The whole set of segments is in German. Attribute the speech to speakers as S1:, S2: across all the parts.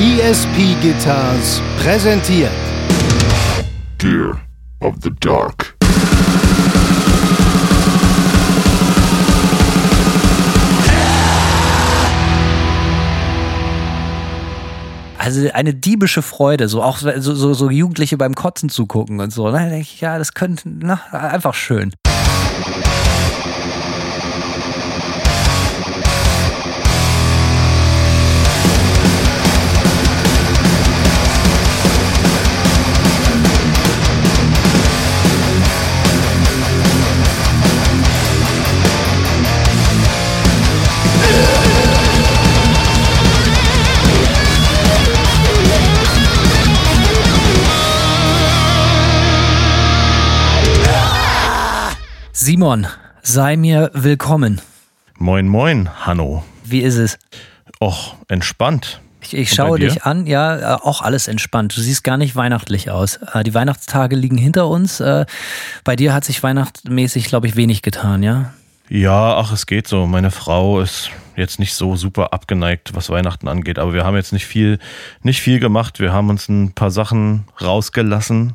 S1: ESP Guitars präsentiert
S2: Gear of the Dark.
S3: Also eine diebische Freude, so auch so, so, so Jugendliche beim Kotzen zugucken und so. Ne? Da denke ich, ja, das könnte na, einfach schön. Simon, sei mir willkommen.
S4: Moin, moin, Hanno.
S3: Wie ist es?
S4: Och, entspannt.
S3: Ich, ich schaue dich an, ja, äh, auch alles entspannt. Du siehst gar nicht weihnachtlich aus. Äh, Die Weihnachtstage liegen hinter uns. Äh, Bei dir hat sich weihnachtmäßig, glaube ich, wenig getan, ja?
S4: Ja, ach, es geht so. Meine Frau ist jetzt nicht so super abgeneigt, was Weihnachten angeht, aber wir haben jetzt nicht viel, nicht viel gemacht. Wir haben uns ein paar Sachen rausgelassen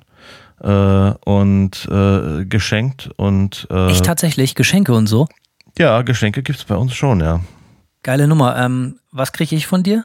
S4: äh, und äh, geschenkt und äh,
S3: Ich tatsächlich, Geschenke und so.
S4: ja, Geschenke gibt's bei uns schon, ja.
S3: Geile Nummer. Ähm, was kriege ich von dir?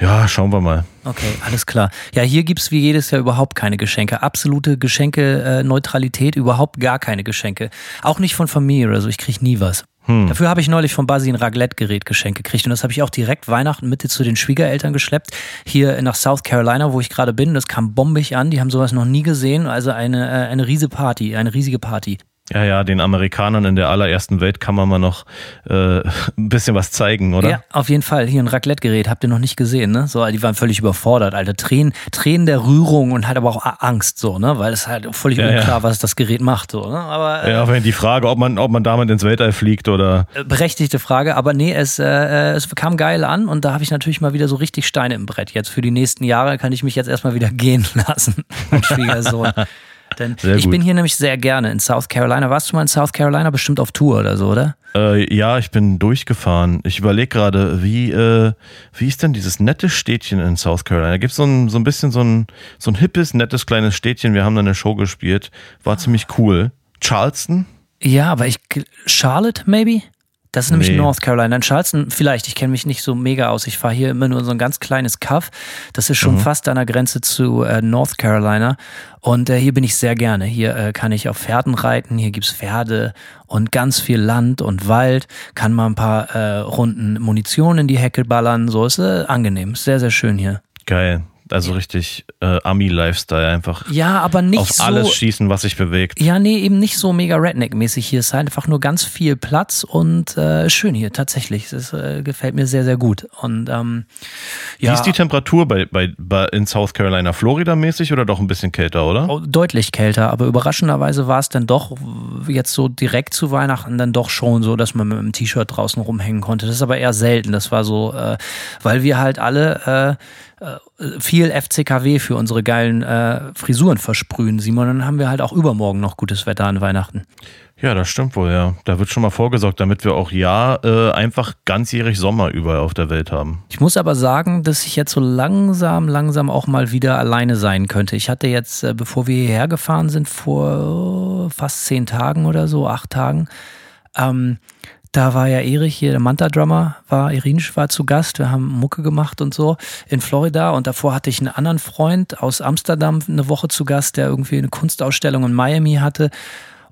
S4: Ja, schauen wir mal.
S3: Okay, alles klar. Ja, hier gibt's wie jedes Jahr überhaupt keine Geschenke. Absolute Geschenke-Neutralität, überhaupt gar keine Geschenke. Auch nicht von Familie oder so, ich krieg nie was.
S4: Hm.
S3: Dafür habe ich neulich von Basi ein Raclette-Gerät geschenkt gekriegt und das habe ich auch direkt Weihnachten Mitte zu den Schwiegereltern geschleppt, hier nach South Carolina, wo ich gerade bin. Das kam bombig an, die haben sowas noch nie gesehen, also eine, äh, eine riesige Party, eine riesige Party.
S4: Ja, ja, den Amerikanern in der allerersten Welt kann man mal noch äh, ein bisschen was zeigen, oder?
S3: Ja, auf jeden Fall. Hier ein Raclette-Gerät, habt ihr noch nicht gesehen, ne? So, die waren völlig überfordert, Alter. Tränen, Tränen der Rührung und halt aber auch Angst, so, ne? Weil es halt völlig
S4: Ja, ja.
S3: unklar, was das Gerät macht, so, ne? Aber äh,
S4: Ja, wenn die Frage, ob man, ob man damit ins Weltall fliegt oder
S3: äh, berechtigte Frage, aber nee, es, äh, äh, es kam geil an und da habe ich natürlich mal wieder so richtig Steine im Brett. Jetzt für die nächsten Jahre kann ich mich jetzt erstmal wieder gehen lassen, mein Schwiegersohn. Denn
S4: Sehr
S3: ich
S4: gut.
S3: bin hier nämlich sehr gerne in South Carolina. Warst du mal in South Carolina? Bestimmt auf Tour oder so, oder?
S4: Äh, ja, ich bin durchgefahren. Ich überlege gerade, wie, äh, wie ist denn dieses nette Städtchen in South Carolina? Da gibt so ein, so ein bisschen so ein, so ein hippes, nettes kleines Städtchen. Wir haben da eine Show gespielt. War ziemlich cool. Charleston?
S3: Ja, aber ich. Charlotte, maybe? Das ist nämlich
S4: Nee.
S3: North Carolina. In Charleston, vielleicht, ich kenne mich nicht so mega aus. Ich fahre hier immer nur so ein ganz kleines Kaff. Das ist schon
S4: Mhm.
S3: fast an der Grenze zu äh, North Carolina. Und äh, hier bin ich sehr gerne. Hier äh, kann ich auf Pferden reiten, hier gibt's Pferde und ganz viel Land und Wald. Kann mal ein paar äh, Runden Munition in die Hecke ballern. So ist äh, angenehm. Sehr, sehr schön hier.
S4: Geil. Also richtig äh, Ami-Lifestyle. Einfach
S3: Ja, aber nicht
S4: auf
S3: so.
S4: alles schießen, was sich bewegt.
S3: Ja, nee, eben nicht so mega Redneck-mäßig. Hier ist halt einfach nur ganz viel Platz und äh, schön hier, tatsächlich. Das äh, gefällt mir sehr, sehr gut. Und ähm,
S4: Wie
S3: ja,
S4: ist die Temperatur bei, bei, bei in South Carolina? Florida-mäßig oder doch ein bisschen kälter, oder?
S3: oh, deutlich kälter, aber überraschenderweise war es dann doch jetzt so direkt zu Weihnachten dann doch schon so, dass man mit einem T-Shirt draußen rumhängen konnte. Das ist aber eher selten. Das war so, äh, weil wir halt alle äh, viel FCKW für unsere geilen äh, Frisuren versprühen, Simon. Dann haben wir halt auch übermorgen noch gutes Wetter an Weihnachten.
S4: Ja, das stimmt wohl, ja. Da wird schon mal vorgesorgt, damit wir auch ja äh, einfach ganzjährig Sommer überall auf der Welt haben.
S3: Ich muss aber sagen, dass ich jetzt so langsam, langsam auch mal wieder alleine sein könnte. Ich hatte jetzt, äh, bevor wir hierher gefahren sind, vor äh, fast zehn Tagen oder so, acht Tagen, ähm, da war ja Erich hier, der Manta-Drummer, war, Irinsch war zu Gast. Wir haben Mucke gemacht und so in Florida. Und davor hatte ich einen anderen Freund aus Amsterdam eine Woche zu Gast, der irgendwie eine Kunstausstellung in Miami hatte.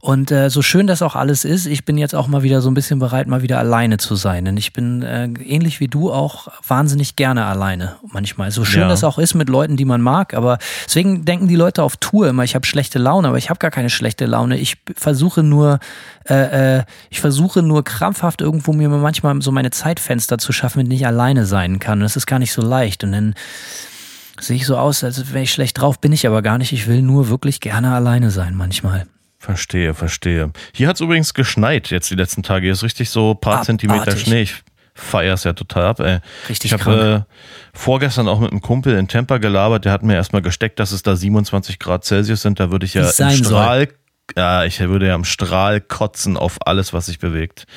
S3: Und äh, so schön das auch alles ist, ich bin jetzt auch mal wieder so ein bisschen bereit, mal wieder alleine zu sein. Denn ich bin äh, ähnlich wie du auch wahnsinnig gerne alleine manchmal. So schön
S4: Ja.
S3: das auch ist mit Leuten, die man mag. Aber deswegen denken die Leute auf Tour immer, ich habe schlechte Laune, aber ich habe gar keine schlechte Laune. Ich versuche nur, äh, äh, ich versuche nur krampfhaft irgendwo mir manchmal so meine Zeitfenster zu schaffen, mit denen ich alleine sein kann. Und das ist gar nicht so leicht. Und dann sehe ich so aus, als wäre ich schlecht drauf, bin ich aber gar nicht. Ich will nur wirklich gerne alleine sein manchmal.
S4: Verstehe, verstehe. Hier hat es übrigens geschneit jetzt die letzten Tage. Hier ist richtig so ein paar
S3: Abartig.
S4: Zentimeter Schnee. Ich feiere es ja total ab, ey.
S3: Richtig
S4: ich habe äh, vorgestern auch mit einem Kumpel in Tampa gelabert. Der hat mir erstmal gesteckt, dass es da 27 Grad Celsius sind. Da würde ich ja im. Strahl, ja, ich würde ja im Strahl kotzen auf alles, was sich bewegt.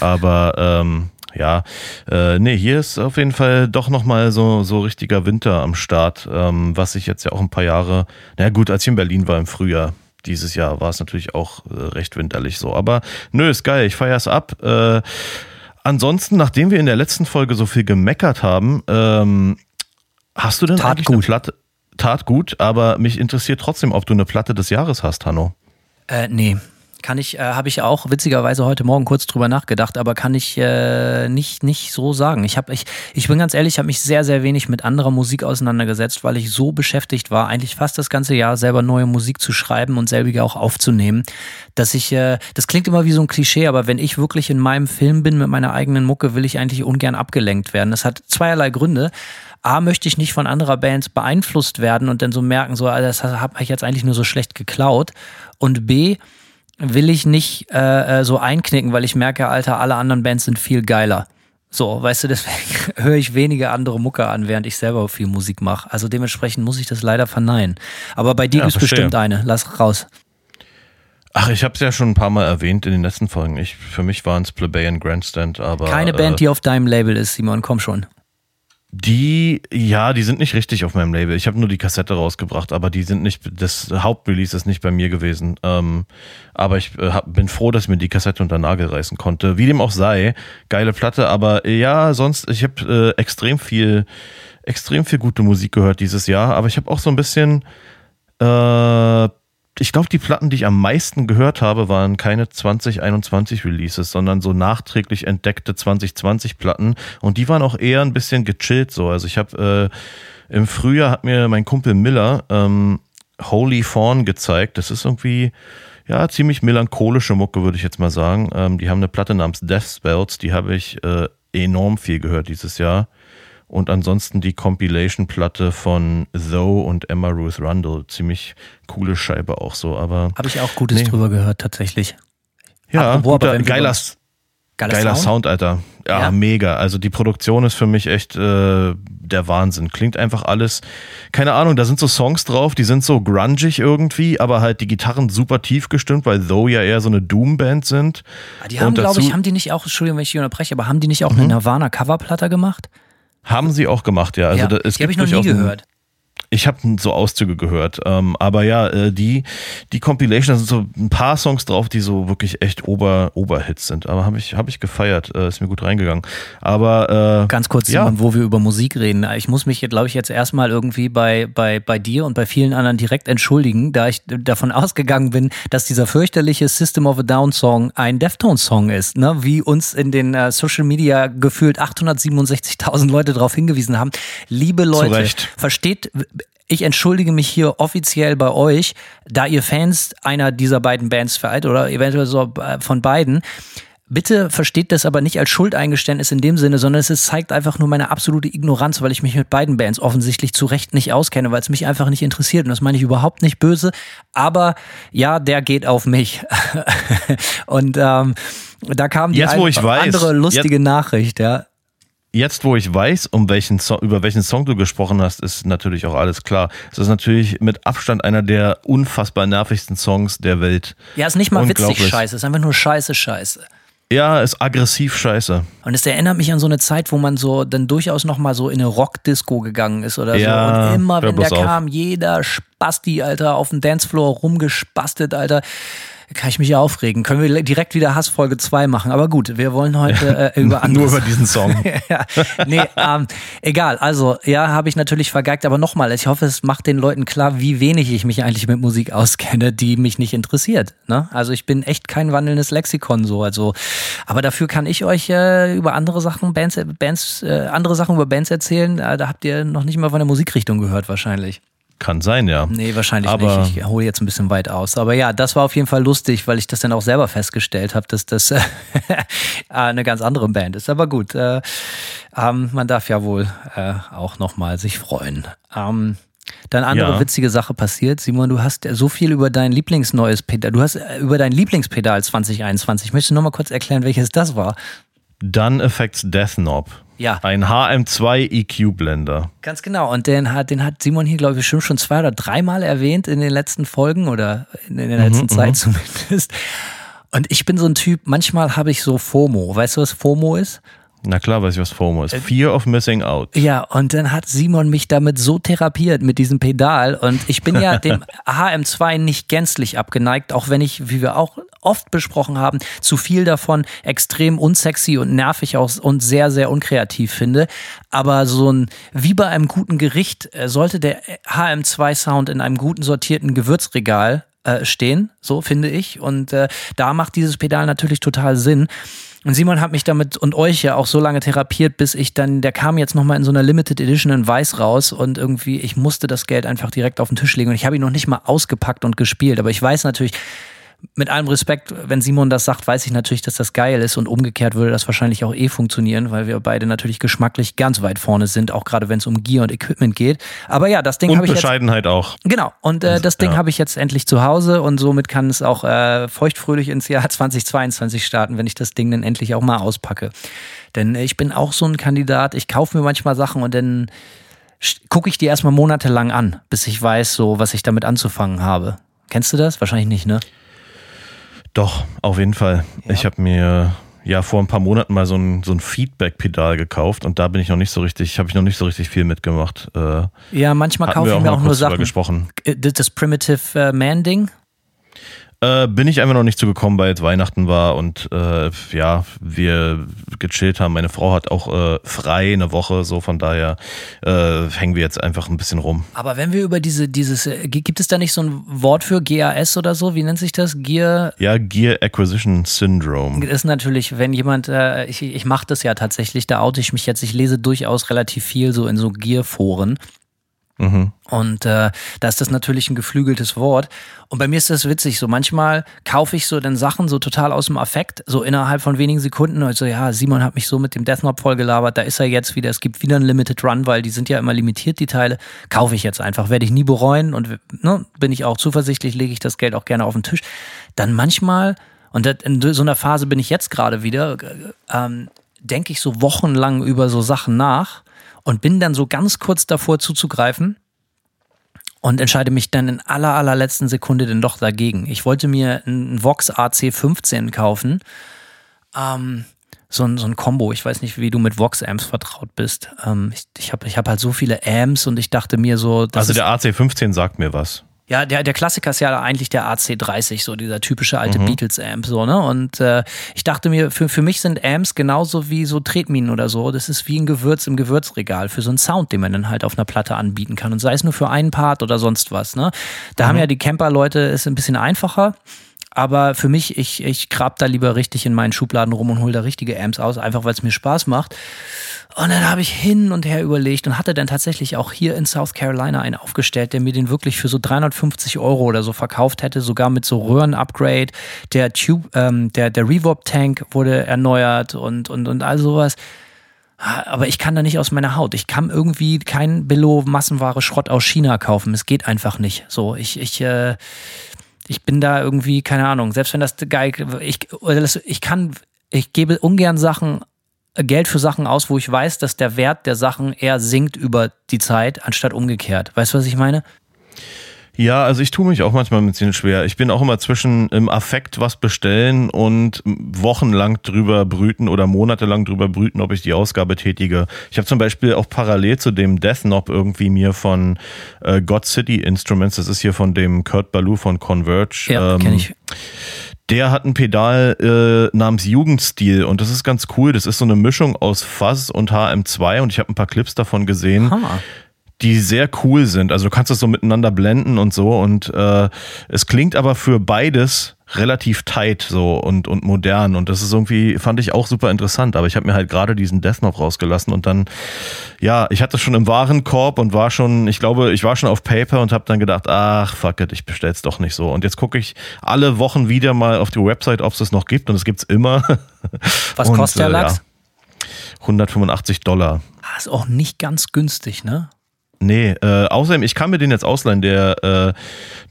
S4: Aber ähm, ja, äh, nee, hier ist auf jeden Fall doch nochmal so, so richtiger Winter am Start, ähm, was ich jetzt ja auch ein paar Jahre, na gut, als ich in Berlin war im Frühjahr, dieses Jahr war es natürlich auch äh, recht winterlich so. Aber nö, ist geil, ich feiere es ab. Äh, ansonsten, nachdem wir in der letzten Folge so viel gemeckert haben, ähm, hast du denn
S3: Tat
S4: eigentlich
S3: gut.
S4: eine Platte? Tat gut, aber mich interessiert trotzdem, ob du eine Platte des Jahres hast, Hanno.
S3: Äh, nee. Kann ich, äh, habe ich auch witzigerweise heute Morgen kurz drüber nachgedacht, aber kann ich äh, nicht, nicht so sagen. Ich, hab, ich, ich bin ganz ehrlich, ich habe mich sehr, sehr wenig mit anderer Musik auseinandergesetzt, weil ich so beschäftigt war, eigentlich fast das ganze Jahr selber neue Musik zu schreiben und selbige auch aufzunehmen, dass ich, äh, das klingt immer wie so ein Klischee, aber wenn ich wirklich in meinem Film bin mit meiner eigenen Mucke, will ich eigentlich ungern abgelenkt werden. Das hat zweierlei Gründe. A, möchte ich nicht von anderer Bands beeinflusst werden und dann so merken, so, Alter, das habe ich jetzt eigentlich nur so schlecht geklaut. Und B, will ich nicht äh, äh, so einknicken, weil ich merke, Alter, alle anderen Bands sind viel geiler. So, weißt du, deswegen höre ich weniger andere Mucke an, während ich selber viel Musik mache. Also dementsprechend muss ich das leider verneinen. Aber bei dir
S4: Ja, verstehe.
S3: bestimmt eine. Lass raus.
S4: Ach, ich habe es ja schon ein paar Mal erwähnt in den letzten Folgen. Ich, für mich waren es Plebeian Grandstand, aber.
S3: Keine
S4: äh,
S3: Band, die auf deinem Label ist, Simon, komm schon.
S4: Die, ja, die sind nicht richtig auf meinem Label. Ich habe nur die Kassette rausgebracht, aber die sind nicht, das Hauptrelease ist nicht bei mir gewesen. Ähm, aber ich äh, hab, bin froh, dass mir die Kassette unter Nagel reißen konnte. Wie dem auch sei, geile Platte, aber äh, ja, sonst, ich habe äh, extrem viel, extrem viel gute Musik gehört dieses Jahr, aber ich habe auch so ein bisschen, äh, ich glaube, die Platten, die ich am meisten gehört habe, waren keine 2021 Releases, sondern so nachträglich entdeckte 2020 Platten. Und die waren auch eher ein bisschen gechillt so. Also ich habe äh, im Frühjahr hat mir mein Kumpel Miller ähm, Holy Fawn gezeigt. Das ist irgendwie ja ziemlich melancholische Mucke, würde ich jetzt mal sagen. Ähm, die haben eine Platte namens Death Spells, die habe ich äh, enorm viel gehört dieses Jahr. Und ansonsten die Compilation-Platte von Zoe und Emma Ruth Rundle. Ziemlich coole Scheibe auch so, aber
S3: Habe ich auch Gutes
S4: Nee.
S3: drüber gehört, tatsächlich.
S4: ja,
S3: Apropos, aber
S4: guter,
S3: wir
S4: geiler,
S3: Geiler,
S4: geiler Sound?
S3: Sound.
S4: Alter. Ja,
S3: Ja?
S4: mega. Also die Produktion ist für mich echt äh, der Wahnsinn. Klingt einfach alles, keine Ahnung, da sind so Songs drauf, die sind so grungig irgendwie, aber halt die Gitarren super tief gestimmt, weil Zoe ja eher so eine Doom-Band sind.
S3: Ah, Die haben, glaube ich,
S4: Mhm.
S3: haben die nicht auch, Entschuldigung, wenn ich dich unterbreche, aber haben die nicht auch eine Nirvana-Coverplatte gemacht?
S4: Haben sie auch gemacht, ja. Also
S3: ja,
S4: da, es
S3: die habe ich noch nie gehört.
S4: Ich habe so Auszüge gehört, ähm, aber ja, äh, die die Compilation, da sind so ein paar Songs drauf, die so wirklich echt Ober Oberhits sind. Aber habe ich habe ich gefeiert, äh, ist mir gut reingegangen. Aber äh,
S3: Ganz kurz,
S4: ja,
S3: Simon, wo wir über Musik reden. Ich muss mich, glaube ich, jetzt erstmal irgendwie bei, bei, bei dir und bei vielen anderen direkt entschuldigen, da ich davon ausgegangen bin, dass dieser fürchterliche System of a Down Song ein Deftones-Song ist, ne? wie uns in den äh, Social Media gefühlt 867.000 Leute darauf hingewiesen haben. Liebe Leute, versteht, ich entschuldige mich hier offiziell bei euch, da ihr Fans einer dieser beiden Bands seid oder eventuell so äh, von beiden. Bitte versteht das aber nicht als Schuldeingeständnis in dem Sinne, sondern es zeigt einfach nur meine absolute Ignoranz, weil ich mich mit beiden Bands offensichtlich zu Recht nicht auskenne, weil es mich einfach nicht interessiert. Und das meine ich überhaupt nicht böse. Aber ja, der geht auf mich. Und ähm, da kam die
S4: Jetzt,
S3: ein- andere lustige Nachricht, ja.
S4: Jetzt wo ich weiß, um welchen Song, über welchen Song du gesprochen hast, ist natürlich auch alles klar. Es ist natürlich mit Abstand einer der unfassbar nervigsten Songs der Welt.
S3: Ja, ist nicht mal witzig scheiße, ist einfach nur scheiße scheiße.
S4: Ja, ist aggressiv scheiße.
S3: Und es erinnert mich an so eine Zeit, wo man so dann durchaus noch mal so in eine Rockdisco gegangen ist oder
S4: Ja,
S3: so. Und immer, wenn der
S4: auf.
S3: kam, jeder Spasti, Alter, auf dem Dancefloor rumgespastet, Alter. Kann ich mich ja aufregen. Können wir direkt wieder Hassfolge 2 machen. Aber gut, wir wollen heute äh, über andere
S4: Nur über diesen Song.
S3: ja, nee, ähm, egal. Also, ja, habe ich natürlich vergeigt, aber nochmal, ich hoffe, es macht den Leuten klar, wie wenig ich mich eigentlich mit Musik auskenne, die mich nicht interessiert. Ne? Also ich bin echt kein wandelndes Lexikon so. Also, aber dafür kann ich euch äh, über andere Sachen, Bands, Bands, äh, andere Sachen über Bands erzählen. Äh, da habt ihr noch nicht mal von der Musikrichtung gehört, wahrscheinlich.
S4: Kann sein, ja.
S3: Nee, wahrscheinlich
S4: Aber-
S3: nicht. Ich hole jetzt ein bisschen weit aus. Aber ja, das war auf jeden Fall lustig, weil ich das dann auch selber festgestellt habe, dass das äh, eine ganz andere Band ist. Aber gut, äh, ähm, man darf ja wohl äh, auch nochmal sich freuen. Ähm, dann andere
S4: Ja.
S3: witzige Sache passiert. Simon, du hast so viel über dein Lieblingsneues Pedal, du hast äh, über dein Lieblingspedal 2021. Möchtest du nochmal kurz erklären, welches das war?
S4: Done Effects Death Knob.
S3: Ja.
S4: Ein HM2 EQ Blender.
S3: Ganz genau. Und den hat, den hat Simon hier, glaube ich, bestimmt schon zwei oder dreimal erwähnt in den letzten Folgen oder in, in der letzten Zeit zumindest. Und ich bin so ein Typ, manchmal habe ich so FOMO. Weißt du, was FOMO ist?
S4: Na klar, weiß ich, was FOMO ist. Fear of Missing Out.
S3: Ja, und dann hat Simon mich damit so therapiert mit diesem Pedal. Und ich bin ja dem HM2 nicht gänzlich abgeneigt, auch wenn ich, wie wir auch oft besprochen haben, zu viel davon extrem unsexy und nervig aus und sehr, sehr unkreativ finde. Aber so ein, wie bei einem guten Gericht, äh, sollte der HM2-Sound in einem guten sortierten Gewürzregal äh, stehen, so finde ich. Und äh, da macht dieses Pedal natürlich total Sinn. Und Simon hat mich damit und euch ja auch so lange therapiert, bis ich dann, der kam jetzt nochmal in so einer Limited Edition in Weiß raus und irgendwie, ich musste das Geld einfach direkt auf den Tisch legen und ich habe ihn noch nicht mal ausgepackt und gespielt. Aber ich weiß natürlich, mit allem Respekt, wenn Simon das sagt, weiß ich natürlich, dass das geil ist und umgekehrt würde das wahrscheinlich auch eh funktionieren, weil wir beide natürlich geschmacklich ganz weit vorne sind, auch gerade wenn es um Gear und Equipment geht. Aber ja, das Ding habe ich
S4: jetzt Bescheidenheit auch.
S3: Genau und äh, das Ding ja. habe ich jetzt endlich zu Hause und somit kann es auch äh, feuchtfröhlich ins Jahr 2022 starten, wenn ich das Ding dann endlich auch mal auspacke. Denn ich bin auch so ein Kandidat. Ich kaufe mir manchmal Sachen und dann gucke ich die erstmal monatelang an, bis ich weiß, so was ich damit anzufangen habe. Kennst du das? Wahrscheinlich nicht, ne?
S4: Doch, auf jeden Fall. Ja. Ich habe mir ja vor ein paar Monaten mal so ein, so ein Feedback-Pedal gekauft und da bin ich noch nicht so richtig, habe ich noch nicht so richtig viel mitgemacht. Äh,
S3: ja, manchmal kaufe ich mir auch nur Sachen.
S4: Gesprochen.
S3: Äh, das Primitive äh, Man-Ding?
S4: Äh, bin ich einfach noch nicht zugekommen, weil jetzt Weihnachten war und äh, ja, wir gechillt haben. Meine Frau hat auch äh, frei eine Woche, so von daher äh, hängen wir jetzt einfach ein bisschen rum.
S3: Aber wenn wir über diese, dieses, äh, gibt es da nicht so ein Wort für GAS oder so? Wie nennt sich das? Gear?
S4: Ja, Gear Acquisition Syndrome.
S3: Ist natürlich, wenn jemand, äh, ich, ich mache das ja tatsächlich, da oute ich mich jetzt, ich lese durchaus relativ viel so in so Gear-Foren. Mhm. Und äh, da ist das natürlich ein geflügeltes Wort. Und bei mir ist das witzig. So manchmal kaufe ich so dann Sachen so total aus dem Affekt, so innerhalb von wenigen Sekunden. Also ja, Simon hat mich so mit dem Death Note vollgelabert. Da ist er jetzt wieder. Es gibt wieder ein Limited Run, weil die sind ja immer limitiert, die Teile. Kaufe ich jetzt einfach. Werde ich nie bereuen und ne, bin ich auch zuversichtlich, lege ich das Geld auch gerne auf den Tisch. Dann manchmal, und in so einer Phase bin ich jetzt gerade wieder, ähm, denke ich so wochenlang über so Sachen nach und bin dann so ganz kurz davor zuzugreifen und entscheide mich dann in aller allerletzten Sekunde denn doch dagegen. Ich wollte mir einen Vox AC15 kaufen. Ähm, so ein, so ein Combo. Ich weiß nicht, wie du mit Vox-Amps vertraut bist. Ähm, ich ich habe ich hab halt so viele Amps und ich dachte mir so.
S4: also der AC15 sagt mir was.
S3: Ja, der, der Klassiker ist ja eigentlich der AC30, so dieser typische alte mhm. Beatles-Amp, so, ne? Und äh, ich dachte mir, für, für mich sind Amps genauso wie so Tretminen oder so. Das ist wie ein Gewürz im Gewürzregal für so einen Sound, den man dann halt auf einer Platte anbieten kann. Und sei es nur für einen Part oder sonst was, ne? Da mhm. haben ja die Camper-Leute ist ein bisschen einfacher. Aber für mich, ich, ich grab da lieber richtig in meinen Schubladen rum und hole da richtige Amps aus, einfach weil es mir Spaß macht. Und dann habe ich hin und her überlegt und hatte dann tatsächlich auch hier in South Carolina einen aufgestellt, der mir den wirklich für so 350 Euro oder so verkauft hätte, sogar mit so Röhren-Upgrade. Der Tube, ähm, der, der Reverb-Tank wurde erneuert und, und, und all sowas. Aber ich kann da nicht aus meiner Haut. Ich kann irgendwie kein Billo-Massenware Schrott aus China kaufen. Es geht einfach nicht. So, ich, ich, äh, ich bin da irgendwie, keine Ahnung, selbst wenn das geil, ich, ich kann, ich gebe ungern Sachen Geld für Sachen aus, wo ich weiß, dass der Wert der Sachen eher sinkt über die Zeit, anstatt umgekehrt. Weißt du, was ich meine?
S4: Ja, also ich tue mich auch manchmal ein bisschen schwer. Ich bin auch immer zwischen im Affekt was bestellen und wochenlang drüber brüten oder monatelang drüber brüten, ob ich die Ausgabe tätige. Ich habe zum Beispiel auch parallel zu dem Death Knob irgendwie mir von äh, God City Instruments, das ist hier von dem Kurt Ballou von Converge.
S3: Ja, ähm, kenne ich
S4: der hat ein Pedal äh, namens Jugendstil und das ist ganz cool. Das ist so eine Mischung aus Fuzz und HM2 und ich habe ein paar Clips davon gesehen. Ha die sehr cool sind. Also du kannst das so miteinander blenden und so und äh, es klingt aber für beides relativ tight so und, und modern und das ist irgendwie, fand ich auch super interessant, aber ich habe mir halt gerade diesen Death noch rausgelassen und dann, ja, ich hatte schon im Warenkorb und war schon, ich glaube, ich war schon auf Paper und habe dann gedacht, ach, fuck it, ich bestell's doch nicht so und jetzt gucke ich alle Wochen wieder mal auf die Website, ob es das noch gibt und es gibt's immer.
S3: Was und, kostet der Lachs?
S4: Ja, 185 Dollar.
S3: Das ah, ist auch nicht ganz günstig, ne?
S4: Nee, äh, außerdem, ich kann mir den jetzt ausleihen. Der, äh,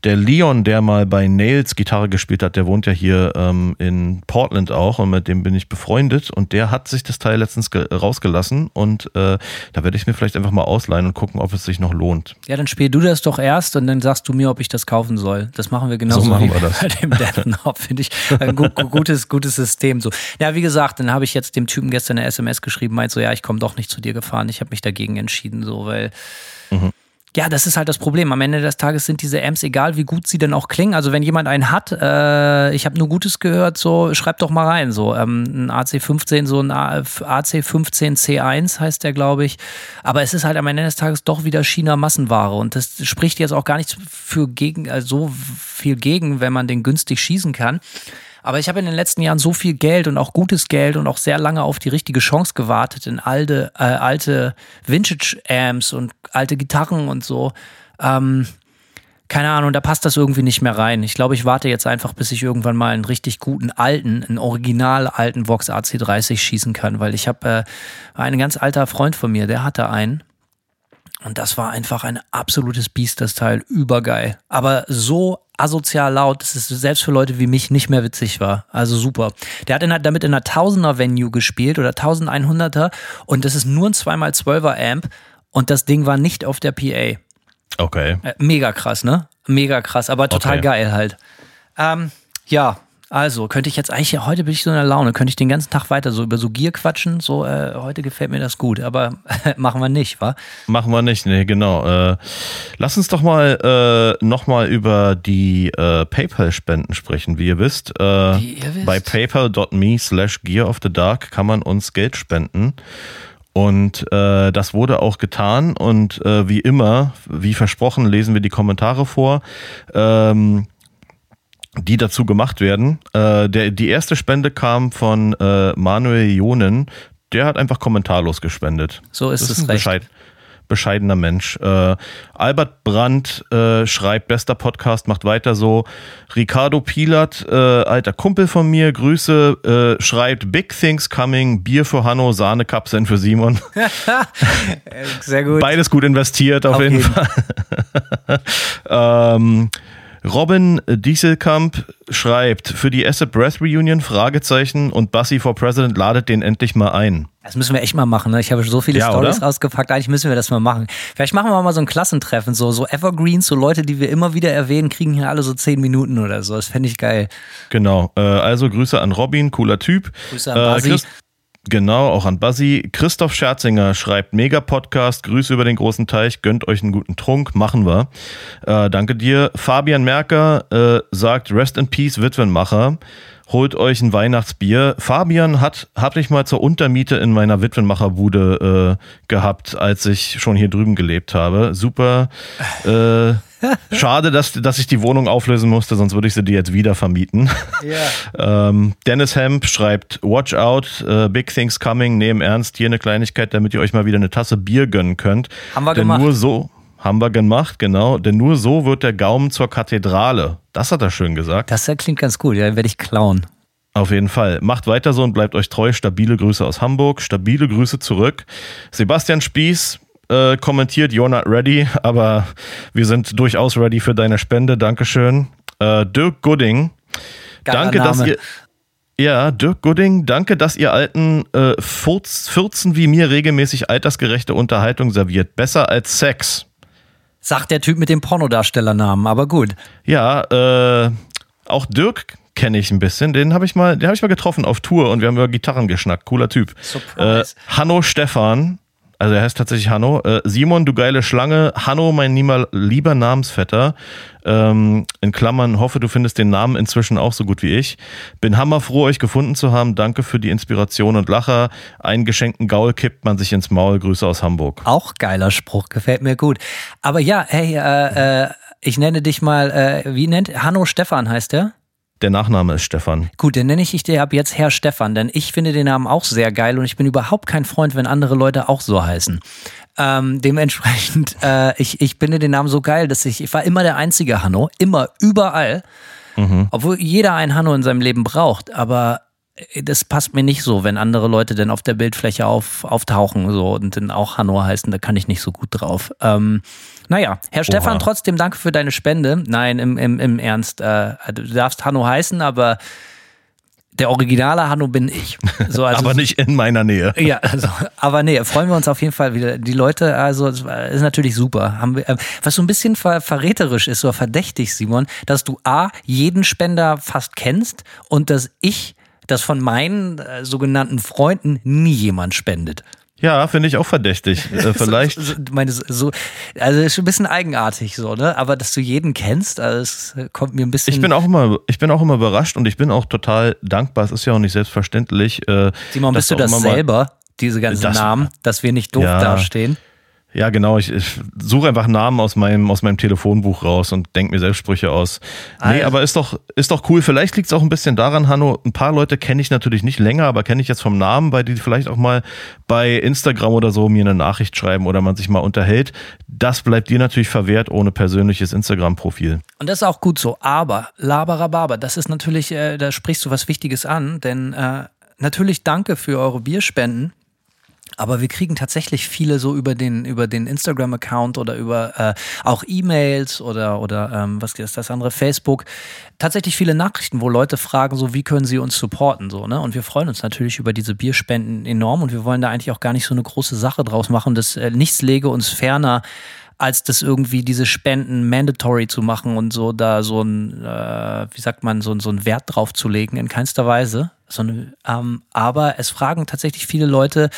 S4: der Leon, der mal bei Nails Gitarre gespielt hat, der wohnt ja hier ähm, in Portland auch und mit dem bin ich befreundet und der hat sich das Teil letztens rausgelassen und äh, da werde ich mir vielleicht einfach mal ausleihen und gucken, ob es sich noch lohnt.
S3: Ja, dann spiel du das doch erst und dann sagst du mir, ob ich das kaufen soll. Das machen wir genauso
S4: so machen
S3: wie
S4: wir das.
S3: bei dem Death finde ich ein gu gutes, gutes System. So. Ja, wie gesagt, dann habe ich jetzt dem Typen gestern eine SMS geschrieben, meint so, ja, ich komme doch nicht zu dir gefahren. Ich habe mich dagegen entschieden, so, weil Mhm. Ja, das ist halt das Problem. Am Ende des Tages sind diese Amps, egal wie gut sie denn auch klingen. Also wenn jemand einen hat, äh, ich habe nur Gutes gehört, so schreibt doch mal rein. So ähm, ein AC15, so ein AC15C1 heißt der, glaube ich. Aber es ist halt am Ende des Tages doch wieder China Massenware und das spricht jetzt auch gar nicht für gegen, also so viel gegen, wenn man den günstig schießen kann. Aber ich habe in den letzten Jahren so viel Geld und auch gutes Geld und auch sehr lange auf die richtige Chance gewartet in alte, äh, alte Vintage-Amps und alte Gitarren und so. Ähm, keine Ahnung, da passt das irgendwie nicht mehr rein. Ich glaube, ich warte jetzt einfach, bis ich irgendwann mal einen richtig guten alten, einen original alten Vox AC30 schießen kann, weil ich habe äh, einen ganz alter Freund von mir, der hatte einen. Und das war einfach ein absolutes Biest, das Teil. Übergeil. Aber so asozial laut, dass es selbst für Leute wie mich nicht mehr witzig war. Also super. Der hat in, damit in einer Tausender-Venue gespielt oder 1100er und das ist nur ein 2x12er Amp und das Ding war nicht auf der PA.
S4: Okay.
S3: Äh, mega krass, ne? Mega krass, aber total okay. geil halt. Ähm, ja, also, könnte ich jetzt eigentlich, heute bin ich so in der Laune, könnte ich den ganzen Tag weiter so über so Gier quatschen, so, äh, heute gefällt mir das gut, aber machen wir nicht, wa?
S4: Machen wir nicht, nee, genau. Äh, lass uns doch mal äh, nochmal über die äh, PayPal-Spenden sprechen. Wie ihr wisst, äh, Wie ihr wisst. bei paypal.me slash gear of the dark kann man uns Geld spenden. Und äh, das wurde auch getan und äh, wie immer, wie versprochen, lesen wir die Kommentare vor. Ähm, die dazu gemacht werden. Äh, der, die erste Spende kam von äh, Manuel Jonen. Der hat einfach kommentarlos gespendet.
S3: So ist,
S4: das
S3: ist es recht. Bescheid,
S4: bescheidener Mensch. Äh, Albert Brandt äh, schreibt, bester Podcast, macht weiter so. Ricardo Pilat, äh, alter Kumpel von mir, Grüße, äh, schreibt, Big Things Coming, Bier für Hanno, Sahnekapseln für Simon.
S3: Sehr gut.
S4: Beides gut investiert, auf, auf jeden, jeden, Fall. ähm, Robin Dieselkamp schreibt, für die Acid Breath Reunion, Fragezeichen und Bassi for President ladet den endlich mal ein.
S3: Das müssen wir echt mal machen. Ne? Ich habe so viele ja, Stories rausgepackt. Eigentlich müssen wir das mal machen. Vielleicht machen wir mal so ein Klassentreffen, so, so Evergreens, so Leute, die wir immer wieder erwähnen, kriegen hier alle so zehn Minuten oder so. Das fände ich geil.
S4: Genau. Äh, also Grüße an Robin, cooler Typ.
S3: Grüße an Basi. Äh,
S4: Genau, auch an Buzzy. Christoph Scherzinger schreibt Mega-Podcast, Grüße über den großen Teich, gönnt euch einen guten Trunk, machen wir. Äh, danke dir. Fabian Merker äh, sagt Rest in Peace, Witwenmacher. Holt euch ein Weihnachtsbier. Fabian hat, hab ich mal zur Untermiete in meiner Witwenmacherbude äh, gehabt, als ich schon hier drüben gelebt habe. Super. Äh, Schade, dass, dass ich die Wohnung auflösen musste, sonst würde ich sie dir jetzt wieder vermieten. Yeah. ähm, Dennis Hemp schreibt: Watch out, uh, big things coming, nehmen ernst, hier eine Kleinigkeit, damit ihr euch mal wieder eine Tasse Bier gönnen könnt.
S3: Haben wir
S4: Denn
S3: gemacht.
S4: Nur so, haben wir gemacht, genau. Denn nur so wird der Gaumen zur Kathedrale. Das hat er schön gesagt.
S3: Das klingt ganz gut, ja, werde ich klauen.
S4: Auf jeden Fall. Macht weiter so und bleibt euch treu. Stabile Grüße aus Hamburg. Stabile Grüße zurück. Sebastian Spieß, äh, kommentiert, you're not ready, aber wir sind durchaus ready für deine Spende. Dankeschön. Äh, Dirk Gooding,
S3: Geiler
S4: danke,
S3: Name.
S4: dass ihr. Ja, Dirk Gooding, danke, dass ihr alten äh, 14 wie mir regelmäßig altersgerechte Unterhaltung serviert. Besser als Sex.
S3: Sagt der Typ mit dem Pornodarstellernamen, aber gut.
S4: Ja, äh, auch Dirk kenne ich ein bisschen. Den habe ich mal, den habe ich mal getroffen auf Tour und wir haben über Gitarren geschnackt. Cooler Typ.
S3: Surprise.
S4: Äh, Hanno Stefan, also er heißt tatsächlich Hanno. Äh, Simon, du geile Schlange. Hanno, mein niemal lieber Namensvetter. Ähm, in Klammern, hoffe, du findest den Namen inzwischen auch so gut wie ich. Bin hammerfroh, euch gefunden zu haben. Danke für die Inspiration und Lacher. Einen geschenkten Gaul kippt man sich ins Maul. Grüße aus Hamburg.
S3: Auch geiler Spruch, gefällt mir gut. Aber ja, hey, äh, äh, ich nenne dich mal, äh, wie nennt, Hanno Stefan heißt der?
S4: Der Nachname ist Stefan.
S3: Gut, dann nenne ich dich ab jetzt Herr Stefan, denn ich finde den Namen auch sehr geil und ich bin überhaupt kein Freund, wenn andere Leute auch so heißen. Ähm, dementsprechend, äh, ich, ich finde den Namen so geil, dass ich, ich war immer der einzige Hanno, immer, überall. Mhm. Obwohl jeder einen Hanno in seinem Leben braucht, aber das passt mir nicht so, wenn andere Leute dann auf der Bildfläche auf, auftauchen so und dann auch Hanno heißen, da kann ich nicht so gut drauf. Ähm, naja, Herr Oha. Stefan, trotzdem danke für deine Spende. Nein, im, im, im Ernst, äh, du darfst Hanno heißen, aber der originale Hanno bin ich.
S4: So, also, aber nicht in meiner Nähe.
S3: Ja, also, aber nee, freuen wir uns auf jeden Fall wieder. Die Leute, also ist natürlich super. Haben wir, äh, was so ein bisschen ver verräterisch ist, so verdächtig, Simon, dass du A, jeden Spender fast kennst und dass ich, dass von meinen äh, sogenannten Freunden nie jemand spendet.
S4: Ja, finde ich auch verdächtig. Äh, vielleicht.
S3: so, meine, so, also ist schon ein bisschen eigenartig so, ne? Aber dass du jeden kennst, also es kommt mir ein bisschen.
S4: Ich bin auch immer, ich bin auch immer überrascht und ich bin auch total dankbar. Es ist ja auch nicht selbstverständlich.
S3: Äh, Simon, bist du das selber, diese ganzen das, Namen, dass wir nicht doof ja, dastehen?
S4: Ja, genau. Ich, ich suche einfach Namen aus meinem, aus meinem Telefonbuch raus und denke mir selbst Sprüche aus. Also. Nee, aber ist doch, ist doch cool. Vielleicht liegt es auch ein bisschen daran, Hanno, ein paar Leute kenne ich natürlich nicht länger, aber kenne ich jetzt vom Namen, weil die vielleicht auch mal bei Instagram oder so mir eine Nachricht schreiben oder man sich mal unterhält. Das bleibt dir natürlich verwehrt ohne persönliches Instagram-Profil.
S3: Und das ist auch gut so. Aber, Laberababa, das ist natürlich, äh, da sprichst du was Wichtiges an, denn äh, natürlich danke für eure Bierspenden. Aber wir kriegen tatsächlich viele so über den, über den Instagram-Account oder über äh, auch E-Mails oder, oder ähm, was ist das andere, Facebook, tatsächlich viele Nachrichten, wo Leute fragen, so wie können sie uns supporten, so, ne? Und wir freuen uns natürlich über diese Bierspenden enorm und wir wollen da eigentlich auch gar nicht so eine große Sache draus machen. Das äh, nichts lege uns ferner als das irgendwie diese Spenden mandatory zu machen und so da so ein, äh, wie sagt man, so, so einen Wert drauf zu legen, in keinster Weise. So ähm, aber es fragen tatsächlich viele Leute,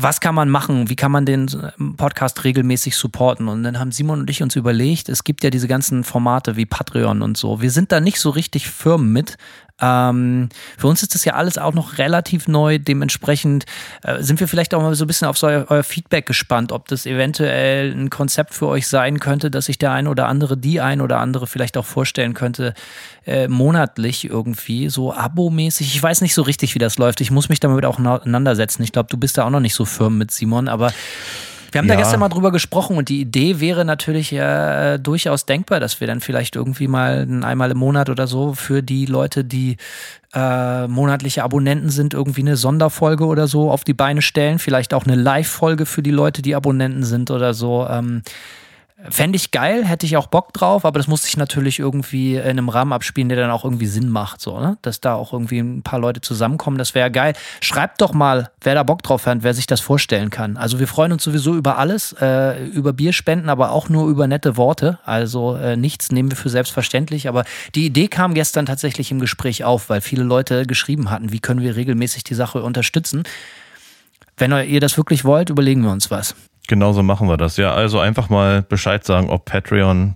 S3: was kann man machen? Wie kann man den ähm, Podcast regelmäßig supporten? Und dann haben Simon und ich uns überlegt, es gibt ja diese ganzen Formate wie Patreon und so. Wir sind da nicht so richtig firm mit, ähm, für uns ist das ja alles auch noch relativ neu. Dementsprechend äh, sind wir vielleicht auch mal so ein bisschen auf so euer, euer, Feedback gespannt, ob das eventuell ein Konzept für euch sein könnte, dass sich der ein oder andere, die ein oder andere vielleicht auch vorstellen könnte, äh, monatlich irgendwie, so abomäßig. Ich weiß nicht so richtig, wie das läuft. Ich muss mich damit auch auseinandersetzen. Ich glaube, du bist da auch noch nicht so firm mit Simon, aber wir haben ja. da gestern mal drüber gesprochen und die Idee wäre natürlich äh, durchaus denkbar, dass wir dann vielleicht irgendwie mal einmal im Monat oder so für die Leute, die äh, monatliche Abonnenten sind, irgendwie eine Sonderfolge oder so auf die Beine stellen. Vielleicht auch eine Live-Folge für die Leute, die Abonnenten sind oder so. Ähm, Fände ich geil, hätte ich auch Bock drauf, aber das muss sich natürlich irgendwie in einem Rahmen abspielen, der dann auch irgendwie Sinn macht, so, ne? Dass da auch irgendwie ein paar Leute zusammenkommen, das wäre geil. Schreibt doch mal, wer da Bock drauf hat, wer sich das vorstellen kann. Also wir freuen uns sowieso über alles, äh, über Bierspenden, aber auch nur über nette Worte. Also äh, nichts nehmen wir für selbstverständlich, aber die Idee kam gestern tatsächlich im Gespräch auf, weil viele Leute geschrieben hatten, wie können wir regelmäßig die Sache unterstützen. Wenn ihr das wirklich wollt, überlegen wir uns was.
S4: Genauso machen wir das. Ja, also einfach mal Bescheid sagen, ob Patreon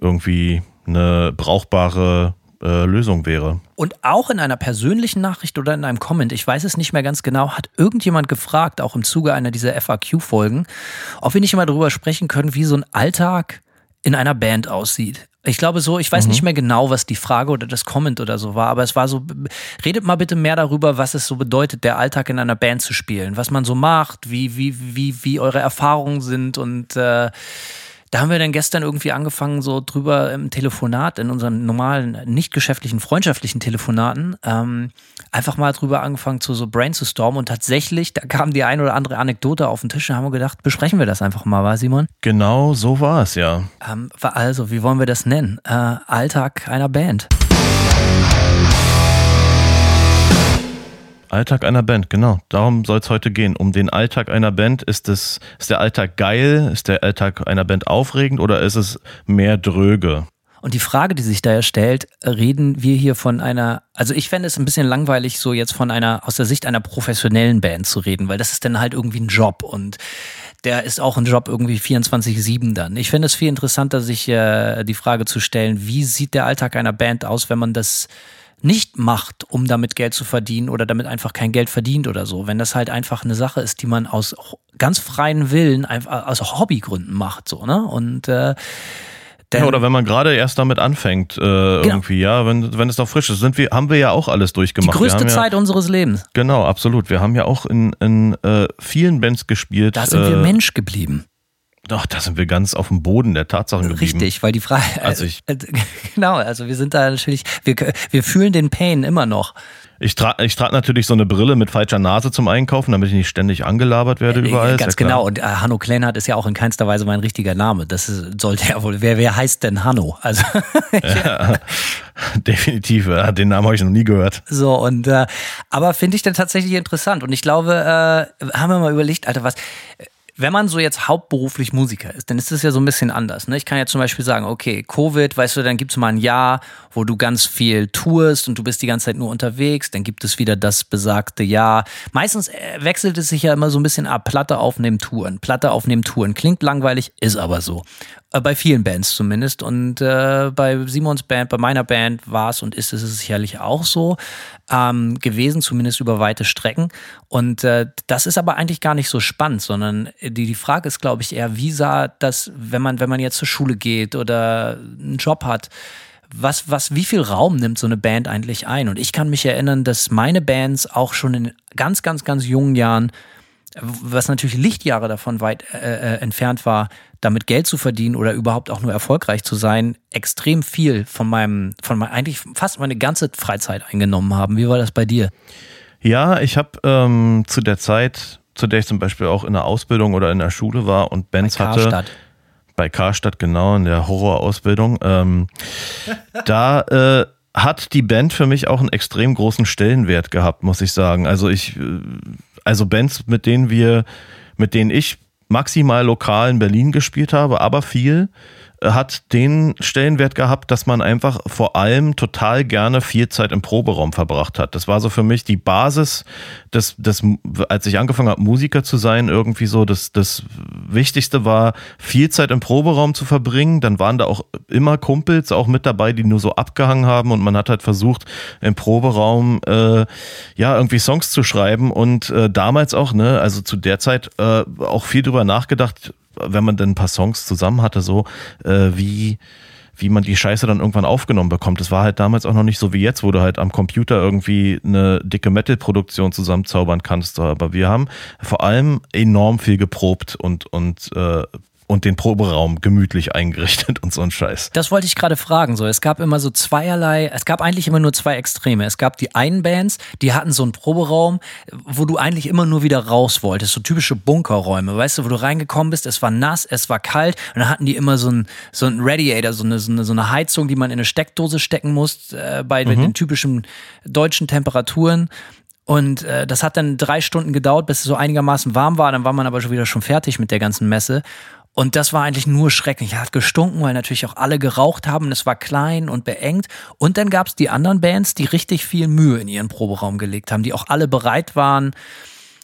S4: irgendwie eine brauchbare äh, Lösung wäre.
S3: Und auch in einer persönlichen Nachricht oder in einem Comment, ich weiß es nicht mehr ganz genau, hat irgendjemand gefragt, auch im Zuge einer dieser FAQ-Folgen, ob wir nicht mal darüber sprechen können, wie so ein Alltag in einer Band aussieht. Ich glaube so, ich weiß mhm. nicht mehr genau, was die Frage oder das Comment oder so war, aber es war so, redet mal bitte mehr darüber, was es so bedeutet, der Alltag in einer Band zu spielen, was man so macht, wie, wie, wie, wie eure Erfahrungen sind und äh, da haben wir dann gestern irgendwie angefangen, so drüber im Telefonat, in unseren normalen, nicht geschäftlichen, freundschaftlichen Telefonaten, ähm, einfach mal drüber angefangen zu so brainstormen und tatsächlich, da kam die ein oder andere Anekdote auf den Tisch und haben wir gedacht, besprechen wir das einfach mal, war Simon?
S4: Genau, so war es, ja.
S3: Ähm, also, wie wollen wir das nennen? Äh, Alltag einer Band.
S4: Alltag einer Band, genau. Darum soll es heute gehen. Um den Alltag einer Band. Ist, es, ist der Alltag geil? Ist der Alltag einer Band aufregend oder ist es mehr dröge?
S3: Und die Frage, die sich da stellt, reden wir hier von einer, also ich fände es ein bisschen langweilig, so jetzt von einer, aus der Sicht einer professionellen Band zu reden, weil das ist dann halt irgendwie ein Job und der ist auch ein Job irgendwie 24-7 dann. Ich fände es viel interessanter, sich äh, die Frage zu stellen, wie sieht der Alltag einer Band aus, wenn man das nicht macht, um damit Geld zu verdienen oder damit einfach kein Geld verdient oder so. Wenn das halt einfach eine Sache ist, die man aus ganz freien Willen, einfach aus Hobbygründen macht, so, ne? Und äh,
S4: ja, oder wenn man gerade erst damit anfängt, äh, genau. irgendwie, ja, wenn, wenn es noch frisch ist, sind wir, haben wir ja auch alles durchgemacht.
S3: Die größte Zeit
S4: ja,
S3: unseres Lebens.
S4: Genau, absolut. Wir haben ja auch in, in äh, vielen Bands gespielt.
S3: Da sind äh, wir Mensch geblieben.
S4: Doch, da sind wir ganz auf dem Boden der Tatsachen geblieben.
S3: Richtig, weil die Frage. Also ich, genau, also wir sind da natürlich, wir, wir fühlen den Pain immer noch.
S4: Ich trage ich trag natürlich so eine Brille mit falscher Nase zum Einkaufen, damit ich nicht ständig angelabert werde
S3: Äh,
S4: überall.
S3: Ganz
S4: ja
S3: genau. Und äh, Hanno Kleinhardt ist ja auch in keinster Weise mein richtiger Name. Das ist, sollte ja wohl. Wer, wer heißt denn Hanno? Also
S4: Definitiv, ja, den Namen habe ich noch nie gehört.
S3: so und äh, aber finde ich dann tatsächlich interessant. Und ich glaube, äh, haben wir mal überlegt, Alter, was. Wenn man so jetzt hauptberuflich Musiker ist, dann ist es ja so ein bisschen anders. Ne? Ich kann ja zum Beispiel sagen, okay, Covid, weißt du, dann gibt es mal ein Jahr, wo du ganz viel tourst und du bist die ganze Zeit nur unterwegs. Dann gibt es wieder das besagte Jahr. Meistens äh, wechselt es sich ja immer so ein bisschen ab. Platte aufnehmen, Touren. Platte aufnehmen, Touren. Klingt langweilig, ist aber so. Äh, Bei vielen Bands zumindest. Und äh, bei Simons Band, bei meiner Band war es und ist es sicherlich auch so ähm, gewesen, zumindest über weite Strecken. Und äh, das ist aber eigentlich gar nicht so spannend, sondern die, die Frage ist, glaube ich, eher, wie sah das, wenn man, wenn man jetzt zur Schule geht oder einen Job hat, was, was, wie viel Raum nimmt so eine Band eigentlich ein? Und ich kann mich erinnern, dass meine Bands auch schon in ganz, ganz, ganz jungen Jahren was natürlich Lichtjahre davon weit äh, äh, entfernt war, damit Geld zu verdienen oder überhaupt auch nur erfolgreich zu sein, extrem viel von meinem, von meinem, eigentlich fast meine ganze Freizeit eingenommen haben. Wie war das bei dir?
S4: Ja, ich habe ähm, zu der Zeit, zu der ich zum Beispiel auch in der Ausbildung oder in der Schule war und Bands hatte,
S3: Karstadt.
S4: bei Karstadt genau in der Horrorausbildung, ähm, da äh, hat die Band für mich auch einen extrem großen Stellenwert gehabt, muss ich sagen. Also ich, äh, also Bands, mit denen wir, mit denen ich maximal lokal in Berlin gespielt habe, aber viel, hat den Stellenwert gehabt, dass man einfach vor allem total gerne viel Zeit im Proberaum verbracht hat. Das war so für mich die Basis des, des als ich angefangen habe, Musiker zu sein, irgendwie so, das, das Wichtigste war, viel Zeit im Proberaum zu verbringen. Dann waren da auch immer Kumpels auch mit dabei, die nur so abgehangen haben und man hat halt versucht, im Proberaum äh, ja irgendwie Songs zu schreiben und äh, damals auch, ne, also zu der Zeit äh, auch viel drüber nachgedacht, wenn man denn ein paar Songs zusammen hatte, so äh, wie wie man die Scheiße dann irgendwann aufgenommen bekommt. Das war halt damals auch noch nicht so wie jetzt, wo du halt am Computer irgendwie eine dicke Metal-Produktion zusammenzaubern kannst. Aber wir haben vor allem enorm viel geprobt und, und äh, und den Proberaum gemütlich eingerichtet und so ein Scheiß.
S3: Das wollte ich gerade fragen. So, es gab immer so zweierlei, es gab eigentlich immer nur zwei Extreme. Es gab die einen Bands, die hatten so einen Proberaum, wo du eigentlich immer nur wieder raus wolltest. So typische Bunkerräume, weißt du, wo du reingekommen bist, es war nass, es war kalt und dann hatten die immer so ein, so ein Radiator, so eine, so, eine, so eine Heizung, die man in eine Steckdose stecken muss, äh, bei
S4: Mhm.
S3: den typischen deutschen Temperaturen. Und äh, das hat dann drei Stunden gedauert, bis es so einigermaßen warm war. Dann war man aber schon wieder schon fertig mit der ganzen Messe. Und das war eigentlich nur schrecklich. Er hat gestunken, weil natürlich auch alle geraucht haben. Es war klein und beengt. Und dann gab es die anderen Bands, die richtig viel Mühe in ihren Proberaum gelegt haben, die auch alle bereit waren,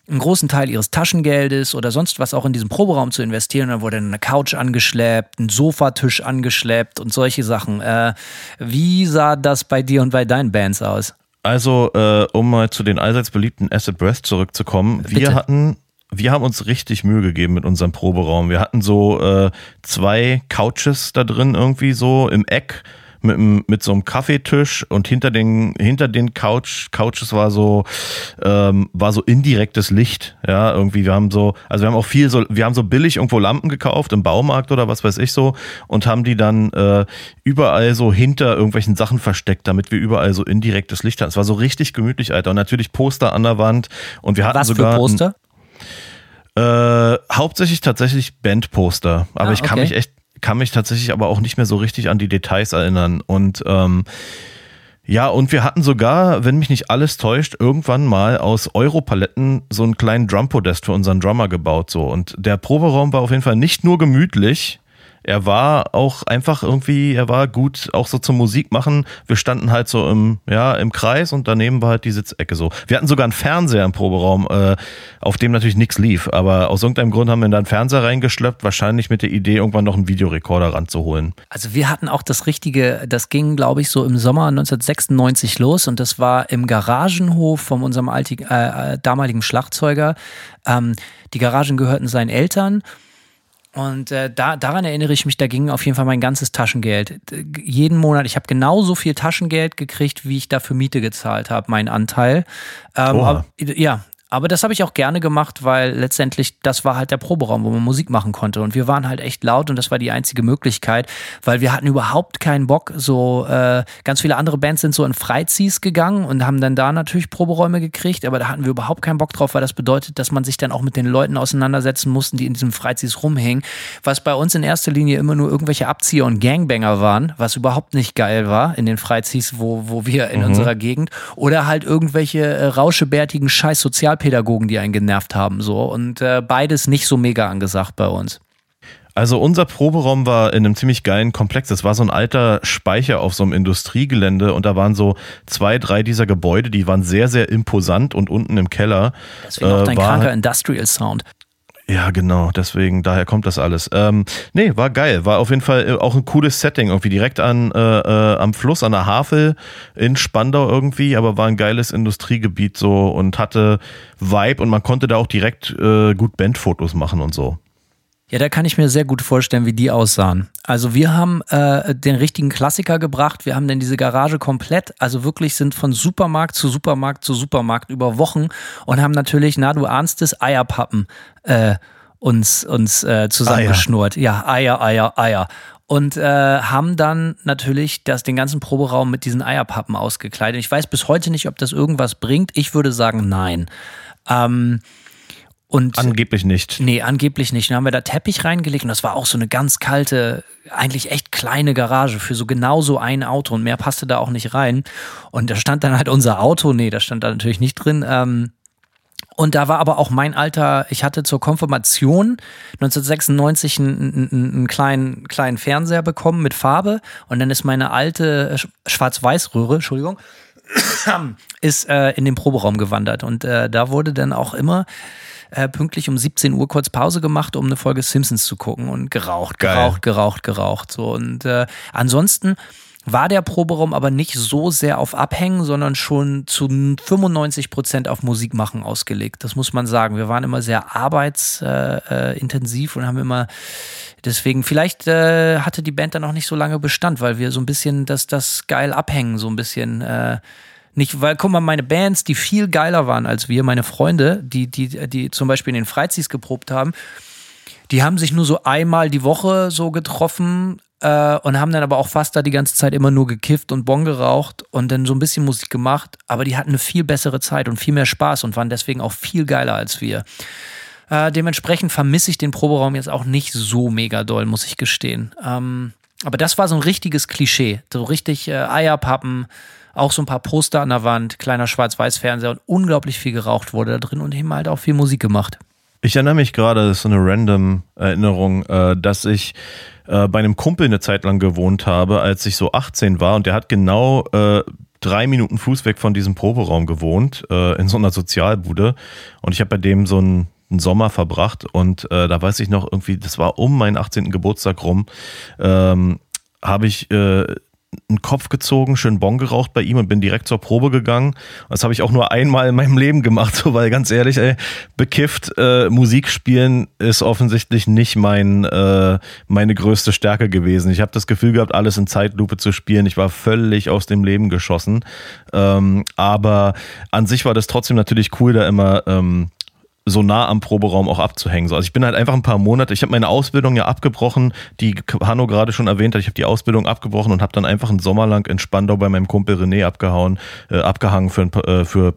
S3: einen großen Teil ihres Taschengeldes oder sonst was auch in diesen Proberaum zu investieren. Dann wurde eine Couch angeschleppt, ein Sofatisch angeschleppt und solche Sachen. Äh, wie sah das bei dir und bei deinen Bands aus?
S4: Also, äh, um mal zu den allseits beliebten Acid Breath zurückzukommen.
S3: Bitte.
S4: Wir hatten, wir haben uns richtig Mühe gegeben mit unserem Proberaum. Wir hatten so äh, zwei Couches da drin irgendwie so im Eck mit, mit so einem Kaffeetisch und hinter den hinter den Couch Couches war so ähm, war so indirektes Licht ja irgendwie wir haben so also wir haben auch viel so wir haben so billig irgendwo Lampen gekauft im Baumarkt oder was weiß ich so und haben die dann äh, überall so hinter irgendwelchen Sachen versteckt damit wir überall so indirektes Licht hatten es war so richtig gemütlich Alter und natürlich Poster an der Wand und wir hatten
S3: Was
S4: sogar
S3: für
S4: ein-
S3: Poster?
S4: Äh, hauptsächlich tatsächlich Bandposter, aber
S3: Ah,
S4: ich kann
S3: okay.
S4: mich echt, kann mich tatsächlich aber auch nicht mehr so richtig an die Details erinnern. Und ähm, ja, und wir hatten sogar, wenn mich nicht alles täuscht, irgendwann mal aus Europaletten so einen kleinen Drumpodest für unseren Drummer gebaut. So. Und der Proberaum war auf jeden Fall nicht nur gemütlich, er war auch einfach irgendwie, er war gut auch so zum Musik machen. Wir standen halt so im, ja, im Kreis und daneben war halt die Sitzecke so. Wir hatten sogar einen Fernseher im Proberaum, äh, auf dem natürlich nichts lief, aber aus irgendeinem Grund haben wir da einen Fernseher reingeschleppt, wahrscheinlich mit der Idee, irgendwann noch einen Videorekorder ranzuholen.
S3: Also wir hatten auch das richtige, das ging, glaube ich, so im Sommer 1996 los und das war im Garagenhof von unserem altig, äh, äh, damaligen Schlagzeuger. Ähm, die Garagen gehörten seinen Eltern. Und äh, da, daran erinnere ich mich, da ging auf jeden Fall mein ganzes Taschengeld. Jeden Monat, ich habe genauso viel Taschengeld gekriegt, wie ich dafür Miete gezahlt habe, mein Anteil. Ähm,
S4: Oha.
S3: ja, Aber das habe ich auch gerne gemacht, weil letztendlich das war halt der Proberaum, wo man Musik machen konnte. Und wir waren halt echt laut und das war die einzige Möglichkeit, weil wir hatten überhaupt keinen Bock. So äh, ganz viele andere Bands sind so in Freiziehs gegangen und haben dann da natürlich Proberäume gekriegt, aber da hatten wir überhaupt keinen Bock drauf, weil das bedeutet, dass man sich dann auch mit den Leuten auseinandersetzen mussten, die in diesem Freiziehs rumhingen. Was bei uns in erster Linie immer nur irgendwelche Abzieher und Gangbanger waren, was überhaupt nicht geil war in den Freiziehs, wo, wo wir in mhm. unserer Gegend. Oder halt irgendwelche äh, rauschebärtigen Scheiß Sozial Sozialpädagogen, die einen genervt haben. So. Und äh, beides nicht so mega angesagt bei uns.
S4: Also unser Proberaum war in einem ziemlich geilen Komplex. Das war so ein alter Speicher auf so einem Industriegelände und da waren so zwei, drei dieser Gebäude, die waren sehr, sehr imposant und unten im Keller.
S3: Deswegen auch dein äh, kranker Industrial Sound.
S4: Ja, genau, deswegen, daher kommt das alles. Ähm, nee, war geil. War auf jeden Fall äh, auch ein cooles Setting, irgendwie direkt an, äh, äh, am Fluss, an der Havel in Spandau irgendwie, aber war ein geiles Industriegebiet so und hatte Vibe und man konnte da auch direkt äh, gut Bandfotos machen und so.
S3: Ja, da kann ich mir sehr gut vorstellen, wie die aussahen. Also wir haben äh, den richtigen Klassiker gebracht. Wir haben dann diese Garage komplett, also wirklich sind von Supermarkt zu Supermarkt zu Supermarkt über Wochen und haben natürlich, na du ahnst es, Eierpappen äh, uns, uns äh, zusammengeschnurrt. Eier. Ja, Eier, Eier, Eier. Und äh, haben dann natürlich das, den ganzen Proberaum mit diesen Eierpappen ausgekleidet. Ich weiß bis heute nicht, ob das irgendwas bringt. Ich würde sagen, nein. Ähm, und
S4: angeblich nicht.
S3: Nee, angeblich nicht. Dann haben wir da Teppich reingelegt und das war auch so eine ganz kalte, eigentlich echt kleine Garage für so genau so ein Auto und mehr passte da auch nicht rein. Und da stand dann halt unser Auto, nee, das stand da natürlich nicht drin. Ähm, und da war aber auch mein Alter, ich hatte zur Konfirmation 1996 einen, einen, kleinen, kleinen Fernseher bekommen mit Farbe und dann ist meine alte Schwarz-Weiß-Röhre, Entschuldigung, ist äh, in den Proberaum gewandert. Und äh, da wurde dann auch immer äh, pünktlich um 17 Uhr kurz Pause gemacht, um eine Folge Simpsons zu gucken und geraucht, geraucht, Geil. geraucht, geraucht. So. Und äh, ansonsten war der Proberaum aber nicht so sehr auf Abhängen, sondern schon zu 95 Prozent auf Musik machen ausgelegt. Das muss man sagen. Wir waren immer sehr arbeitsintensiv äh, und haben immer deswegen, vielleicht äh, hatte die Band dann auch nicht so lange Bestand, weil wir so ein bisschen das, das geil abhängen, so ein bisschen äh, nicht, weil, guck mal, meine Bands, die viel geiler waren als wir, meine Freunde, die, die, die zum Beispiel in den Freiziehs geprobt haben, die haben sich nur so einmal die Woche so getroffen äh, und haben dann aber auch fast da die ganze Zeit immer nur gekifft und Bon geraucht und dann so ein bisschen Musik gemacht. Aber die hatten eine viel bessere Zeit und viel mehr Spaß und waren deswegen auch viel geiler als wir. Äh, dementsprechend vermisse ich den Proberaum jetzt auch nicht so mega doll, muss ich gestehen. Ähm, aber das war so ein richtiges Klischee. So richtig äh, Eierpappen, auch so ein paar Poster an der Wand, kleiner Schwarz-Weiß-Fernseher und unglaublich viel geraucht wurde da drin und eben halt auch viel Musik gemacht.
S4: Ich erinnere mich gerade, das ist so eine random Erinnerung, äh, dass ich äh, bei einem Kumpel eine Zeit lang gewohnt habe, als ich so 18 war und der hat genau äh, drei Minuten Fußweg von diesem Proberaum gewohnt, in so einer Sozialbude und ich habe bei dem so einen, einen Sommer verbracht und da weiß ich noch irgendwie, das war um meinen 18. Geburtstag rum, ähm, habe ich einen Kopf gezogen, schön Bon geraucht bei ihm und bin direkt zur Probe gegangen. Das habe ich auch nur einmal in meinem Leben gemacht, so, weil ganz ehrlich, ey, bekifft äh, Musik spielen ist offensichtlich nicht mein äh, meine größte Stärke gewesen. Ich habe das Gefühl gehabt, alles in Zeitlupe zu spielen. Ich war völlig aus dem Leben geschossen. Ähm, aber an sich war das trotzdem natürlich cool, da immer ähm, so nah am Proberaum auch abzuhängen. also ich bin halt einfach ein paar Monate, ich habe meine Ausbildung ja abgebrochen, die Hanno gerade schon erwähnt hat, ich habe die Ausbildung abgebrochen und habe dann einfach einen Sommer lang in Spandau bei meinem Kumpel René abgehauen, äh, abgehangen für, ein, äh, für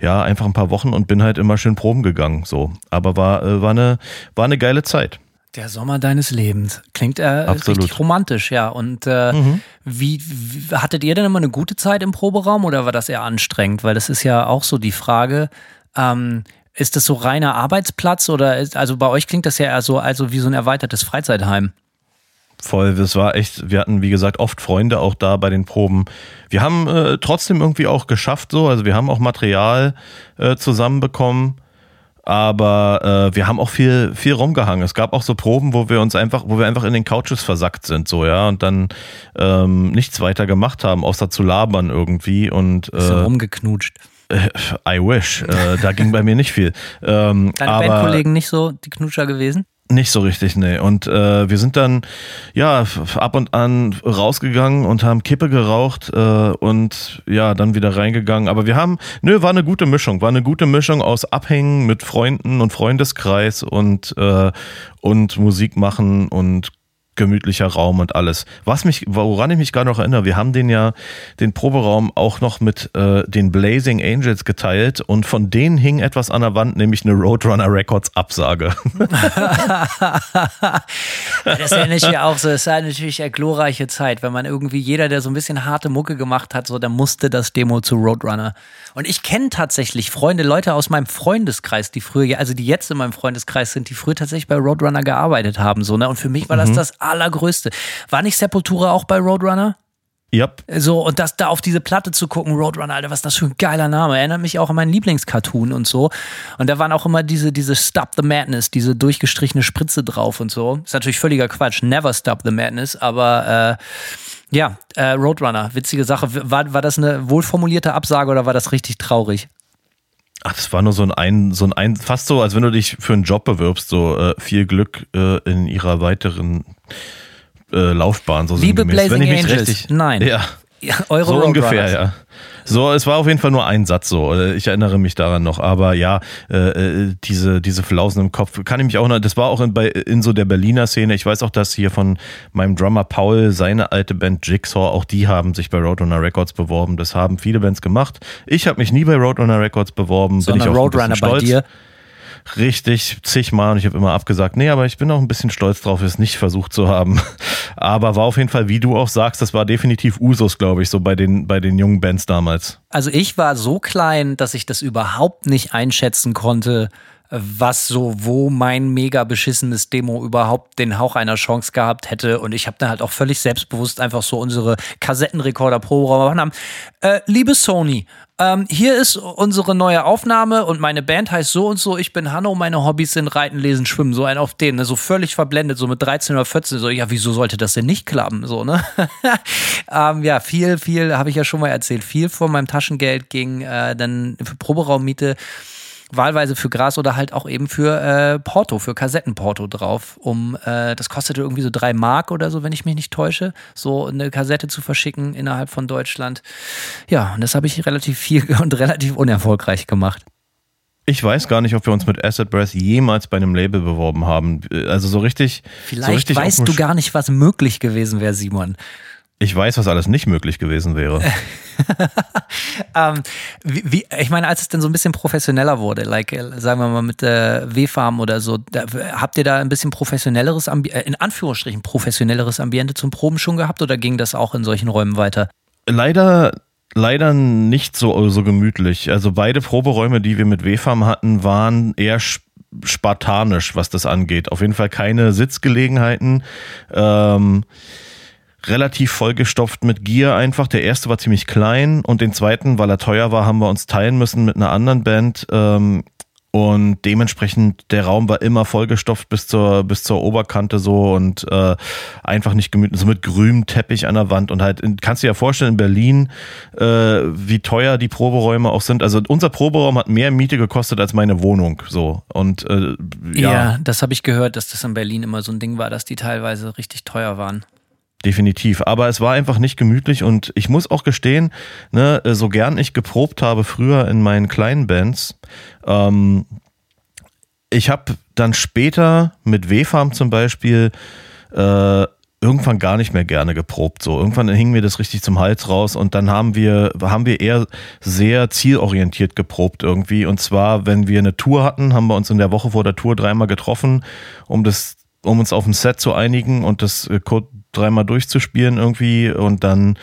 S4: ja, einfach ein paar Wochen und bin halt immer schön proben gegangen. So. Aber war, äh, war, eine, war eine geile Zeit.
S3: Der Sommer deines Lebens. Klingt äh, richtig romantisch, ja. Und äh, mhm. wie, wie, hattet ihr denn immer eine gute Zeit im Proberaum oder war das eher anstrengend? Weil das ist ja auch so die Frage, ähm, ist das so reiner Arbeitsplatz oder ist, also bei euch klingt das ja eher so also wie so ein erweitertes Freizeitheim?
S4: Voll, das war echt, wir hatten wie gesagt oft Freunde auch da bei den Proben. Wir haben äh, trotzdem irgendwie auch geschafft so, also wir haben auch Material äh, zusammenbekommen, aber äh, wir haben auch viel viel rumgehangen. Es gab auch so Proben, wo wir uns einfach, wo wir einfach in den Couches versackt sind so, ja, und dann ähm, nichts weiter gemacht haben, außer zu labern irgendwie und
S3: äh, rumgeknutscht.
S4: Äh, I wish. Äh, da ging bei mir nicht viel.
S3: Ähm, Deine aber, Bandkollegen nicht so die Knutscher gewesen?
S4: Nicht so richtig, nee. Und äh, wir sind dann ja ab und an rausgegangen und haben Kippe geraucht äh, und ja, dann wieder reingegangen. Aber wir haben, nö, war eine gute Mischung. War eine gute Mischung aus Abhängen mit Freunden und Freundeskreis und, äh, und Musik machen und gemütlicher Raum und alles. Was mich, woran ich mich gerade noch erinnere, wir haben den ja, den Proberaum auch noch mit äh, den Blazing Angels geteilt und von denen hing etwas an der Wand, nämlich eine Roadrunner Records Absage.
S3: das erinnere ich mir auch so. Es war natürlich eine glorreiche Zeit, wenn man irgendwie jeder, der so ein bisschen harte Mucke gemacht hat, so, der musste das Demo zu Roadrunner. Und ich kenne tatsächlich Freunde, Leute aus meinem Freundeskreis, die früher, also die jetzt in meinem Freundeskreis sind, die früher tatsächlich bei Roadrunner gearbeitet haben, so, ne? Und für mich war das mhm. das allergrößte. War nicht Sepultura auch bei Roadrunner?
S4: Yep.
S3: So, und das da auf diese Platte zu gucken, Roadrunner, Alter, was das für ein geiler Name. Erinnert mich auch an meinen Lieblingscartoon und so. Und da waren auch immer diese, diese Stop the Madness, diese durchgestrichene Spritze drauf und so. Ist natürlich völliger Quatsch. Never Stop the Madness, aber äh, ja, äh, Roadrunner, witzige Sache. War, war das eine wohlformulierte Absage oder war das richtig traurig?
S4: Ach, das war nur so ein, ein, so ein, ein fast so, als wenn du dich für einen Job bewirbst, so äh, viel Glück äh, in ihrer weiteren äh, Laufbahn. So
S3: Liebe Blazing Angels, richtig, nein.
S4: Ja, ja eure so ungefähr, ja. So, es war auf jeden Fall nur ein Satz so. Ich erinnere mich daran noch. Aber ja, äh, äh, diese, diese Flausen im Kopf kann ich mich auch noch, das war auch in, bei, in so der Berliner Szene. Ich weiß auch, dass hier von meinem Drummer Paul, seine alte Band Jigsaw, auch die haben sich bei Roadrunner Records beworben. Das haben viele Bands gemacht. Ich habe mich nie bei Roadrunner Records beworben.
S3: Sondern bin ich auch Roadrunner bei dir
S4: richtig zigmal und ich habe immer abgesagt, nee, aber ich bin auch ein bisschen stolz drauf, es nicht versucht zu haben. Aber war auf jeden Fall, wie du auch sagst, das war definitiv Usus, glaube ich, so bei den, bei den jungen Bands damals.
S3: Also ich war so klein, dass ich das überhaupt nicht einschätzen konnte, was so, wo mein mega beschissenes Demo überhaupt den Hauch einer Chance gehabt hätte. Und ich habe dann halt auch völlig selbstbewusst einfach so unsere Kassettenrekorder pro haben. Äh, liebe Sony, ähm, hier ist unsere neue Aufnahme und meine Band heißt so und so. Ich bin Hanno, meine Hobbys sind Reiten, Lesen, Schwimmen. So ein auf den, ne? so völlig verblendet, so mit 13 oder 14. So, ja, wieso sollte das denn nicht klappen? So, ne? ähm, ja, viel, viel, habe ich ja schon mal erzählt. Viel von meinem Taschengeld ging äh, dann für Proberaummiete wahlweise für Gras oder halt auch eben für äh, Porto, für Kassettenporto drauf. Um äh, das kostete irgendwie so drei Mark oder so, wenn ich mich nicht täusche, so eine Kassette zu verschicken innerhalb von Deutschland. Ja, und das habe ich relativ viel und relativ unerfolgreich gemacht.
S4: Ich weiß gar nicht, ob wir uns mit Acid Breath jemals bei einem Label beworben haben. Also so richtig.
S3: Vielleicht
S4: so richtig
S3: weißt du gar nicht, was möglich gewesen wäre, Simon.
S4: Ich weiß, was alles nicht möglich gewesen wäre.
S3: ähm, wie, wie, ich meine, als es denn so ein bisschen professioneller wurde, like, äh, sagen wir mal mit äh, W-Farm oder so, da, habt ihr da ein bisschen professionelleres, Ambi äh, in Anführungsstrichen professionelleres Ambiente zum Proben schon gehabt oder ging das auch in solchen Räumen weiter?
S4: Leider leider nicht so, so gemütlich. Also beide Proberäume, die wir mit W-Farm hatten, waren eher spartanisch, was das angeht. Auf jeden Fall keine Sitzgelegenheiten. Ähm, relativ vollgestopft mit Gier einfach. Der erste war ziemlich klein und den zweiten, weil er teuer war, haben wir uns teilen müssen mit einer anderen Band. Ähm, und dementsprechend, der Raum war immer vollgestopft bis zur, bis zur Oberkante so und äh, einfach nicht gemütlich, so mit grünem Teppich an der Wand. Und halt, kannst du dir ja vorstellen, in Berlin, äh, wie teuer die Proberäume auch sind. Also unser Proberaum hat mehr Miete gekostet als meine Wohnung. So. Und äh, ja.
S3: ja, das habe ich gehört, dass das in Berlin immer so ein Ding war, dass die teilweise richtig teuer waren.
S4: Definitiv. Aber es war einfach nicht gemütlich und ich muss auch gestehen, ne, so gern ich geprobt habe früher in meinen kleinen Bands, ähm, ich habe dann später mit W-Farm zum Beispiel äh, irgendwann gar nicht mehr gerne geprobt. So irgendwann hing mir das richtig zum Hals raus und dann haben wir haben wir eher sehr zielorientiert geprobt irgendwie. Und zwar, wenn wir eine Tour hatten, haben wir uns in der Woche vor der Tour dreimal getroffen, um das um uns auf ein Set zu einigen und das äh, dreimal durchzuspielen irgendwie und dann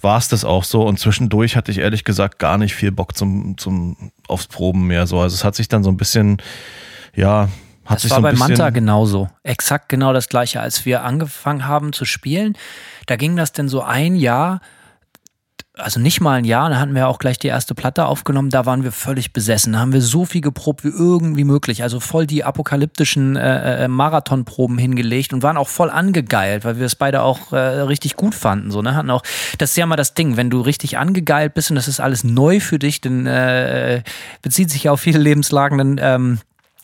S4: war es das auch so und zwischendurch hatte ich ehrlich gesagt gar nicht viel Bock zum, zum aufs Proben mehr so. Also es hat sich dann so ein bisschen, ja, hat
S3: das
S4: sich
S3: war
S4: so
S3: bei Manta genauso. Exakt genau das gleiche. Als wir angefangen haben zu spielen, da ging das denn so ein Jahr also nicht mal ein Jahr, da hatten wir auch gleich die erste Platte aufgenommen, da waren wir völlig besessen. Da haben wir so viel geprobt wie irgendwie möglich. Also voll die apokalyptischen äh, äh, Marathonproben hingelegt und waren auch voll angegeilt, weil wir es beide auch äh, richtig gut fanden. So, ne? Hatten auch, das ist ja mal das Ding, wenn du richtig angegeilt bist und das ist alles neu für dich, dann äh, bezieht sich ja auf viele Lebenslagen, dann ähm,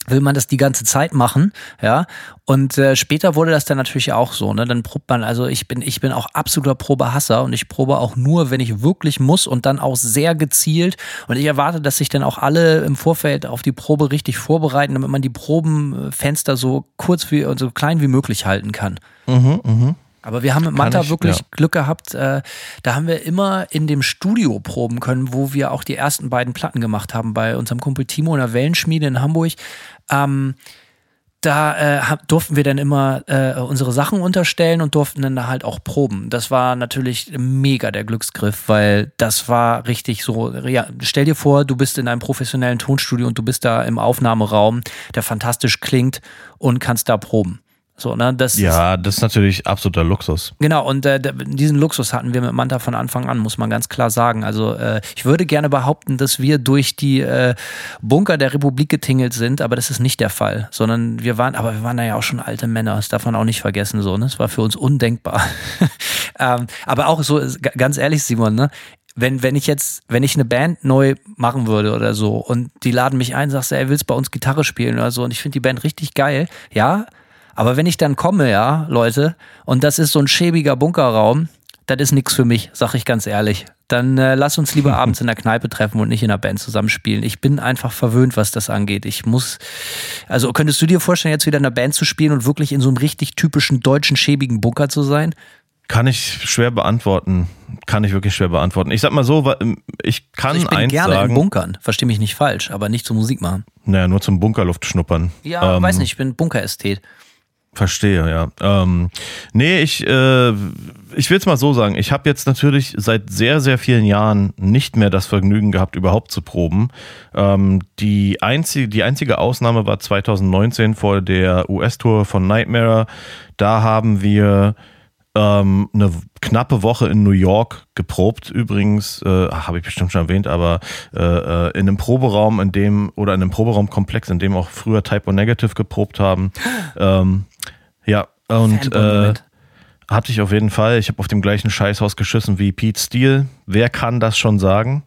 S3: will man das die ganze Zeit machen, ja. Und äh, später wurde das dann natürlich auch so, ne? Dann probt man, also ich bin, ich bin auch absoluter Probehasser und ich probe auch nur, wenn ich wirklich muss und dann auch sehr gezielt. Und ich erwarte, dass sich dann auch alle im Vorfeld auf die Probe richtig vorbereiten, damit man die Probenfenster so kurz wie und so klein wie möglich halten kann.
S4: Mhm, mhm.
S3: Aber wir haben mit Manta
S4: ich,
S3: wirklich
S4: ja.
S3: Glück gehabt. Äh, da haben wir immer in dem Studio proben können, wo wir auch die ersten beiden Platten gemacht haben bei unserem Kumpel Timo in der Wellenschmiede in Hamburg. Ähm, da äh, durften wir dann immer äh, unsere Sachen unterstellen und durften dann da halt auch proben. Das war natürlich mega der Glücksgriff, weil das war richtig so, ja, stell dir vor, du bist in einem professionellen Tonstudio und du bist da im Aufnahmeraum, der fantastisch klingt und kannst da proben. So, ne, das
S4: Ja, das ist natürlich absoluter Luxus.
S3: Genau, und äh, diesen Luxus hatten wir mit Manta von Anfang an, muss man ganz klar sagen. Also äh, ich würde gerne behaupten, dass wir durch die äh, Bunker der Republik getingelt sind, aber das ist nicht der Fall. Sondern wir waren, aber wir waren da ja auch schon alte Männer, das darf man auch nicht vergessen. So, ne? Das war für uns undenkbar. ähm, aber auch so, ganz ehrlich, Simon, ne? wenn, wenn ich jetzt, wenn ich eine Band neu machen würde oder so und die laden mich ein, sagst du, ey, willst bei uns Gitarre spielen oder so und ich finde die Band richtig geil, ja, aber wenn ich dann komme, ja, Leute, und das ist so ein schäbiger Bunkerraum, das ist nichts für mich, sag ich ganz ehrlich. Dann äh, lass uns lieber abends in der Kneipe treffen und nicht in der Band zusammenspielen. Ich bin einfach verwöhnt, was das angeht. Ich muss, also könntest du dir vorstellen, jetzt wieder in der Band zu spielen und wirklich in so einem richtig typischen deutschen schäbigen Bunker zu sein?
S4: Kann ich schwer beantworten. Kann ich wirklich schwer beantworten. Ich sag mal so, wa- ich kann
S3: Also ich bin
S4: eins
S3: gerne
S4: sagen.
S3: in Bunkern, versteh mich nicht falsch, aber nicht zur Musik machen.
S4: Naja, nur zum Bunkerluft schnuppern.
S3: Ja,
S4: Ähm,
S3: weiß nicht, ich bin Bunkerästhet.
S4: Verstehe, ja. Ähm, nee, ich, äh, ich will es mal so sagen. Ich habe jetzt natürlich seit sehr, sehr vielen Jahren nicht mehr das Vergnügen gehabt, überhaupt zu proben. Ähm, die, einzige, die einzige Ausnahme war 2019 vor der US-Tour von Nightmare. Da haben wir ähm, eine knappe Woche in New York geprobt. Übrigens, äh, habe ich bestimmt schon erwähnt, aber äh, äh, in einem Proberaum, in dem, oder in einem Proberaumkomplex, in dem auch früher Typo Negative geprobt haben. Ähm, ja, und äh, hatte ich auf jeden Fall. Ich habe auf dem gleichen Scheißhaus geschissen wie Pete Steele. Wer kann das schon sagen?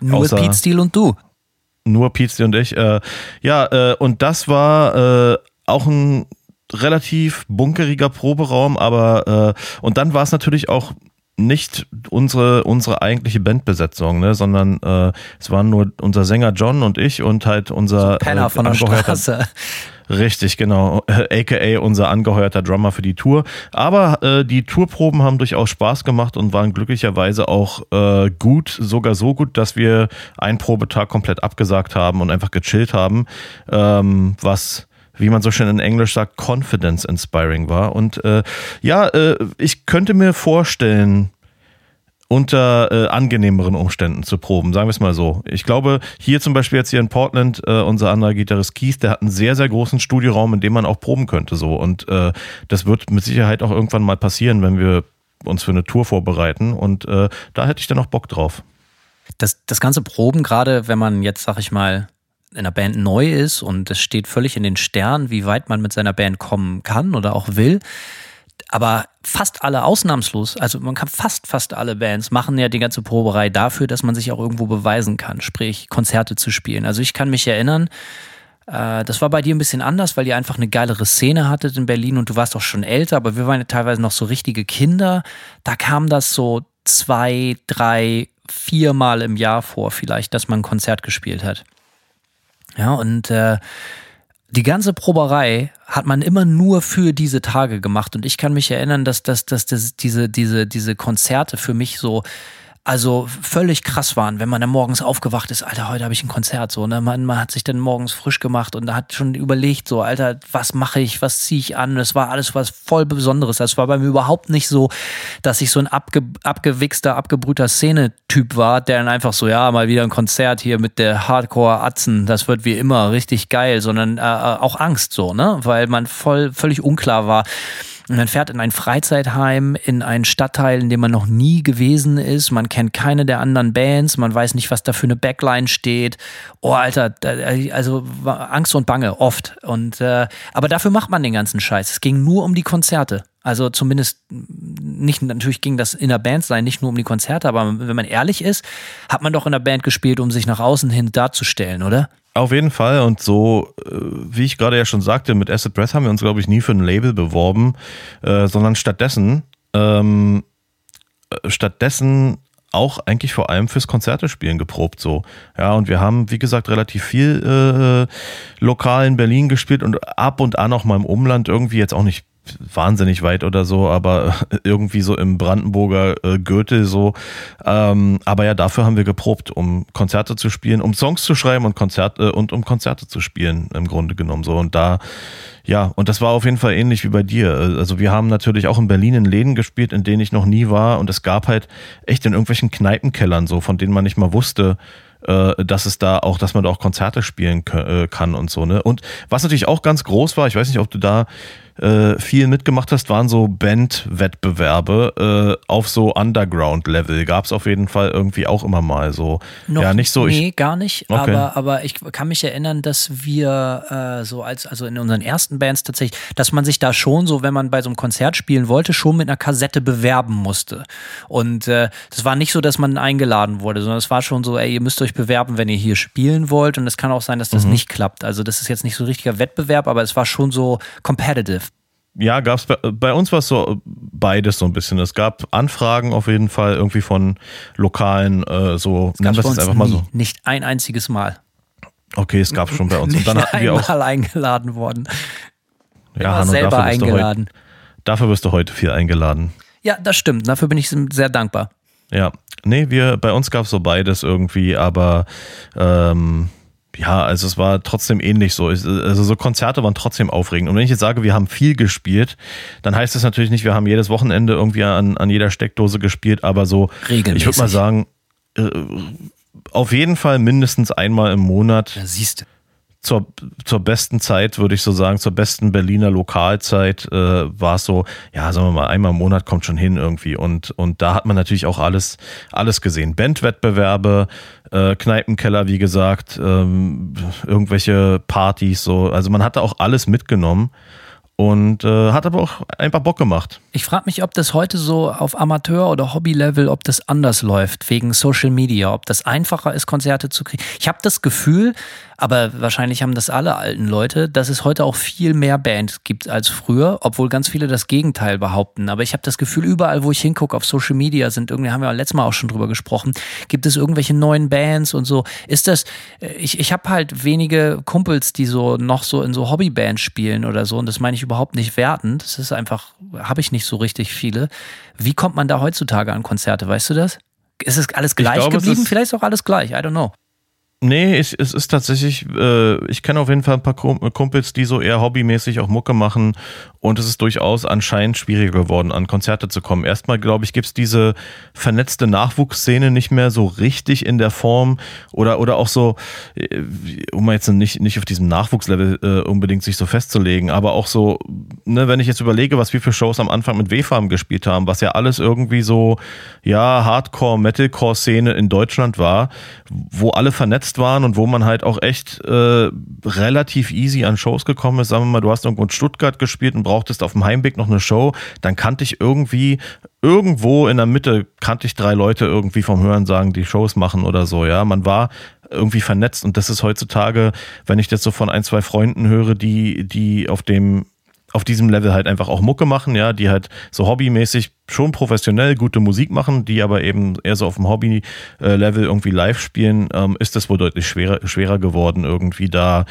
S3: Nur
S4: außer-
S3: Pete Steele und du.
S4: Nur Pete Steele und ich. Äh, ja, äh, und das war äh, auch ein relativ bunkeriger Proberaum, aber äh, und dann war es natürlich auch nicht unsere unsere eigentliche Bandbesetzung, ne, sondern äh, es waren nur unser Sänger John und ich und halt unser
S3: Penner
S4: äh,
S3: von der Straße.
S4: Richtig, genau. AKA unser angeheuerter Drummer für die Tour. Aber äh, die Tourproben haben durchaus Spaß gemacht und waren glücklicherweise auch äh, gut, sogar so gut, dass wir einen Probetag komplett abgesagt haben und einfach gechillt haben, ähm, was wie man so schön in Englisch sagt, confidence inspiring war. Und äh, ja, äh, ich könnte mir vorstellen, unter äh, angenehmeren Umständen zu proben, sagen wir es mal so. Ich glaube, hier zum Beispiel jetzt hier in Portland, äh, unser anderer Gitarrist Keith, der hat einen sehr, sehr großen Studioraum, in dem man auch proben könnte. so Und äh, das wird mit Sicherheit auch irgendwann mal passieren, wenn wir uns für eine Tour vorbereiten. Und äh, da hätte ich dann auch Bock drauf.
S3: das, das ganze Proben, gerade wenn man jetzt, sag ich mal, in einer Band neu ist und es steht völlig in den Sternen, wie weit man mit seiner Band kommen kann oder auch will. Aber fast alle ausnahmslos, also man kann fast, fast alle Bands machen ja die ganze Proberei dafür, dass man sich auch irgendwo beweisen kann, sprich Konzerte zu spielen. Also ich kann mich erinnern, äh, das war bei dir ein bisschen anders, weil ihr einfach eine geilere Szene hattet in Berlin und du warst auch schon älter, aber wir waren ja teilweise noch so richtige Kinder. Da kam das so zwei, drei, viermal im Jahr vor, vielleicht, dass man ein Konzert gespielt hat. Ja, und äh, die ganze Proberei hat man immer nur für diese Tage gemacht. Und ich kann mich erinnern, dass, dass, dass, dass diese, diese, diese Konzerte für mich so, also völlig krass waren, wenn man dann morgens aufgewacht ist, Alter, heute habe ich ein Konzert, so, ne? Man, man hat sich dann morgens frisch gemacht und hat schon überlegt, so, Alter, was mache ich, was ziehe ich an? Das war alles was voll Besonderes. Das war bei mir überhaupt nicht so, dass ich so ein abge, abgewichster, abgebrühter Szene-Typ war, der dann einfach so, ja, mal wieder ein Konzert hier mit der Hardcore-Atzen, das wird wie immer richtig geil, sondern äh, auch Angst so, ne? Weil man voll, völlig unklar war. Und man fährt in ein Freizeitheim, in einen Stadtteil, in dem man noch nie gewesen ist. Man kennt keine der anderen Bands. Man weiß nicht, was da für eine Backline steht. Oh, Alter, also Angst und Bange, oft. Und, äh, aber dafür macht man den ganzen Scheiß. Es ging nur um die Konzerte. Also zumindest nicht, natürlich ging das in der Band sein, nicht nur um die Konzerte, aber wenn man ehrlich ist, hat man doch in der Band gespielt, um sich nach außen hin darzustellen, oder?
S4: Auf jeden Fall und so, äh, wie ich gerade ja schon sagte, mit Acid Breath haben wir uns, glaube ich, nie für ein Label beworben, äh, sondern stattdessen, ähm, äh, stattdessen auch eigentlich vor allem fürs Konzerte spielen geprobt so. Ja, und wir haben, wie gesagt, relativ viel äh, lokal in Berlin gespielt und ab und an auch mal im Umland irgendwie jetzt auch nicht wahnsinnig weit oder so, aber irgendwie so im Brandenburger äh, Gürtel so. Ähm, aber ja, dafür haben wir geprobt, um Konzerte zu spielen, um Songs zu schreiben und Konzerte äh, und um Konzerte zu spielen im Grunde genommen so. Und da ja, und das war auf jeden Fall ähnlich wie bei dir. Also wir haben natürlich auch in Berlin in Läden gespielt, in denen ich noch nie war. Und es gab halt echt in irgendwelchen Kneipenkellern so, von denen man nicht mal wusste, äh, dass es da auch, dass man da auch Konzerte spielen äh, kann und so, ne? Und was natürlich auch ganz groß war, ich weiß nicht, ob du da äh, viel mitgemacht hast, waren so Bandwettbewerbe äh, auf so Underground-Level. Gab es auf jeden Fall irgendwie auch immer mal so.
S3: Noch,
S4: ja, nicht so.
S3: Nee,
S4: ich,
S3: gar nicht. Okay. Aber, aber ich kann mich erinnern, dass wir äh, so als, also in unseren ersten Bands tatsächlich, dass man sich da schon so, wenn man bei so einem Konzert spielen wollte, schon mit einer Kassette bewerben musste. Und äh, das war nicht so, dass man eingeladen wurde, sondern es war schon so, ey, ihr müsst euch bewerben, wenn ihr hier spielen wollt. Und es kann auch sein, dass das mhm. nicht klappt. Also das ist jetzt nicht so ein richtiger Wettbewerb, aber es war schon so competitive
S4: ja, gab es bei, bei, uns war es so beides so ein bisschen. Es gab Anfragen auf jeden Fall irgendwie von lokalen, äh, so
S3: nennen wir es einfach nie, mal so. Nicht ein einziges Mal.
S4: Okay, es gab schon bei uns.
S3: Nicht Und dann hatten wir auch eingeladen worden.
S4: Ja, Hanno, selber dafür eingeladen. Heute, dafür wirst du heute viel eingeladen.
S3: Ja, das stimmt. Dafür bin ich sehr dankbar.
S4: Ja, nee, wir bei uns gab es so beides irgendwie, aber ähm, ja, also es war trotzdem ähnlich so. Also so Konzerte waren trotzdem aufregend. Und wenn ich jetzt sage, wir haben viel gespielt, dann heißt das natürlich nicht, wir haben jedes Wochenende irgendwie an, an jeder Steckdose gespielt, aber so,
S3: Regelmäßig.
S4: ich würde mal sagen, äh, auf jeden Fall mindestens einmal im Monat.
S3: Ja, siehst du
S4: zur, zur besten Zeit, würde ich so sagen, zur besten Berliner Lokalzeit äh, war es so, ja, sagen wir mal, einmal im Monat kommt schon hin irgendwie. Und, und da hat man natürlich auch alles, alles gesehen. Bandwettbewerbe, äh, Kneipenkeller, wie gesagt, ähm, irgendwelche Partys, so. Also man hatte auch alles mitgenommen und äh, hat aber auch einfach Bock gemacht.
S3: Ich frage mich, ob das heute so auf Amateur- oder Hobby-Level, ob das anders läuft wegen Social Media, ob das einfacher ist, Konzerte zu kriegen. Ich habe das Gefühl, aber wahrscheinlich haben das alle alten Leute, dass es heute auch viel mehr Bands gibt als früher, obwohl ganz viele das Gegenteil behaupten. Aber ich habe das Gefühl, überall, wo ich hingucke, auf Social Media sind irgendwie, haben wir letztes Mal auch schon drüber gesprochen, gibt es irgendwelche neuen Bands und so. Ist das, äh, ich, ich habe halt wenige Kumpels, die so noch so in so Hobbybands spielen oder so und das meine ich überhaupt nicht wertend. Das ist einfach, habe ich nicht so richtig viele. Wie kommt man da heutzutage an Konzerte, weißt du das? Ist es alles gleich glaube, geblieben? Vielleicht ist auch alles gleich, I don't know.
S4: Nee, ich, es ist tatsächlich, äh, ich kenne auf jeden Fall ein paar Kumpels, die so eher hobbymäßig auch Mucke machen. Und es ist durchaus anscheinend schwieriger geworden, an Konzerte zu kommen. Erstmal, glaube ich, gibt's diese vernetzte Nachwuchsszene nicht mehr so richtig in der Form. Oder, oder auch so, äh, um jetzt nicht, nicht auf diesem Nachwuchslevel äh, unbedingt sich so festzulegen, aber auch so, ne, wenn ich jetzt überlege, was wir für Shows am Anfang mit W-Farm gespielt haben, was ja alles irgendwie so, ja, Hardcore, Metalcore-Szene in Deutschland war, wo alle vernetzt waren und wo man halt auch echt äh, relativ easy an Shows gekommen ist. Sagen wir mal, du hast irgendwo in Stuttgart gespielt und brauchtest auf dem Heimweg noch eine Show, dann kannte ich irgendwie irgendwo in der Mitte kannte ich drei Leute irgendwie vom Hören sagen, die Shows machen oder so, ja. Man war irgendwie vernetzt und das ist heutzutage, wenn ich das so von ein, zwei Freunden höre, die, die auf dem auf diesem Level halt einfach auch Mucke machen, ja, die halt so hobbymäßig schon professionell gute Musik machen, die aber eben eher so auf dem Hobby-Level irgendwie live spielen, ähm, ist das wohl deutlich schwerer, schwerer geworden, irgendwie da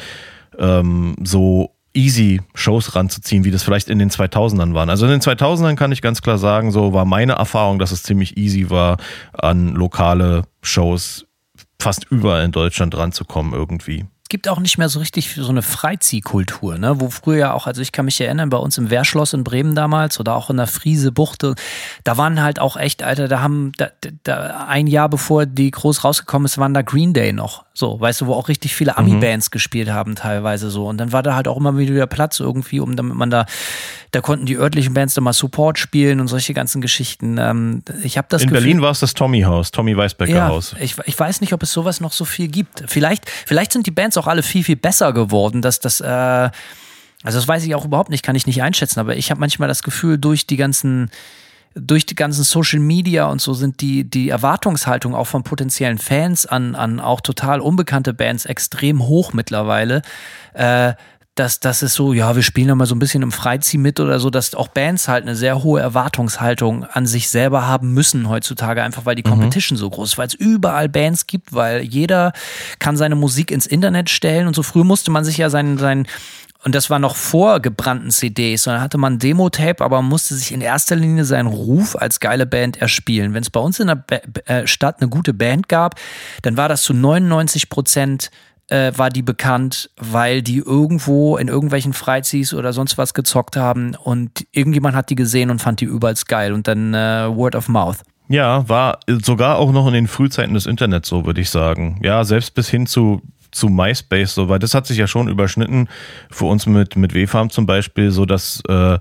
S4: ähm, so easy Shows ranzuziehen, wie das vielleicht in den 2000ern waren. Also in den 2000ern kann ich ganz klar sagen, so war meine Erfahrung, dass es ziemlich easy war, an lokale Shows fast überall in Deutschland ranzukommen irgendwie
S3: gibt auch nicht mehr so richtig so eine Freiziehkultur, ne? wo früher ja auch, also ich kann mich erinnern, bei uns im Wehrschloss in Bremen damals oder auch in der Friese Buchte, da waren halt auch echt, Alter, da haben, da, da, ein Jahr bevor die groß rausgekommen ist, waren da Green Day noch, so, weißt du, wo auch richtig viele Ami-Bands mhm. gespielt haben teilweise so und dann war da halt auch immer wieder Platz irgendwie, um damit man da, da konnten die örtlichen Bands da mal Support spielen und solche ganzen Geschichten. Ähm, ich habe das
S4: In
S3: Gefühl,
S4: Berlin war es das Tommy Haus, Tommy Weisbecker ja, Haus.
S3: Ich, ich weiß nicht, ob es sowas noch so viel gibt. Vielleicht, vielleicht sind die Bands auch alle viel, viel besser geworden, dass das, äh, Also das weiß ich auch überhaupt nicht, kann ich nicht einschätzen, aber ich habe manchmal das Gefühl, durch die ganzen durch die ganzen Social Media und so sind die, die Erwartungshaltung auch von potenziellen Fans an, an auch total unbekannte Bands extrem hoch mittlerweile. Äh, dass das ist so, ja, wir spielen da mal so ein bisschen im Freizieh mit oder so, dass auch Bands halt eine sehr hohe Erwartungshaltung an sich selber haben müssen heutzutage, einfach weil die mhm. Competition mhm. so groß ist, weil es überall Bands gibt, weil jeder kann seine Musik ins Internet stellen und so früh musste man sich ja sein, sein und das war noch vor gebrannten CDs, sondern hatte man Demo-Tape, aber man musste sich in erster Linie seinen Ruf als geile Band erspielen. Wenn es bei uns in der Ba- äh, Stadt eine gute Band gab, dann war das zu 99 Prozent äh, war die bekannt, weil die irgendwo in irgendwelchen Freiziehs oder sonst was gezockt haben und irgendjemand hat die gesehen und fand die überall geil und dann äh, Word of Mouth.
S4: Ja, war sogar auch noch in den Frühzeiten des Internets so, würde ich sagen. Ja, selbst bis hin zu zu MySpace so, weil das hat sich ja schon überschnitten für uns mit, mit WFARM zum Beispiel, so dass äh,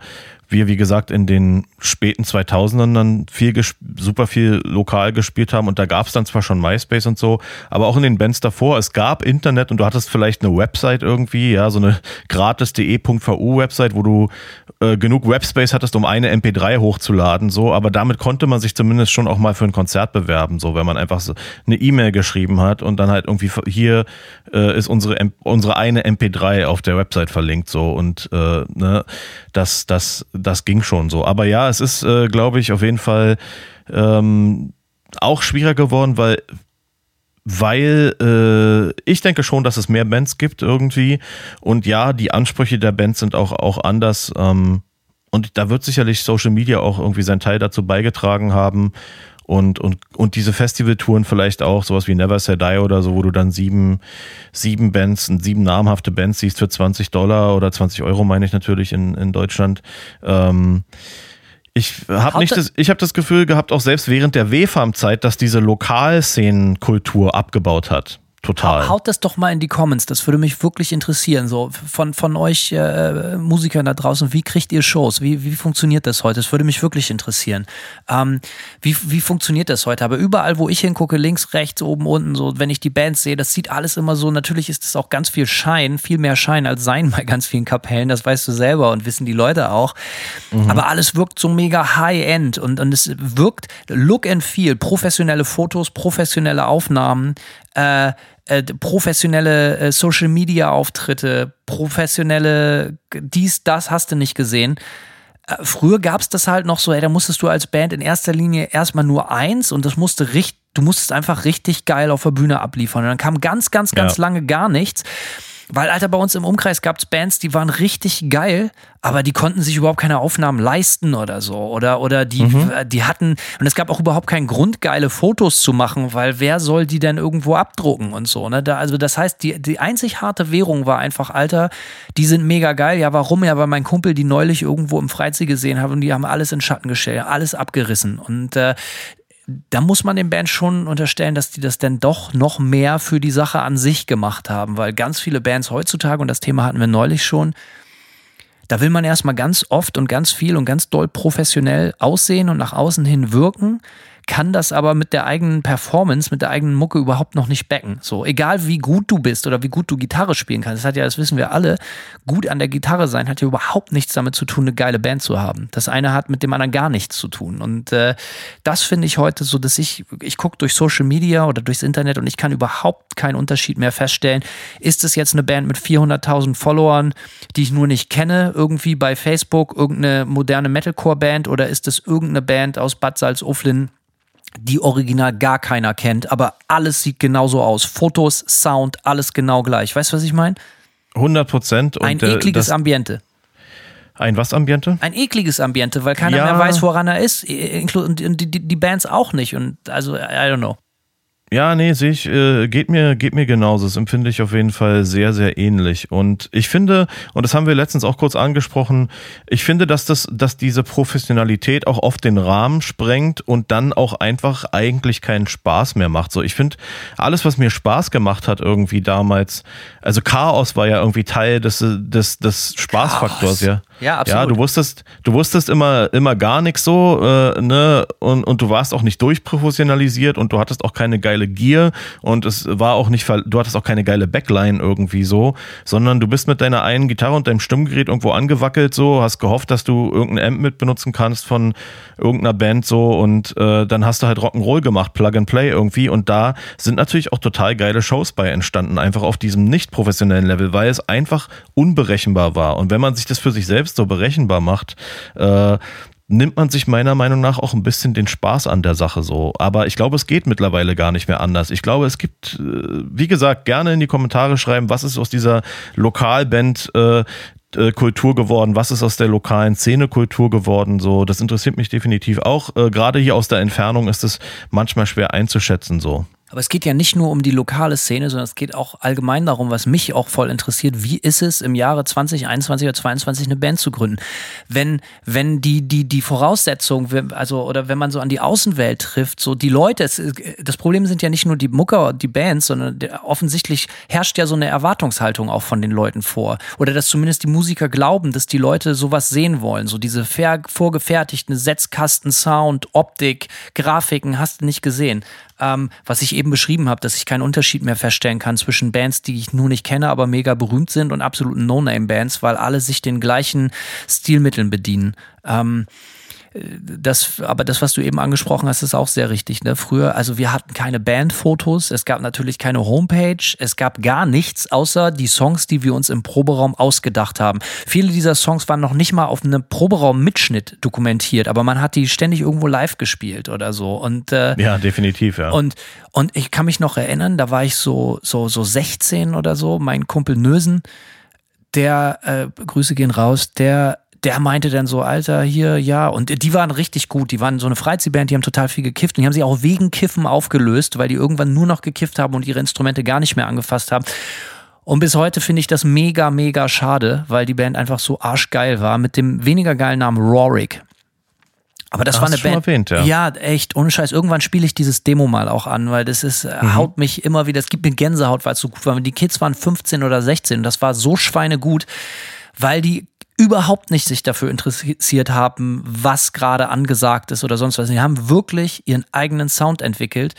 S4: wir, wie gesagt, in den späten 2000ern dann viel, super viel lokal gespielt haben und da gab es dann zwar schon MySpace und so, aber auch in den Bands davor, es gab Internet und du hattest vielleicht eine Website irgendwie, ja, so eine gratis.de.vu Website, wo du äh, genug Webspace hattest, um eine MP3 hochzuladen, so, aber damit konnte man sich zumindest schon auch mal für ein Konzert bewerben, so, wenn man einfach so eine E-Mail geschrieben hat und dann halt irgendwie hier äh, ist unsere, unsere eine MP3 auf der Website verlinkt, so, und äh, ne, das, das, das ging schon so. Aber ja, es ist, äh, glaube ich, auf jeden Fall ähm, auch schwieriger geworden, weil weil äh, ich denke schon, dass es mehr Bands gibt irgendwie. Und ja, die Ansprüche der Bands sind auch, auch anders. Ähm, und da wird sicherlich Social Media auch irgendwie seinen Teil dazu beigetragen haben. Und, und, und diese Festivaltouren vielleicht auch, sowas wie Never Say Die oder so, wo du dann sieben, sieben Bands, sieben namhafte Bands siehst für 20 Dollar oder 20 Euro, meine ich natürlich in, in Deutschland. Ähm, ich habe nicht das, ich habe das Gefühl gehabt, auch selbst während der WFAM-Zeit, dass diese Lokalszenenkultur abgebaut hat. Total.
S3: Haut das doch mal in die Comments, das würde mich wirklich interessieren. So von, von euch äh, Musikern da draußen, wie kriegt ihr Shows? Wie, wie funktioniert das heute? Das würde mich wirklich interessieren. Ähm, wie, wie funktioniert das heute? Aber überall, wo ich hingucke, links, rechts, oben, unten, so, wenn ich die Bands sehe, das sieht alles immer so, natürlich ist es auch ganz viel Schein, viel mehr Schein als Sein bei ganz vielen Kapellen, das weißt du selber und wissen die Leute auch. Mhm. Aber alles wirkt so mega high-end und, und es wirkt Look and Feel, professionelle Fotos, professionelle Aufnahmen, äh, äh, professionelle äh, Social Media Auftritte, professionelle dies, das hast du nicht gesehen. Äh, früher gab es das halt noch so, ey, da musstest du als Band in erster Linie erstmal nur eins und das musste richtig, du musstest einfach richtig geil auf der Bühne abliefern. Und dann kam ganz, ganz, ganz ja. lange gar nichts. Weil, Alter, bei uns im Umkreis gab es Bands, die waren richtig geil, aber die konnten sich überhaupt keine Aufnahmen leisten oder so. Oder, oder die, mhm. die hatten, und es gab auch überhaupt keinen Grund, geile Fotos zu machen, weil wer soll die denn irgendwo abdrucken und so. Ne? Da, also das heißt, die, die einzig harte Währung war einfach, Alter, die sind mega geil. Ja, warum? Ja, weil mein Kumpel die neulich irgendwo im Freizeit gesehen hat und die haben alles in Schatten gestellt, alles abgerissen. Und äh, da muss man den Bands schon unterstellen, dass die das denn doch noch mehr für die Sache an sich gemacht haben, weil ganz viele Bands heutzutage, und das Thema hatten wir neulich schon, da will man erstmal ganz oft und ganz viel und ganz doll professionell aussehen und nach außen hin wirken kann das aber mit der eigenen Performance, mit der eigenen Mucke überhaupt noch nicht backen. So, egal wie gut du bist oder wie gut du Gitarre spielen kannst, das hat ja, das wissen wir alle, gut an der Gitarre sein hat ja überhaupt nichts damit zu tun, eine geile Band zu haben. Das eine hat mit dem anderen gar nichts zu tun. Und äh, das finde ich heute so, dass ich, ich gucke durch Social Media oder durchs Internet und ich kann überhaupt keinen Unterschied mehr feststellen. Ist es jetzt eine Band mit 400.000 Followern, die ich nur nicht kenne, irgendwie bei Facebook, irgendeine moderne Metalcore-Band oder ist es irgendeine Band aus Bad Salzuflen, die original gar keiner kennt, aber alles sieht genauso aus. Fotos, Sound, alles genau gleich. Weißt du, was ich meine?
S4: 100 Prozent.
S3: Ein äh, ekliges Ambiente.
S4: Ein was Ambiente?
S3: Ein ekliges Ambiente, weil keiner ja. mehr weiß, woran er ist. Und die, die, die Bands auch nicht. Und also, I don't know.
S4: Ja, nee, sehe ich, äh, geht mir, geht mir genauso. Das empfinde ich auf jeden Fall sehr, sehr ähnlich. Und ich finde, und das haben wir letztens auch kurz angesprochen, ich finde, dass das, dass diese Professionalität auch oft den Rahmen sprengt und dann auch einfach eigentlich keinen Spaß mehr macht. So, ich finde, alles, was mir Spaß gemacht hat irgendwie damals, also Chaos war ja irgendwie Teil des, des, des Spaßfaktors, Chaos. ja.
S3: Ja, absolut.
S4: Ja, du wusstest, du wusstest immer, immer gar nichts so, äh, ne, und, und du warst auch nicht durchprofessionalisiert und du hattest auch keine geile Gear und es war auch nicht, du hattest auch keine geile Backline irgendwie so, sondern du bist mit deiner einen Gitarre und deinem Stimmgerät irgendwo angewackelt so, hast gehofft, dass du irgendein Amp mit benutzen kannst von irgendeiner Band so und äh, dann hast du halt Rock'n'Roll gemacht, Plug and Play irgendwie und da sind natürlich auch total geile Shows bei entstanden, einfach auf diesem nicht professionellen Level, weil es einfach unberechenbar war und wenn man sich das für sich selbst so berechenbar macht, äh, nimmt man sich meiner Meinung nach auch ein bisschen den Spaß an der Sache so. Aber ich glaube, es geht mittlerweile gar nicht mehr anders. Ich glaube, es gibt, äh, wie gesagt, gerne in die Kommentare schreiben, was ist aus dieser Lokalband äh, äh, Kultur geworden, was ist aus der lokalen Szene Kultur geworden, so, das interessiert mich definitiv auch. Äh, Gerade hier aus der Entfernung ist es manchmal schwer einzuschätzen, so.
S3: Aber es geht ja nicht nur um die lokale Szene, sondern es geht auch allgemein darum, was mich auch voll interessiert. Wie ist es im Jahre 2021 oder 2022 eine Band zu gründen? Wenn, wenn die, die, die Voraussetzung, also, oder wenn man so an die Außenwelt trifft, so die Leute, es, das Problem sind ja nicht nur die Mucker, die Bands, sondern offensichtlich herrscht ja so eine Erwartungshaltung auch von den Leuten vor. Oder dass zumindest die Musiker glauben, dass die Leute sowas sehen wollen. So diese vorgefertigten Setzkasten, Sound, Optik, Grafiken, hast du nicht gesehen ähm, was ich eben beschrieben habe, dass ich keinen Unterschied mehr feststellen kann zwischen Bands, die ich nur nicht kenne, aber mega berühmt sind und absoluten No-Name-Bands, weil alle sich den gleichen Stilmitteln bedienen. Ähm, das, aber das, was du eben angesprochen hast, ist auch sehr richtig. Ne? Früher, also wir hatten keine Bandfotos, es gab natürlich keine Homepage, es gab gar nichts, außer die Songs, die wir uns im Proberaum ausgedacht haben. Viele dieser Songs waren noch nicht mal auf einem Proberaum-Mitschnitt dokumentiert, aber man hat die ständig irgendwo live gespielt oder so. Und, äh,
S4: ja, definitiv, ja.
S3: Und, und ich kann mich noch erinnern, da war ich so, so, so 16 oder so, mein Kumpel Nösen, der, äh, Grüße gehen raus, der der meinte dann so, Alter, hier, ja. Und die waren richtig gut. Die waren so eine Freizeitband, die haben total viel gekifft. Und die haben sich auch wegen Kiffen aufgelöst, weil die irgendwann nur noch gekifft haben und ihre Instrumente gar nicht mehr angefasst haben. Und bis heute finde ich das mega, mega schade, weil die Band einfach so arschgeil war mit dem weniger geilen Namen Rorik. Aber das, das war eine Band.
S4: Erwähnt, ja.
S3: ja, echt, ohne Scheiß. Irgendwann spiele ich dieses Demo mal auch an, weil das ist, äh, mhm. haut mich immer wieder, es gibt mir Gänsehaut, weil es so gut war. Die Kids waren 15 oder 16 und das war so schweinegut, weil die überhaupt nicht sich dafür interessiert haben, was gerade angesagt ist oder sonst was. Die haben wirklich ihren eigenen Sound entwickelt.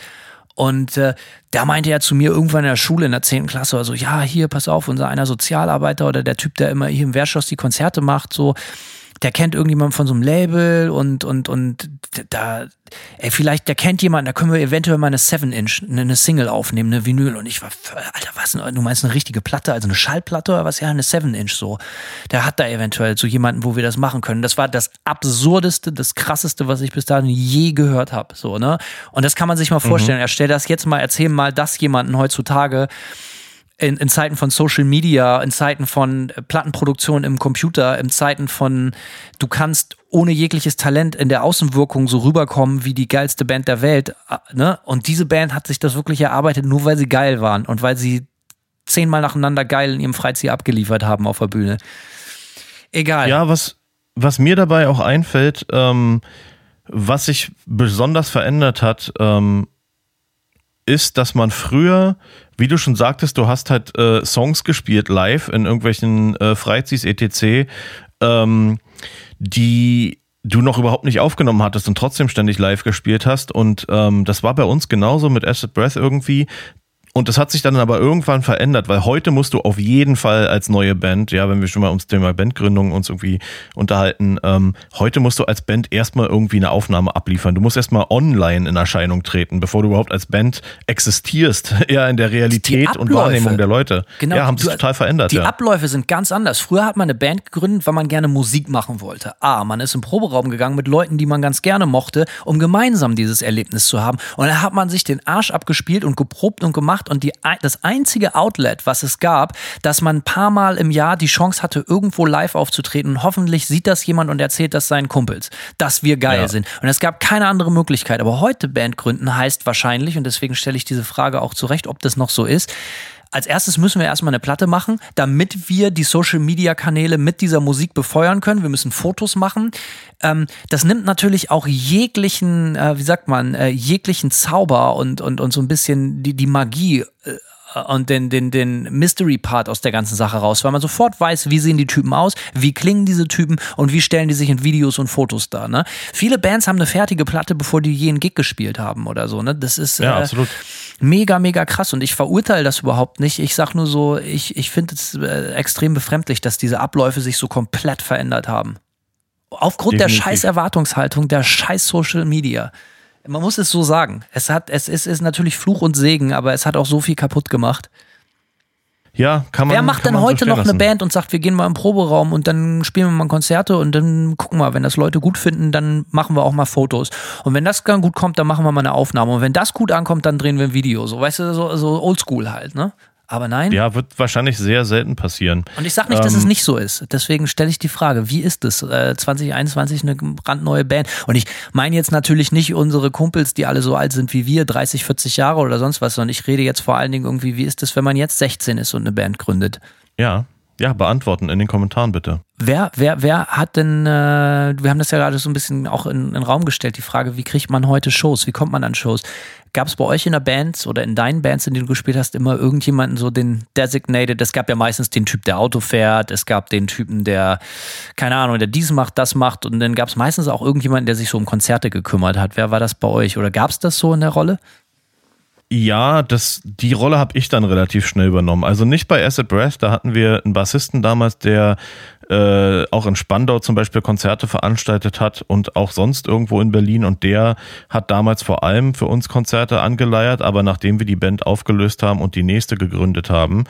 S3: Und äh, da meinte er zu mir irgendwann in der Schule in der 10. Klasse, also ja, hier, pass auf, unser einer Sozialarbeiter oder der Typ, der immer hier im Wehrschloss die Konzerte macht, so, der kennt irgendjemand von so einem Label und, und, und da, ey, vielleicht, der kennt jemanden, da können wir eventuell mal eine 7-Inch, eine Single aufnehmen, eine Vinyl. Und ich war, Alter, was, du meinst eine richtige Platte, also eine Schallplatte oder was? Ja, eine 7-Inch so. Der hat da eventuell so jemanden, wo wir das machen können. Das war das absurdeste, das krasseste, was ich bis dahin je gehört habe, so, ne? Und das kann man sich mal vorstellen. Mhm. Er stellt das jetzt mal, erzähl mal das jemanden heutzutage, in, in Zeiten von Social Media, in Zeiten von Plattenproduktion im Computer, in Zeiten von, du kannst ohne jegliches Talent in der Außenwirkung so rüberkommen wie die geilste Band der Welt. Äh, ne? Und diese Band hat sich das wirklich erarbeitet, nur weil sie geil waren und weil sie zehnmal nacheinander geil in ihrem Freizeit abgeliefert haben auf der Bühne. Egal.
S4: Ja, was, was mir dabei auch einfällt, ähm, was sich besonders verändert hat, ähm, ist, dass man früher, wie du schon sagtest, du hast halt äh, Songs gespielt live in irgendwelchen äh, Freizis etc., ähm, die du noch überhaupt nicht aufgenommen hattest und trotzdem ständig live gespielt hast. Und ähm, das war bei uns genauso mit Acid Breath irgendwie. Und das hat sich dann aber irgendwann verändert, weil heute musst du auf jeden Fall als neue Band, ja, wenn wir schon mal ums Thema Bandgründung uns irgendwie unterhalten, ähm, heute musst du als Band erstmal irgendwie eine Aufnahme abliefern. Du musst erstmal online in Erscheinung treten, bevor du überhaupt als Band existierst, eher in der Realität und Wahrnehmung der Leute.
S3: Genau,
S4: ja, haben sich total verändert.
S3: Die
S4: ja.
S3: Abläufe sind ganz anders. Früher hat man eine Band gegründet, weil man gerne Musik machen wollte. A, man ist im Proberaum gegangen mit Leuten, die man ganz gerne mochte, um gemeinsam dieses Erlebnis zu haben. Und dann hat man sich den Arsch abgespielt und geprobt und gemacht und die, das einzige Outlet, was es gab, dass man ein paar Mal im Jahr die Chance hatte, irgendwo live aufzutreten und hoffentlich sieht das jemand und erzählt das seinen Kumpels, dass wir geil ja. sind. Und es gab keine andere Möglichkeit. Aber heute Band gründen heißt wahrscheinlich, und deswegen stelle ich diese Frage auch zurecht, ob das noch so ist, als erstes müssen wir erstmal eine Platte machen, damit wir die Social Media Kanäle mit dieser Musik befeuern können. Wir müssen Fotos machen. Ähm, das nimmt natürlich auch jeglichen, äh, wie sagt man, äh, jeglichen Zauber und, und, und so ein bisschen die, die Magie äh, und den, den, den Mystery-Part aus der ganzen Sache raus, weil man sofort weiß, wie sehen die Typen aus, wie klingen diese Typen und wie stellen die sich in Videos und Fotos dar. Ne? Viele Bands haben eine fertige Platte, bevor die je einen Gig gespielt haben oder so. Ne? Das ist
S4: Ja,
S3: äh,
S4: absolut.
S3: mega, mega krass und ich verurteile das überhaupt nicht. Ich sag nur so, ich, ich finde es äh, extrem befremdlich, dass diese Abläufe sich so komplett verändert haben. Aufgrund der
S4: Definitiv.
S3: scheiß Erwartungshaltung, der scheiß Social Media. Man muss es so sagen. Es hat, es ist, ist natürlich Fluch und Segen, aber es hat auch so viel kaputt gemacht.
S4: Ja, kann man.
S3: Wer macht denn
S4: so
S3: heute
S4: stehen
S3: noch eine
S4: lassen.
S3: Band und sagt, wir gehen mal im Proberaum und dann spielen wir mal Konzerte und dann gucken wir, wenn das Leute gut finden, dann machen wir auch mal Fotos. Und wenn das dann gut kommt, dann machen wir mal eine Aufnahme. Und wenn das gut ankommt, dann drehen wir ein Video. So, weißt du, so, so oldschool halt, ne? Aber nein.
S4: Ja, wird wahrscheinlich sehr selten passieren.
S3: Und ich sag nicht, dass
S4: Ähm,
S3: es nicht so ist. Deswegen stelle ich die Frage, wie ist es? Äh, 2021 eine brandneue Band. Und ich meine jetzt natürlich nicht unsere Kumpels, die alle so alt sind wie wir, 30, 40 Jahre oder sonst was, sondern ich rede jetzt vor allen Dingen irgendwie, wie ist es, wenn man jetzt 16 ist und eine Band gründet?
S4: Ja, ja, beantworten in den Kommentaren bitte.
S3: Wer, wer, wer hat denn, äh, wir haben das ja gerade so ein bisschen auch in, den Raum gestellt, die Frage, wie kriegt man heute Shows? Wie kommt man an Shows? Gab es bei euch in der Band oder in deinen Bands, in denen du gespielt hast, immer irgendjemanden so den Designated? Es gab ja meistens den Typ, der Auto fährt, es gab den Typen, der, keine Ahnung, der dies macht, das macht und dann gab es meistens auch irgendjemanden, der sich so um Konzerte gekümmert hat. Wer war das bei euch? Oder gab es das so in der Rolle?
S4: Ja, das, die Rolle habe ich dann relativ schnell übernommen. Also nicht bei Acid Breath, da hatten wir einen Bassisten damals, der äh, auch in Spandau zum Beispiel Konzerte veranstaltet hat und auch sonst irgendwo in Berlin. Und der hat damals vor allem für uns Konzerte angeleiert. Aber nachdem wir die Band aufgelöst haben und die nächste gegründet haben,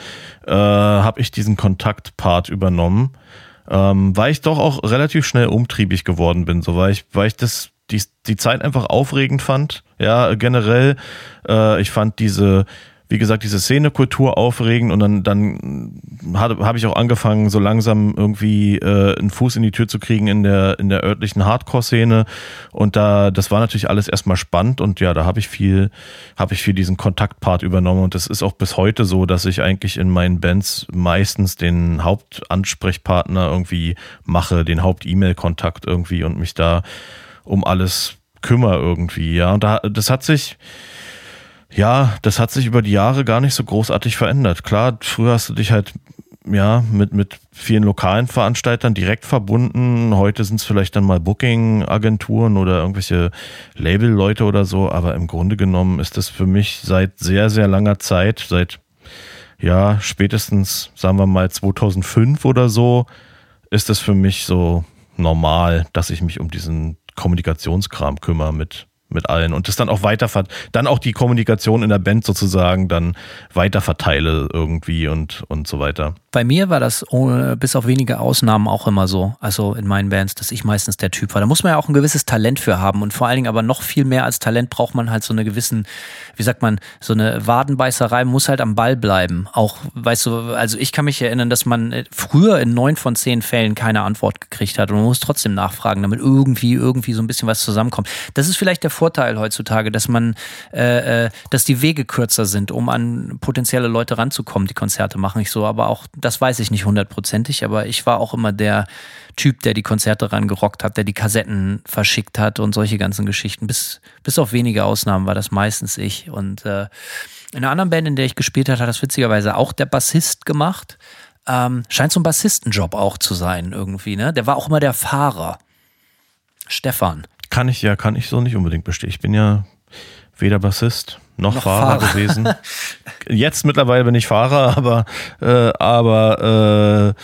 S4: äh, habe ich diesen Kontaktpart übernommen. Ähm, weil ich doch auch relativ schnell umtriebig geworden bin, so weil ich, weil ich das die, die Zeit einfach aufregend fand. Ja, generell, äh, ich fand diese, wie gesagt, diese Szenekultur aufregend und dann, dann habe hab ich auch angefangen, so langsam irgendwie äh, einen Fuß in die Tür zu kriegen in der, in der örtlichen Hardcore-Szene. Und da, das war natürlich alles erstmal spannend und ja, da habe ich viel, habe ich viel diesen Kontaktpart übernommen und das ist auch bis heute so, dass ich eigentlich in meinen Bands meistens den Hauptansprechpartner irgendwie mache, den Haupt-E-Mail-Kontakt irgendwie und mich da um alles kümmere irgendwie, ja. Und da, das hat sich, ja, das hat sich über die Jahre gar nicht so großartig verändert. Klar, früher hast du dich halt ja mit mit vielen lokalen Veranstaltern direkt verbunden. Heute sind es vielleicht dann mal Booking-Agenturen oder irgendwelche Label-Leute oder so. Aber im Grunde genommen ist das für mich seit sehr sehr langer Zeit, seit ja spätestens sagen wir mal 2005 oder so, ist es für mich so normal, dass ich mich um diesen Kommunikationskram kümmere mit mit allen und das dann auch weiter dann auch die Kommunikation in der Band sozusagen dann weiter verteile irgendwie und und so weiter.
S3: Bei mir war das ohne, bis auf wenige Ausnahmen auch immer so, also in meinen Bands, dass ich meistens der Typ war. Da muss man ja auch ein gewisses Talent für haben und vor allen Dingen aber noch viel mehr als Talent braucht man halt so eine gewissen, wie sagt man, so eine Wadenbeißerei, muss halt am Ball bleiben. Auch, weißt du, also ich kann mich erinnern, dass man äh, früher in neun von zehn Fällen keine Antwort gekriegt hat und man muss trotzdem nachfragen, damit irgendwie, irgendwie so ein bisschen was zusammenkommt. Das ist vielleicht der Vorteil heutzutage, dass man, äh, äh, dass die Wege kürzer sind, um an potenzielle Leute ranzukommen, die Konzerte machen ich so, aber auch das weiß ich nicht hundertprozentig, aber ich war auch immer der Typ, der die Konzerte rangerockt hat, der die Kassetten verschickt hat und solche ganzen Geschichten. Bis, bis auf wenige Ausnahmen war das meistens ich. Und äh, in einer anderen Band, in der ich gespielt habe, hat das witzigerweise auch der Bassist gemacht. Ähm, scheint so ein Bassistenjob auch zu sein irgendwie, ne? Der war auch immer der Fahrer. Stefan.
S4: Kann ich ja, kann ich so nicht unbedingt bestehen. Ich bin ja weder Bassist noch,
S3: Noch
S4: Fahrer,
S3: Fahrer.
S4: gewesen. Jetzt mittlerweile bin ich Fahrer, aber äh, aber äh,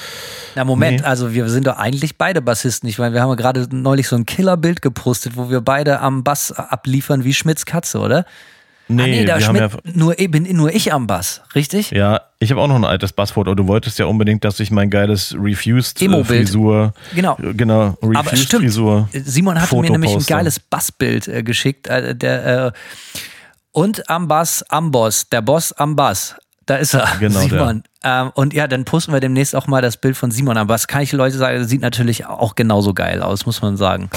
S3: Na Moment,
S4: Nee.
S3: also wir sind doch eigentlich beide Bassisten. Ich meine, wir haben ja gerade neulich so ein Killerbild gepostet, wo wir beide am Bass abliefern wie Schmidts Katze, oder?
S4: nee,
S3: ah, nee, da Schmidt,
S4: ja
S3: nur, bin nur ich am Bass, richtig?
S4: ja, ich habe auch noch ein altes Bassfoto. Du wolltest ja unbedingt, dass ich mein geiles Refused äh,
S3: Genau.
S4: äh, genau
S3: Aber
S4: Refused
S3: stimmt,
S4: Frisur
S3: Simon hatte mir
S4: Foto
S3: nämlich ein geiles Bassbild äh, geschickt. Äh, der, äh, und am Bass, am Boss, der Boss am Bass. Da ist er,
S4: Genau.
S3: Simon. Ähm, und ja, dann posten wir demnächst auch mal das Bild von Simon am Bass. Kann ich Leute sagen, sieht natürlich auch genauso geil aus, muss man sagen.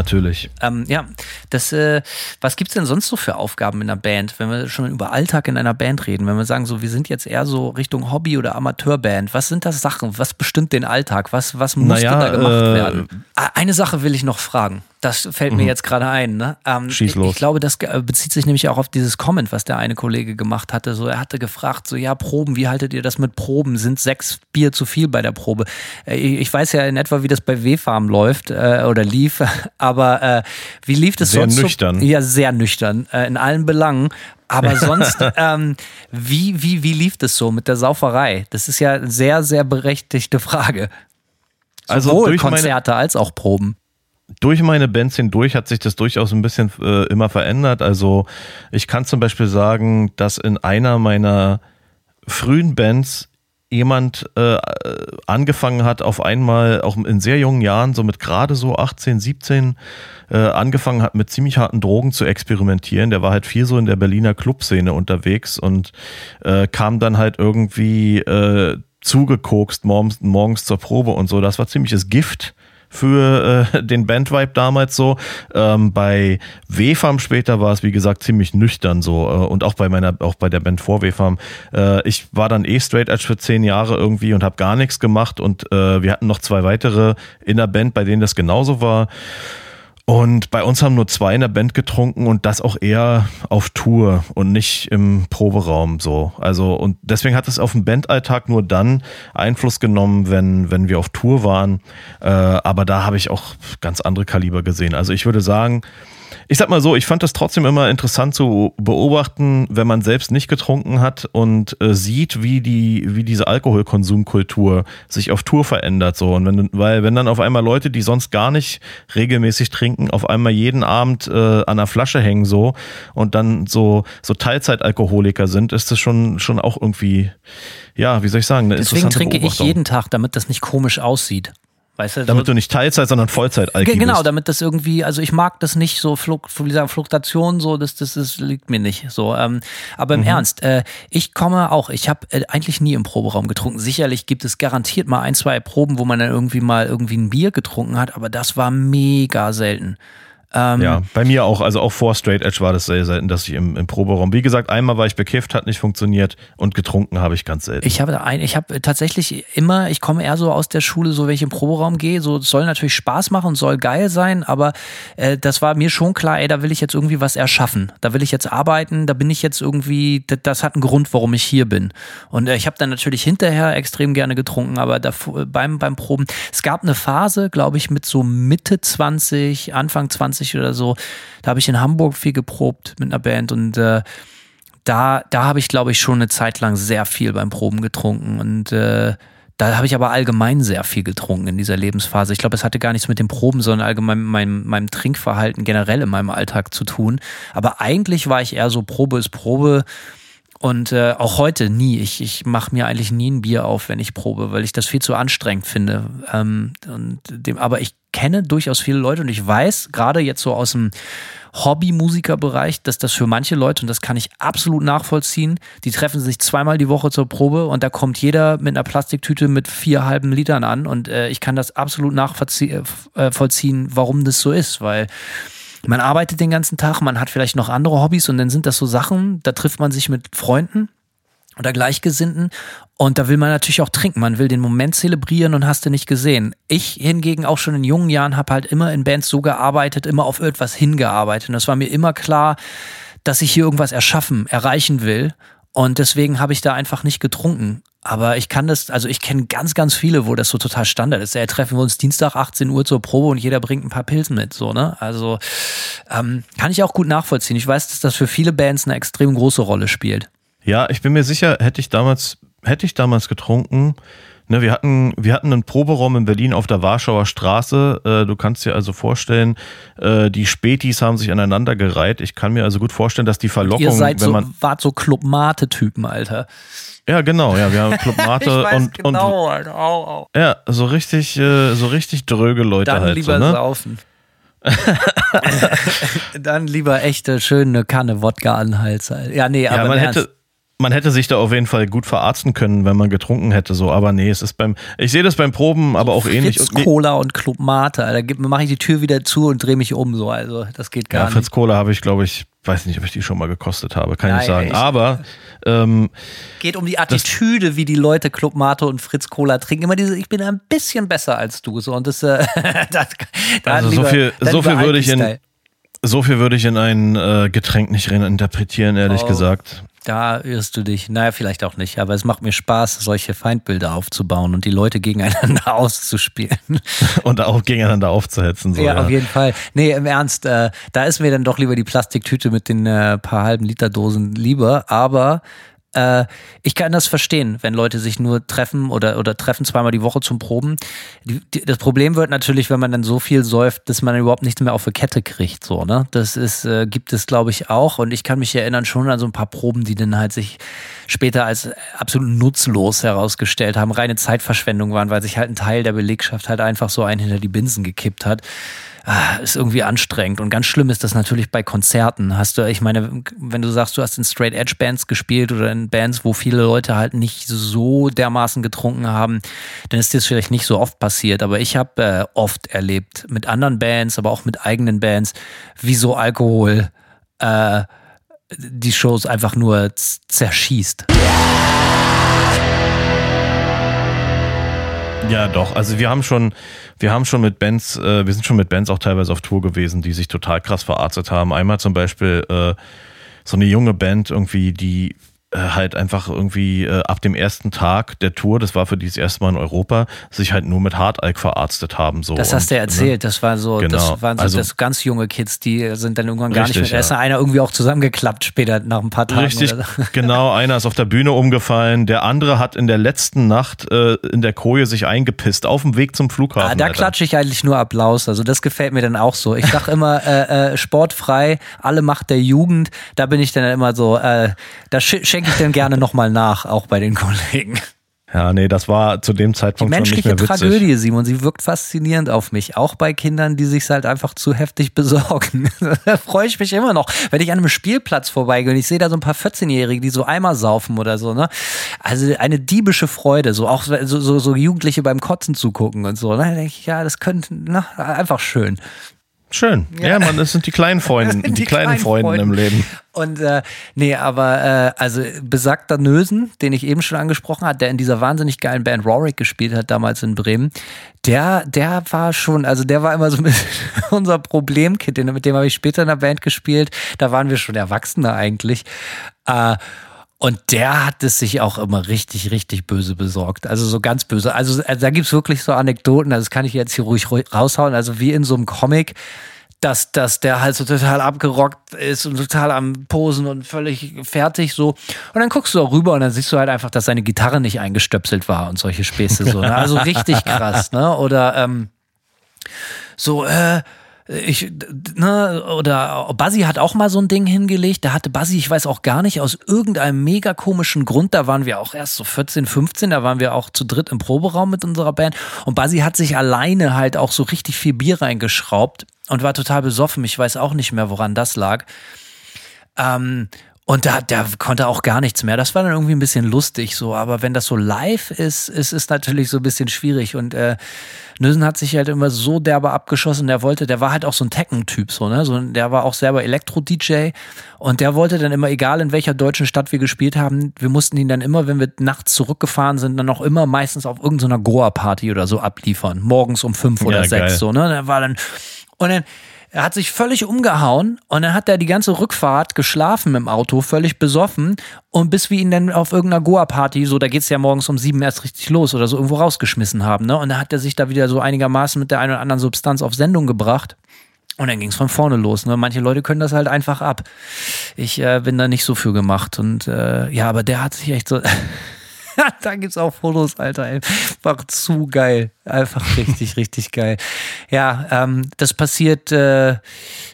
S4: Natürlich.
S3: Ähm, ja, das, äh, was gibt's denn sonst so für Aufgaben in einer Band, wenn wir schon über Alltag in einer Band reden? Wenn wir sagen, so, wir sind jetzt eher so Richtung Hobby- oder Amateurband, was sind das Sachen? Was bestimmt den Alltag? Was, was muss
S4: Naja,
S3: denn da gemacht
S4: äh,
S3: werden? Ah, Eine Sache will ich noch fragen. Das fällt mir jetzt gerade ein. Ne? Ähm,
S4: Schieß
S3: ich,
S4: los.
S3: ich glaube, das ge- bezieht sich nämlich auch auf dieses Comment, was der eine Kollege gemacht hatte. So, er hatte gefragt, so ja, Proben, wie haltet ihr das mit Proben? Sind sechs Bier zu viel bei der Probe? Äh, ich weiß ja in etwa, wie das bei W-Farm läuft äh, oder lief, aber äh, wie lief das
S4: Sehr
S3: sonst? so-
S4: nüchtern.
S3: ja, sehr nüchtern, äh, in allen Belangen. Aber sonst, ähm, wie, wie, wie lief das so mit der Sauferei? Das ist ja eine sehr, sehr berechtigte Frage.
S4: Also
S3: Sowohl
S4: meine-
S3: Konzerte als auch Proben.
S4: Durch meine Bands hindurch hat sich das durchaus ein bisschen äh, immer verändert. Also ich kann zum Beispiel sagen, dass in einer meiner frühen Bands jemand äh, angefangen hat, auf einmal auch in sehr jungen Jahren, so mit gerade so 18, 17, äh, angefangen hat, mit ziemlich harten Drogen zu experimentieren. Der war halt viel so in der Berliner Clubszene unterwegs und äh, kam dann halt irgendwie äh, zugekokst morgens, morgens zur Probe und so. Das war ziemliches Gift für äh, den Bandvibe damals so. Ähm, bei WFAM später war es, wie gesagt, ziemlich nüchtern so. Äh, und auch bei meiner, auch bei der Band vor WFAM. Äh, ich war dann eh straight edge für zehn Jahre irgendwie und habe gar nichts gemacht. Und äh, wir hatten noch zwei weitere in der Band, bei denen das genauso war. Und bei uns haben nur zwei in der Band getrunken und das auch eher auf Tour und nicht im Proberaum so. Also und deswegen hat es auf den Bandalltag nur dann Einfluss genommen, wenn wenn wir auf Tour waren. Äh, aber da habe ich auch ganz andere Kaliber gesehen. Also ich würde sagen, ich sag mal so, ich fand das trotzdem immer interessant zu beobachten, wenn man selbst nicht getrunken hat und äh, sieht, wie die, wie diese Alkoholkonsumkultur sich auf Tour verändert. So. Und wenn, weil wenn dann auf einmal Leute, die sonst gar nicht regelmäßig trinken, auf einmal jeden Abend äh, an einer Flasche hängen so und dann so, so Teilzeitalkoholiker sind, ist das schon, schon auch irgendwie, ja, wie soll ich sagen, eine
S3: Deswegen trinke ich jeden Tag, damit das nicht komisch aussieht. Weißt du,
S4: Damit
S3: so,
S4: du nicht Teilzeit, sondern Vollzeit Alki
S3: genau,
S4: bist.
S3: damit das irgendwie, also ich mag das nicht so Fluk, wie sagen, Fluktuation, so das, das, das liegt mir nicht. So, ähm, aber
S4: Mhm.
S3: im Ernst, äh, ich komme auch, ich habe äh, eigentlich nie im Proberaum getrunken. Sicherlich gibt es garantiert mal ein, zwei Proben, wo man dann irgendwie mal irgendwie ein Bier getrunken hat, aber das war mega selten. Ähm,
S4: Ja, bei mir auch. Also auch vor Straight Edge war das sehr selten, dass ich im, im Proberaum. Wie gesagt, einmal war ich bekifft, hat nicht funktioniert und getrunken habe ich ganz selten.
S3: Ich habe ein, ich habe tatsächlich immer, ich komme eher so aus der Schule, so wenn ich im Proberaum gehe, so soll natürlich Spaß machen soll geil sein, aber äh, das war mir schon klar, ey, da will ich jetzt irgendwie was erschaffen, da will ich jetzt arbeiten, da bin ich jetzt irgendwie, das, das hat einen Grund, warum ich hier bin. Und äh, ich habe dann natürlich hinterher extrem gerne getrunken, aber davor, beim beim Proben, es gab eine Phase, glaube ich, mit so Mitte 20, Anfang 20 oder so, da habe ich in Hamburg viel geprobt mit einer Band und äh, da, da habe ich, glaube ich, schon eine Zeit lang sehr viel beim Proben getrunken. Und äh, da habe ich aber allgemein sehr viel getrunken in dieser Lebensphase. Ich glaube, es hatte gar nichts mit den Proben, sondern allgemein mit meinem, meinem Trinkverhalten generell in meinem Alltag zu tun. Aber eigentlich war ich eher so, Probe ist Probe. Und äh, auch heute nie. Ich, ich mache mir eigentlich nie ein Bier auf, wenn ich probe, weil ich das viel zu anstrengend finde. Ähm, und dem, aber ich kenne durchaus viele Leute und ich weiß, gerade jetzt so aus dem Hobby-Musiker-Bereich, dass das für manche Leute, und das kann ich absolut nachvollziehen, die treffen sich zweimal die Woche zur Probe und da kommt jeder mit einer Plastiktüte mit vier halben Litern an und äh, ich kann das absolut nachvollziehen, warum das so ist, weil man arbeitet den ganzen Tag, man hat vielleicht noch andere Hobbys und dann sind das so Sachen, da trifft man sich mit Freunden oder Gleichgesinnten und da will man natürlich auch trinken. Man will den Moment zelebrieren und hast du nicht gesehen. Ich hingegen auch schon in jungen Jahren habe halt immer in Bands so gearbeitet, immer auf etwas hingearbeitet. Und es war mir immer klar, dass ich hier irgendwas erschaffen, erreichen will. Und deswegen habe ich da einfach nicht getrunken. Aber ich kann das, also ich kenne ganz, ganz viele, wo das so total Standard ist. Ja, treffen wir uns Dienstag 18 Uhr zur Probe und jeder bringt ein paar Pilzen mit, so, ne? Also ähm, kann ich auch gut nachvollziehen. Ich weiß, dass das für viele Bands eine extrem große Rolle spielt.
S4: Ja, ich bin mir sicher, hätte ich damals, hätte ich damals getrunken, ne, wir hatten, wir hatten einen Proberaum in Berlin auf der Warschauer Straße. Äh, du kannst dir also vorstellen, äh, die Spätis haben sich aneinander gereiht. Ich kann mir also gut vorstellen, dass die Verlockung,
S3: Ihr seid so, wart so Club-Mate-Typen, Alter.
S4: Ja, genau, ja, wir haben Club Mate und,
S3: genau, Alter. Au, au.
S4: und ja, so richtig, äh, so richtig dröge Leute
S3: Dann
S4: halt.
S3: lieber
S4: so, ne?
S3: saufen. Dann lieber echte, schöne Kanne Wodka an den Hals. Alter. Ja, nee,
S4: Ja,
S3: aber
S4: man hätte. Man hätte sich da auf jeden Fall gut verarzten können, wenn man getrunken hätte, so. Aber nee, es ist beim, ich sehe das beim Proben, aber auch ähnlich.
S3: Fritz
S4: Und nee,
S3: Cola und Club Mate, Alter. Mache ich die Tür wieder zu und drehe mich um, so. Also, das geht gar
S4: ja,
S3: nicht.
S4: Fritz Cola habe ich, glaube ich, weiß nicht, ob ich die schon mal gekostet habe, kann ich
S3: Nein,
S4: nicht sagen.
S3: ich-
S4: Aber ähm,
S3: Geht um die Attitüde, wie die Leute Club Mate und Fritz Cola trinken. Immer diese, ich bin ein bisschen besser als du. So, und das, äh, das, da
S4: Also so
S3: lieber-
S4: viel-
S3: dann
S4: so viel würde ich in- so viel würde ich in ein äh, Getränk nicht rein interpretieren, ehrlich
S3: Oh.
S4: gesagt.
S3: Da irrst du dich. Naja, vielleicht auch nicht. Aber es macht mir Spaß, solche Feindbilder aufzubauen und die Leute gegeneinander auszuspielen.
S4: Und auch gegeneinander aufzuhetzen. So,
S3: ja,
S4: ja,
S3: auf jeden Fall. Nee, im Ernst, äh, da ist mir dann doch lieber die Plastiktüte mit den äh, paar halben Liter Dosen lieber. Aber äh, ich kann das verstehen, wenn Leute sich nur treffen oder, oder treffen zweimal die Woche zum Proben. Die, die, das Problem wird natürlich, wenn man dann so viel säuft, dass man überhaupt nichts mehr auf die Kette kriegt. So, ne? Das ist, äh, gibt es, glaube ich, auch. Und ich kann mich erinnern schon an so ein paar Proben, die dann halt sich später als absolut nutzlos herausgestellt haben, reine Zeitverschwendung waren, weil sich halt ein Teil der Belegschaft halt einfach so einen hinter die Binsen gekippt hat. Ah, ist irgendwie anstrengend. Und ganz schlimm ist das natürlich bei Konzerten. Hast du, ich meine, wenn du sagst, du hast in Straight Edge Bands gespielt oder in Bands, wo viele Leute halt nicht so dermaßen getrunken haben, dann ist das vielleicht nicht so oft passiert. Aber ich habe äh, oft erlebt mit anderen Bands, aber auch mit eigenen Bands, wie so Alkohol äh, die Shows einfach nur zerschießt.
S4: Ja, doch. Also wir haben schon, wir haben schon mit Bands, äh, wir sind schon mit Bands auch teilweise auf Tour gewesen, die sich total krass verarztet haben. Einmal zum Beispiel äh, so eine junge Band irgendwie, die halt einfach irgendwie äh, ab dem ersten Tag der Tour, das war für die das erste Mal in Europa, sich halt nur mit Hardalk verarztet haben. So.
S3: Das hast du ja
S4: ne?
S3: erzählt. Das war so,
S4: Genau.
S3: das waren so
S4: Also-
S3: das ganz junge Kids, die sind dann irgendwann gar
S4: Richtig,
S3: nicht mehr. Da ist
S4: ja.
S3: einer irgendwie auch zusammengeklappt später nach ein paar Tagen.
S4: Richtig,
S3: so.
S4: genau. Einer ist auf der Bühne umgefallen. Der andere hat in der letzten Nacht äh, in der Koje sich eingepisst auf dem Weg zum Flughafen.
S3: Ah, da
S4: Alter.
S3: klatsche ich eigentlich nur Applaus. Also das gefällt mir dann auch so. Ich sag immer, äh, äh, sportfrei, alle Macht der Jugend. Da bin ich dann immer so, äh, da sch schenke ich dann gerne nochmal nach, auch bei den Kollegen.
S4: Ja, nee, das war zu dem
S3: Die
S4: Zeitpunkt schon nicht
S3: menschliche
S4: mehr witzig.
S3: Tragödie, Simon, sie wirkt faszinierend auf mich. Auch bei Kindern, die sich halt einfach zu heftig besorgen. da freue ich mich immer noch, wenn ich an einem Spielplatz vorbeigehe und ich sehe da so ein paar 14-Jährige, die so einmal saufen oder so, ne? Also eine diebische Freude, so auch so, so, so Jugendliche beim Kotzen zugucken und so. Ne? Da denke ich, ja, das könnte, na, einfach schön.
S4: Schön. Ja, man, das sind die kleinen Freunde, die,
S3: Die
S4: kleinen,
S3: kleinen
S4: Freunde im. Leben.
S3: Und äh, nee, aber äh, also besagter Nösen, den ich eben schon angesprochen habe, der in dieser wahnsinnig geilen Band Rorik gespielt hat, damals in Bremen, der, der war schon, also der war immer so ein bisschen unser Problemkind, mit dem habe ich später in der Band gespielt. Da waren wir schon Erwachsene eigentlich. Äh, und der hat es sich auch immer richtig, richtig böse besorgt. Also so ganz böse. Also, also da gibt's wirklich so Anekdoten, das kann ich jetzt hier ruhig ruhig raushauen. Also wie in so einem Comic, dass, dass der halt so total abgerockt ist und total am Posen und völlig fertig so. Und dann guckst du auch rüber und dann siehst du halt einfach, dass seine Gitarre nicht eingestöpselt war und solche Späße so. Ne? Also richtig krass, ne? Oder ähm, so, äh, ich, ne, oder Buzzy hat auch mal so ein Ding hingelegt. Da hatte Buzzy, ich weiß auch gar nicht, aus irgendeinem mega komischen Grund, da waren wir auch erst so 14, 15, da waren wir auch zu dritt im Proberaum mit unserer Band. Und Buzzy hat sich alleine halt auch so richtig viel Bier reingeschraubt und war total besoffen. Ich weiß auch nicht mehr, woran das lag. Ähm, und da, der konnte auch gar nichts mehr. Das war dann irgendwie ein bisschen lustig so. Aber wenn das so live ist, ist es natürlich so ein bisschen schwierig. Und äh, Nösen hat sich halt immer so derbe abgeschossen. Der wollte, der war halt auch so ein Tekken-Typ, so, ne? So, der war auch selber Elektro-DJ. Und der wollte dann immer, egal in welcher deutschen Stadt wir gespielt haben, wir mussten ihn dann immer, wenn wir nachts zurückgefahren sind, dann auch immer meistens auf irgendeiner Goa-Party oder so abliefern. Morgens um fünf oder
S4: Ja,
S3: sechs,
S4: geil.
S3: so, ne? Der war dann, und dann, er hat sich völlig umgehauen und dann hat er die ganze Rückfahrt geschlafen im Auto, völlig besoffen. Und bis wir ihn dann auf irgendeiner Goa-Party, so da geht's ja morgens um sieben erst richtig los oder so, irgendwo rausgeschmissen haben. Ne? Und dann hat er sich da wieder so einigermaßen mit der einen oder anderen Substanz auf Sendung gebracht. Und dann ging's von vorne los. Ne? Manche Leute können das halt einfach ab. Ich äh, bin da nicht so für gemacht. Und äh, ja, aber der hat sich echt so. da gibt's auch Fotos, Alter. Ey. Einfach zu geil. Einfach richtig, richtig geil. Ja, ähm, das passiert. Äh,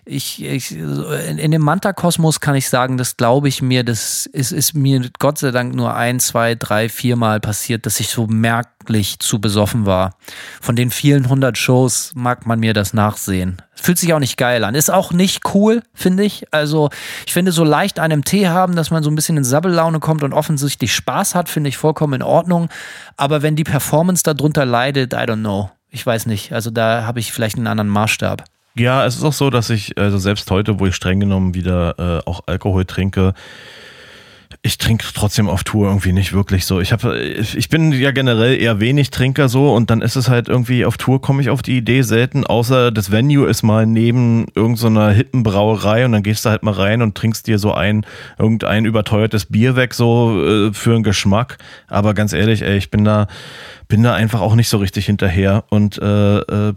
S3: ich, ich in, in dem Manta-Kosmos kann ich sagen, das glaube ich mir, das ist, ist mir Gott sei Dank nur ein, zwei, drei, viermal passiert, dass ich so merklich zu besoffen war. Von den vielen hundert Shows mag man mir das nachsehen. Fühlt sich auch nicht geil an. Ist auch nicht cool, finde ich. Also, ich finde, so leicht einen Tee haben, dass man so ein bisschen in Sabbellaune kommt und offensichtlich Spaß hat, finde ich vollkommen in Ordnung. Aber wenn die Performance darunter leidet, I don't know. Ich weiß nicht. Also, da habe ich vielleicht einen anderen Maßstab.
S4: Ja, es ist auch so, dass ich, also selbst heute, wo ich streng genommen wieder äh, auch Alkohol trinke, ich trinke trotzdem auf Tour irgendwie nicht wirklich so. Ich habe, ich bin ja generell eher wenig Trinker so und dann ist es halt irgendwie auf Tour komme ich auf die Idee selten, außer das Venue ist mal neben irgendeiner so hippen Brauerei und dann gehst du halt mal rein und trinkst dir so ein irgendein überteuertes Bier weg so äh, für einen Geschmack. Aber ganz ehrlich, ey, ich bin da bin da einfach auch nicht so richtig hinterher und äh, äh,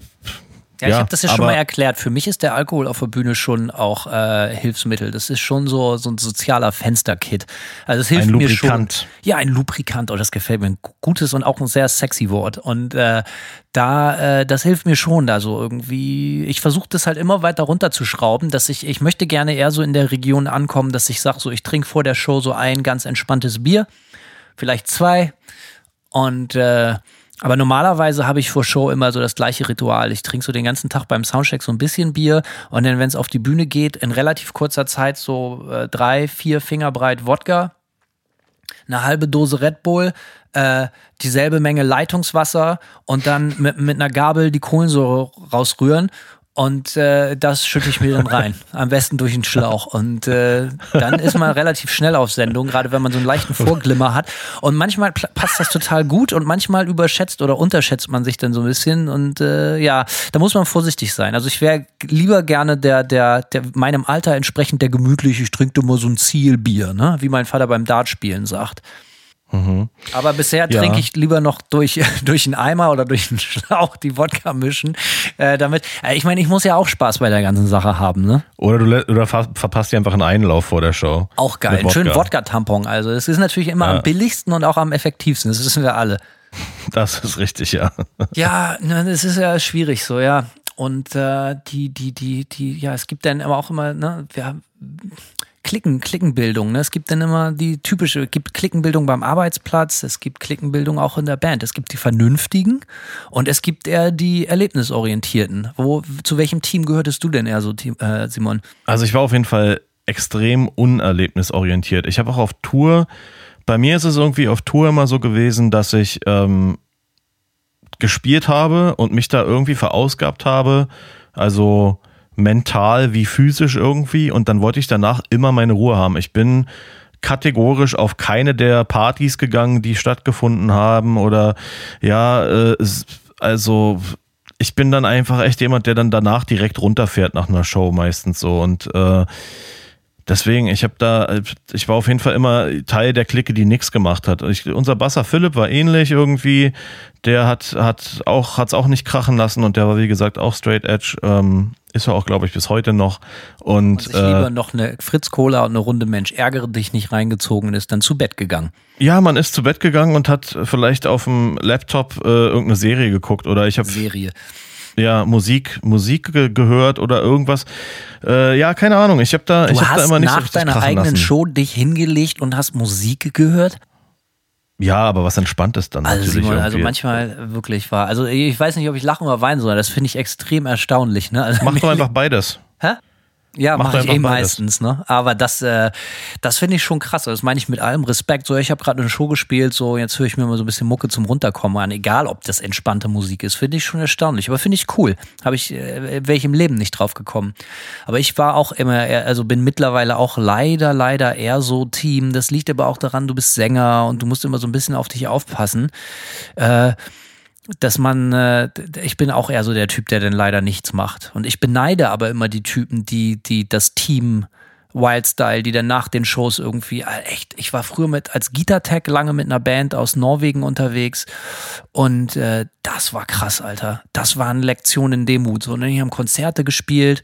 S3: ja, ich habe das ja schon mal erklärt. Für mich ist der Alkohol auf der Bühne schon auch äh, Hilfsmittel. Das ist schon so, so ein sozialer Fensterkit. Also es hilft
S4: ein
S3: mir
S4: Lubrikant.
S3: schon. Ja, ein Lubrikant. Oh, das gefällt mir. Ein gutes und auch ein sehr sexy Wort. Und äh, da, äh, das hilft mir schon. Da so irgendwie. Ich versuche das halt immer weiter runterzuschrauben, dass ich, ich möchte gerne eher so in der Region ankommen, dass ich sage, so ich trinke vor der Show so ein ganz entspanntes Bier, vielleicht zwei und äh, aber normalerweise habe ich vor Show immer so das gleiche Ritual. Ich trinke so den ganzen Tag beim Soundcheck so ein bisschen Bier und dann, wenn es auf die Bühne geht, in relativ kurzer Zeit so äh, drei, vier Finger breit Wodka, eine halbe Dose Red Bull, äh, dieselbe Menge Leitungswasser und dann mit, mit einer Gabel die Kohlensäure rausrühren und äh, das schütte ich mir dann rein. Am besten durch den Schlauch. Und äh, dann ist man relativ schnell auf Sendung, gerade wenn man so einen leichten Vorglimmer hat. Und manchmal passt das total gut und manchmal überschätzt oder unterschätzt man sich dann so ein bisschen. Und äh, ja, da muss man vorsichtig sein. Also ich wäre lieber gerne der, der, der meinem Alter entsprechend der gemütliche, ich trinke immer so ein Zielbier, ne? wie mein Vater beim Dartspielen sagt. Mhm. Aber bisher ja. trinke ich lieber noch durch, durch einen Eimer oder durch einen Schlauch die Wodka mischen, äh, damit. Äh, ich meine, ich muss ja auch Spaß bei der ganzen Sache haben, ne?
S4: Oder du oder verpasst dir einfach einen Einlauf vor der Show.
S3: Auch geil. Einen schönen Wodka-Tampon. Also, es ist natürlich immer ja. am billigsten und auch am effektivsten. Das wissen wir alle.
S4: Das ist richtig, ja.
S3: Ja, es ist ja schwierig so, ja. Und äh, die, die, die, die, ja, es gibt dann aber auch immer, ne, wir haben Klicken, Klickenbildung. Ne? Es gibt dann immer die typische, es gibt Klickenbildung beim Arbeitsplatz, es gibt Klickenbildung auch in der Band. Es gibt die Vernünftigen und es gibt eher die Erlebnisorientierten. Wo, zu welchem Team gehörtest du denn eher so, äh, Simon?
S4: Also ich war auf jeden Fall extrem unerlebnisorientiert. Ich habe auch auf Tour, bei mir ist es irgendwie auf Tour immer so gewesen, dass ich ähm, gespielt habe und mich da irgendwie verausgabt habe. Also mental wie physisch irgendwie und dann wollte ich danach immer meine Ruhe haben. Ich bin kategorisch auf keine der Partys gegangen, die stattgefunden haben oder ja, äh, also ich bin dann einfach echt jemand, der dann danach direkt runterfährt nach einer Show meistens so und äh, Deswegen, ich habe da, ich war auf jeden Fall immer Teil der Clique, die nichts gemacht hat. Ich, unser Basser Philipp war ähnlich irgendwie. Der hat, hat auch, hat's auch nicht krachen lassen und der war, wie gesagt, auch straight edge. Ähm, ist er auch, glaube ich, bis heute noch. Und, und
S3: sich äh, lieber noch eine Fritz Cola und eine Runde Mensch ärgere dich nicht reingezogen und ist dann zu Bett gegangen.
S4: Ja, man ist zu Bett gegangen und hat vielleicht auf dem Laptop äh, irgendeine Serie geguckt oder ich habe
S3: Serie
S4: ja, Musik, Musik ge gehört oder irgendwas. Äh, ja, keine Ahnung. Ich habe da,
S3: du
S4: ich hab
S3: da
S4: immer nicht
S3: nach
S4: so
S3: deiner eigenen
S4: lassen.
S3: Show dich hingelegt und hast Musik gehört?
S4: Ja, aber was entspannt ist dann
S3: also
S4: natürlich.
S3: Simon, also manchmal wirklich war. Also ich weiß nicht, ob ich lachen oder weinen soll. Das finde ich extrem erstaunlich. Ne? Also
S4: Mach doch einfach beides.
S3: Hä? Ja, mache mach ich eh meistens, ne? Aber das, äh, das finde ich schon krass. Also das meine ich mit allem Respekt. So, ich habe gerade eine Show gespielt, so jetzt höre ich mir mal so ein bisschen Mucke zum Runterkommen an, egal ob das entspannte Musik ist, finde ich schon erstaunlich. Aber finde ich cool. Habe ich, äh, wäre ich im Leben nicht drauf gekommen. Aber ich war auch immer, also bin mittlerweile auch leider, leider eher so Team. Das liegt aber auch daran, du bist Sänger und du musst immer so ein bisschen auf dich aufpassen. Äh, dass man, äh, ich bin auch eher so der Typ, der dann leider nichts macht. Und ich beneide aber immer die Typen, die, die das Team Wildstyle, die dann nach den Shows irgendwie, äh, echt, ich war früher mit als Gitartech lange mit einer Band aus Norwegen unterwegs und äh, das war krass, Alter. Das waren Lektionen in Demut. So, und ne? die haben Konzerte gespielt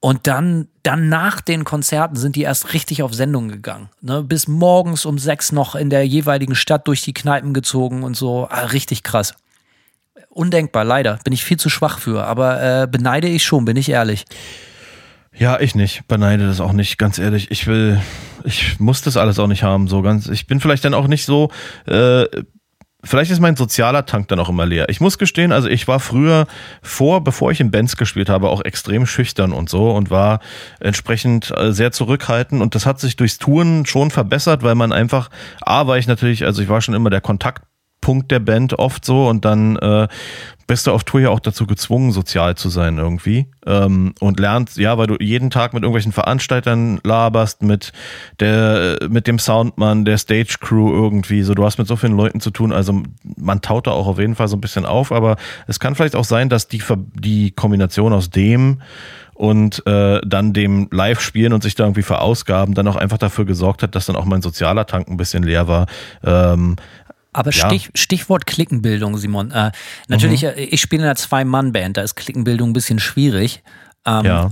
S3: und dann, dann nach den Konzerten sind die erst richtig auf Sendung gegangen. Ne? Bis morgens um sechs noch in der jeweiligen Stadt durch die Kneipen gezogen und so. Ah, richtig krass. Undenkbar, leider. Bin ich viel zu schwach für. Aber äh, beneide ich schon, bin ich ehrlich.
S4: Ja, ich nicht. Beneide das auch nicht, ganz ehrlich. Ich will, ich muss das alles auch nicht haben, so ganz. Ich bin vielleicht dann auch nicht so, äh, vielleicht ist mein sozialer Tank dann auch immer leer. Ich muss gestehen, also ich war früher vor, bevor ich in Bands gespielt habe, auch extrem schüchtern und so und war entsprechend äh, sehr zurückhaltend und das hat sich durchs Touren schon verbessert, weil man einfach, A, war ich natürlich, also ich war schon immer der Kontakt Tiefpunkt der Band oft so und dann äh, bist du auf Tour ja auch dazu gezwungen, sozial zu sein irgendwie. Ähm, und lernst, ja, weil du jeden Tag mit irgendwelchen Veranstaltern laberst, mit der, mit dem Soundmann, der Stage Crew irgendwie. So, du hast mit so vielen Leuten zu tun. Also man taut da auch auf jeden Fall so ein bisschen auf, aber es kann vielleicht auch sein, dass die, die Kombination aus dem und äh, dann dem Live-Spielen und sich da irgendwie verausgaben, dann auch einfach dafür gesorgt hat, dass dann auch mein sozialer Tank ein bisschen leer war. Ähm,
S3: aber ja. Stich, Stichwort Klickenbildung, Simon. Äh, natürlich, mhm. Äh, ich spiele in einer Zwei-Mann-Band, da ist Klickenbildung ein bisschen schwierig. Ähm, ja.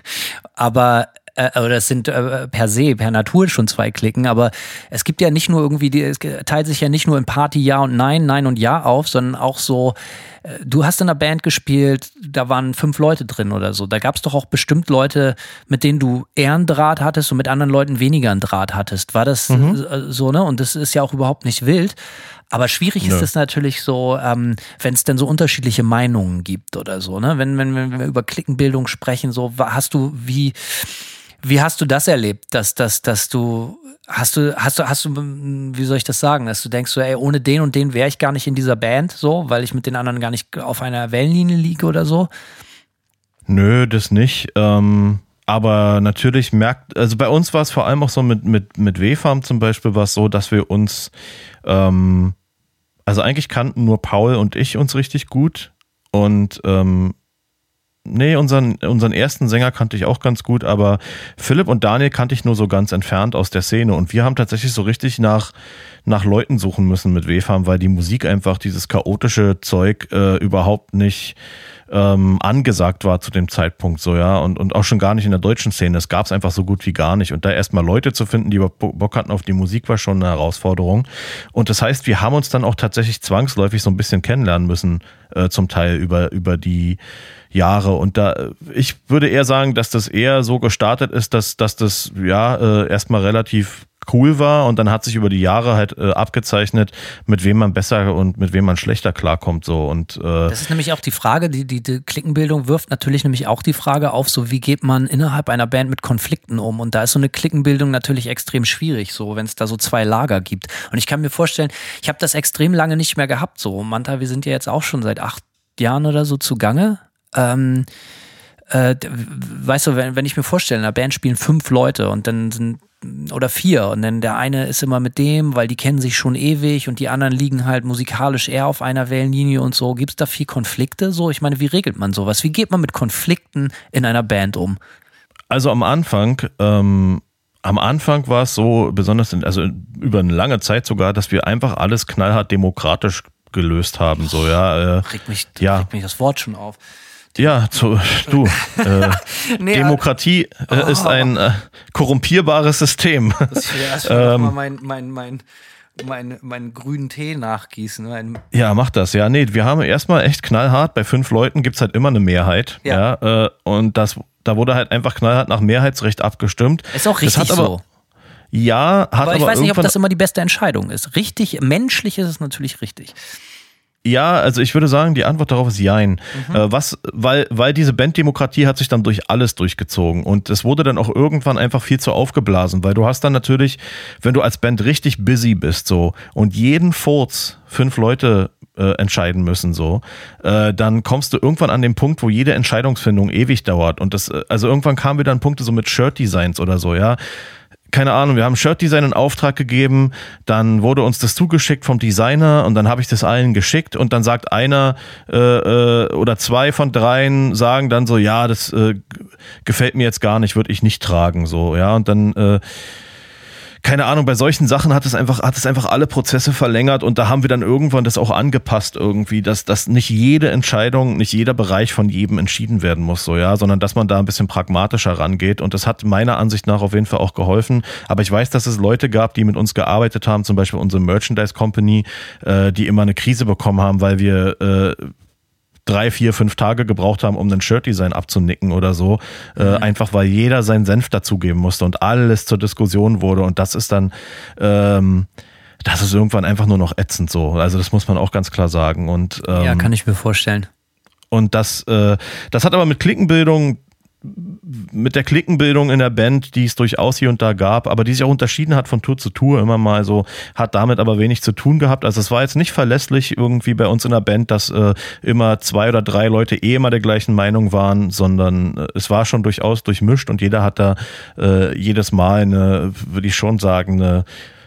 S3: Aber äh, oder es sind äh, per se, per Natur schon zwei Klicken, aber es gibt ja nicht nur irgendwie, die, es teilt sich ja nicht nur in Party Ja und Nein, Nein und Ja auf, sondern auch so, äh, du hast in einer Band gespielt, da waren fünf Leute drin oder so. Da gab es doch auch bestimmt Leute, mit denen du eher einen Draht hattest und mit anderen Leuten weniger einen Draht hattest. War das mhm. Äh, so, ne? Und das ist ja auch überhaupt nicht wild. Aber schwierig Nö. ist es natürlich so, ähm, wenn es denn so unterschiedliche Meinungen gibt oder so, ne? Wenn, wenn, wenn wir über Klickenbildung sprechen, so hast du wie wie hast du das erlebt, dass, dass, dass du, hast du, hast du, hast du, wie soll ich das sagen, dass du denkst so, ey, ohne den und den wäre ich gar nicht in dieser Band, so, weil ich mit den anderen gar nicht auf einer Wellenlinie liege oder so?
S4: Nö, das nicht. Ähm, aber natürlich merkt, also bei uns war es vor allem auch so mit, mit, mit W-Farm zum Beispiel war es so, dass wir uns, ähm, also eigentlich kannten nur Paul und ich uns richtig gut und ähm, Nee, unseren, unseren ersten Sänger kannte ich auch ganz gut, aber Philipp und Daniel kannte ich nur so ganz entfernt aus der Szene. Und wir haben tatsächlich so richtig nach, nach Leuten suchen müssen mit WFAM, weil die Musik einfach dieses chaotische Zeug äh, überhaupt nicht ähm, angesagt war zu dem Zeitpunkt so, ja. Und, und auch schon gar nicht in der deutschen Szene. Es gab es einfach so gut wie gar nicht. Und da erstmal Leute zu finden, die Bock hatten auf die Musik, war schon eine Herausforderung. Und das heißt, wir haben uns dann auch tatsächlich zwangsläufig so ein bisschen kennenlernen müssen, äh, zum Teil über, über die Jahre. Und da, ich würde eher sagen, dass das eher so gestartet ist, dass, dass das ja äh, erstmal relativ cool war und dann hat sich über die Jahre halt äh, abgezeichnet, mit wem man besser und mit wem man schlechter klarkommt so. Und äh
S3: das ist nämlich auch die Frage, die, die, die Klickenbildung wirft natürlich nämlich auch die Frage auf, so wie geht man innerhalb einer Band mit Konflikten um? Und da ist so eine Klickenbildung natürlich extrem schwierig, so wenn es da so zwei Lager gibt. Und ich kann mir vorstellen, ich habe das extrem lange nicht mehr gehabt, so. Manta, wir sind ja jetzt auch schon seit acht Jahren oder so zugange ähm, äh, weißt du, wenn, wenn ich mir vorstelle, in einer Band spielen fünf Leute und dann sind oder vier und dann der eine ist immer mit dem, weil die kennen sich schon ewig und die anderen liegen halt musikalisch eher auf einer Wellenlinie und so. Gibt es da viel Konflikte so? Ich meine, wie regelt man sowas? Wie geht man mit Konflikten in einer Band um?
S4: Also am Anfang, ähm, am Anfang war es so, besonders in, also über eine lange Zeit sogar, dass wir einfach alles knallhart demokratisch gelöst haben. So, ja,
S3: äh, regt mich, ja. regt mich das Wort schon auf.
S4: Ja, zu, du, äh, nee, Demokratie äh, oh. ist ein äh, korrumpierbares System. Das,
S3: ich will ähm, mal mein, mein, mein, mein, meinen grünen Tee nachgießen. Mein
S4: ja, mach das. Ja, nee, wir haben erstmal echt knallhart. Bei fünf Leuten gibt es halt immer eine Mehrheit. Ja. ja äh, und das, da wurde halt einfach knallhart nach Mehrheitsrecht abgestimmt.
S3: Ist auch richtig aber, so.
S4: Ja, hat aber
S3: ich
S4: aber
S3: weiß nicht, ob das immer die beste Entscheidung ist. Richtig, menschlich ist es natürlich richtig.
S4: Ja, also ich würde sagen, die Antwort darauf ist Jein. Mhm. Äh, was, weil, weil diese Banddemokratie hat sich dann durch alles durchgezogen und es wurde dann auch irgendwann einfach viel zu aufgeblasen, weil du hast dann natürlich, wenn du als Band richtig busy bist so und jeden Furz fünf Leute äh, entscheiden müssen so, äh, dann kommst du irgendwann an den Punkt, wo jede Entscheidungsfindung ewig dauert und das, äh, also irgendwann kamen wir dann Punkte so mit Shirt-Designs oder so, ja keine Ahnung, wir haben Shirt-Design in Auftrag gegeben, dann wurde uns das zugeschickt vom Designer und dann habe ich das allen geschickt und dann sagt einer äh, äh, oder zwei von dreien sagen dann so, ja, das äh, gefällt mir jetzt gar nicht, würde ich nicht tragen, so, ja, und dann äh, keine Ahnung, bei solchen Sachen hat es einfach, hat es einfach alle Prozesse verlängert und da haben wir dann irgendwann das auch angepasst irgendwie, dass, dass nicht jede Entscheidung, nicht jeder Bereich von jedem entschieden werden muss, so, ja, sondern dass man da ein bisschen pragmatischer rangeht und das hat meiner Ansicht nach auf jeden Fall auch geholfen. Aber ich weiß, dass es Leute gab, die mit uns gearbeitet haben, zum Beispiel unsere Merchandise Company, äh, die immer eine Krise bekommen haben, weil wir äh, drei, vier, fünf Tage gebraucht haben, um ein Shirt-Design abzunicken oder so. Äh, mhm. Äh, einfach weil jeder seinen Senf dazugeben musste und alles zur Diskussion wurde. Und das ist dann, ähm, das ist irgendwann einfach nur noch ätzend so. Also das muss man auch ganz klar sagen. Und, ähm,
S3: ja, kann ich mir vorstellen.
S4: Und das, äh, das hat aber mit Klickenbildung mit der Klickenbildung in der Band, die es durchaus hier und da gab, aber die sich auch unterschieden hat von Tour zu Tour immer mal so, hat damit aber wenig zu tun gehabt. Also es war jetzt nicht verlässlich irgendwie bei uns in der Band, dass äh, immer zwei oder drei Leute eh immer der gleichen Meinung waren, sondern äh, es war schon durchaus durchmischt und jeder hat da äh, jedes Mal eine, würde ich schon sagen, eine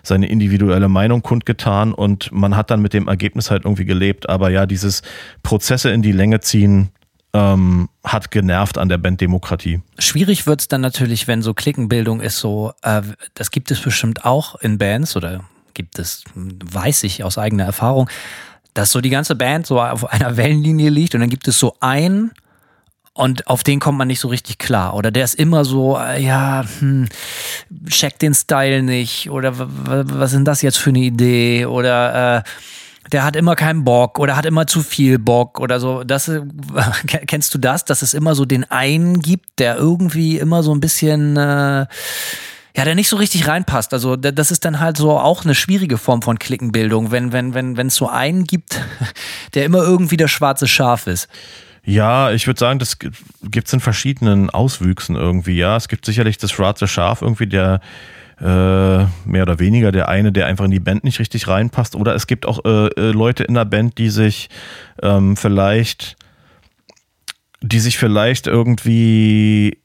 S4: seine individuelle Meinung kundgetan und man hat dann mit dem Ergebnis halt irgendwie gelebt. Aber ja, dieses Prozesse in die Länge ziehen, ähm, hat genervt an der Banddemokratie.
S3: Schwierig wird es dann natürlich, wenn so Klickenbildung ist, so, äh, das gibt es bestimmt auch in Bands oder gibt es, weiß ich aus eigener Erfahrung, dass so die ganze Band so auf einer Wellenlinie liegt und dann gibt es so einen und auf den kommt man nicht so richtig klar. Oder der ist immer so, äh, ja, hm, check den Style nicht. Oder was denn das jetzt für eine Idee? Oder äh, der hat immer keinen Bock oder hat immer zu viel Bock oder so. Das äh, kennst du das, dass es immer so den einen gibt, der irgendwie immer so ein bisschen äh, ja, der nicht so richtig reinpasst. Also das ist dann halt so auch eine schwierige Form von Klickenbildung, wenn wenn wenn wenn es so einen gibt, der immer irgendwie der schwarze Schaf ist.
S4: Ja, ich würde sagen, das gibt es in verschiedenen Auswüchsen irgendwie. Ja, es gibt sicherlich das schwarze Schaf irgendwie, der mehr oder weniger der eine, der einfach in die Band nicht richtig reinpasst. Oder es gibt auch äh, äh, Leute in der Band, die sich ähm, vielleicht, die sich vielleicht irgendwie